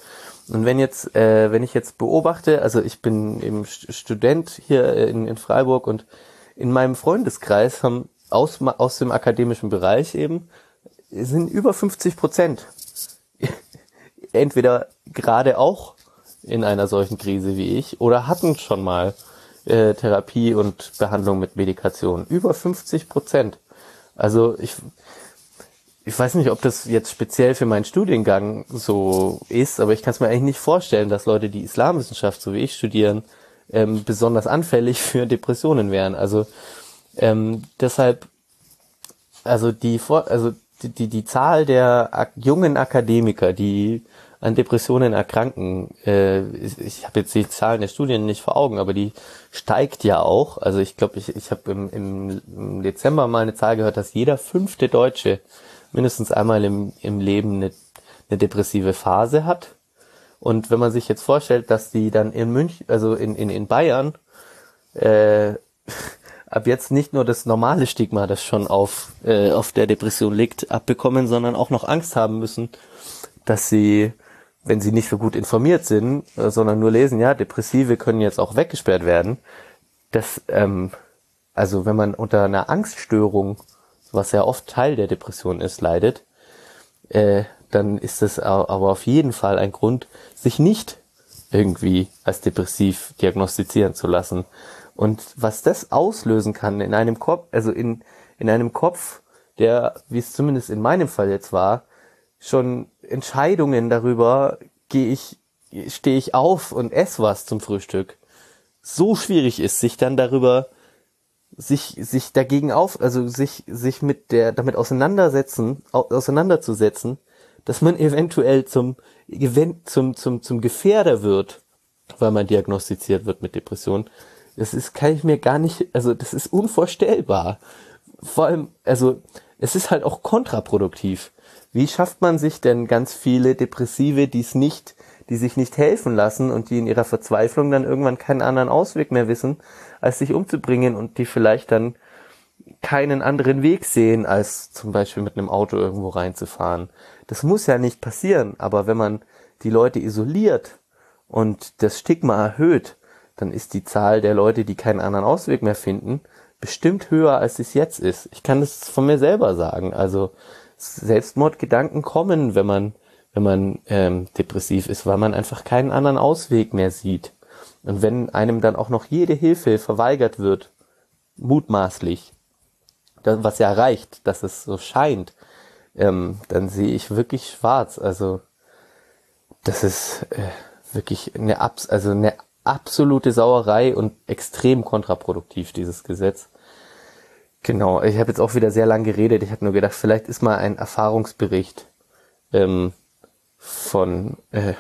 Und wenn jetzt, äh, wenn ich jetzt beobachte, also ich bin eben Student hier in, in Freiburg und in meinem Freundeskreis haben aus, aus dem akademischen Bereich eben sind über 50 Prozent entweder gerade auch in einer solchen Krise wie ich oder hatten schon mal äh, Therapie und Behandlung mit Medikation. Über 50 Prozent. Also ich, ich weiß nicht, ob das jetzt speziell für meinen Studiengang so ist, aber ich kann es mir eigentlich nicht vorstellen, dass Leute, die Islamwissenschaft, so wie ich studieren, ähm, besonders anfällig für Depressionen wären. Also ähm, deshalb, also die, also die, die, die Zahl der jungen Akademiker, die an Depressionen erkranken, äh, ich habe jetzt die Zahlen der Studien nicht vor Augen, aber die steigt ja auch. Also ich glaube, ich, ich habe im, im Dezember mal eine Zahl gehört, dass jeder fünfte Deutsche mindestens einmal im, im Leben eine, eine depressive Phase hat. Und wenn man sich jetzt vorstellt, dass die dann in München, also in, in, in Bayern, äh, ab jetzt nicht nur das normale Stigma, das schon auf, äh, auf der Depression liegt, abbekommen, sondern auch noch Angst haben müssen, dass sie wenn sie nicht so gut informiert sind, äh, sondern nur lesen, ja, Depressive können jetzt auch weggesperrt werden, das, ähm, also wenn man unter einer Angststörung, was ja oft Teil der Depression ist, leidet, äh, dann ist das aber auf jeden Fall ein Grund, sich nicht irgendwie als depressiv diagnostizieren zu lassen. Und was das auslösen kann in einem Kopf, also in, in einem Kopf, der, wie es zumindest in meinem Fall jetzt war, schon Entscheidungen darüber, gehe ich, stehe ich auf und esse was zum Frühstück, so schwierig ist, sich dann darüber, sich, sich dagegen auf, also sich, sich mit der, damit auseinandersetzen, auseinanderzusetzen, dass man eventuell zum, zum, zum, zum Gefährder wird, weil man diagnostiziert wird mit Depression. Das ist, kann ich mir gar nicht, also das ist unvorstellbar. Vor allem, also, es ist halt auch kontraproduktiv. Wie schafft man sich denn ganz viele Depressive, die es nicht, die sich nicht helfen lassen und die in ihrer Verzweiflung dann irgendwann keinen anderen Ausweg mehr wissen, als sich umzubringen und die vielleicht dann keinen anderen Weg sehen, als zum Beispiel mit einem Auto irgendwo reinzufahren. Das muss ja nicht passieren, aber wenn man die Leute isoliert und das Stigma erhöht, dann ist die Zahl der Leute, die keinen anderen Ausweg mehr finden, bestimmt höher, als es jetzt ist. Ich kann das von mir selber sagen. Also Selbstmordgedanken kommen, wenn man, wenn man ähm, depressiv ist, weil man einfach keinen anderen Ausweg mehr sieht. Und wenn einem dann auch noch jede Hilfe verweigert wird, mutmaßlich, was ja reicht, dass es so scheint, ähm, dann sehe ich wirklich schwarz. Also das ist äh, wirklich eine, Abs also eine absolute Sauerei und extrem kontraproduktiv, dieses Gesetz. Genau, ich habe jetzt auch wieder sehr lang geredet. Ich habe nur gedacht, vielleicht ist mal ein Erfahrungsbericht ähm, von äh,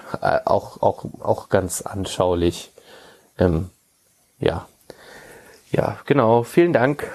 auch auch auch ganz anschaulich. Ähm, ja, ja, genau. Vielen Dank.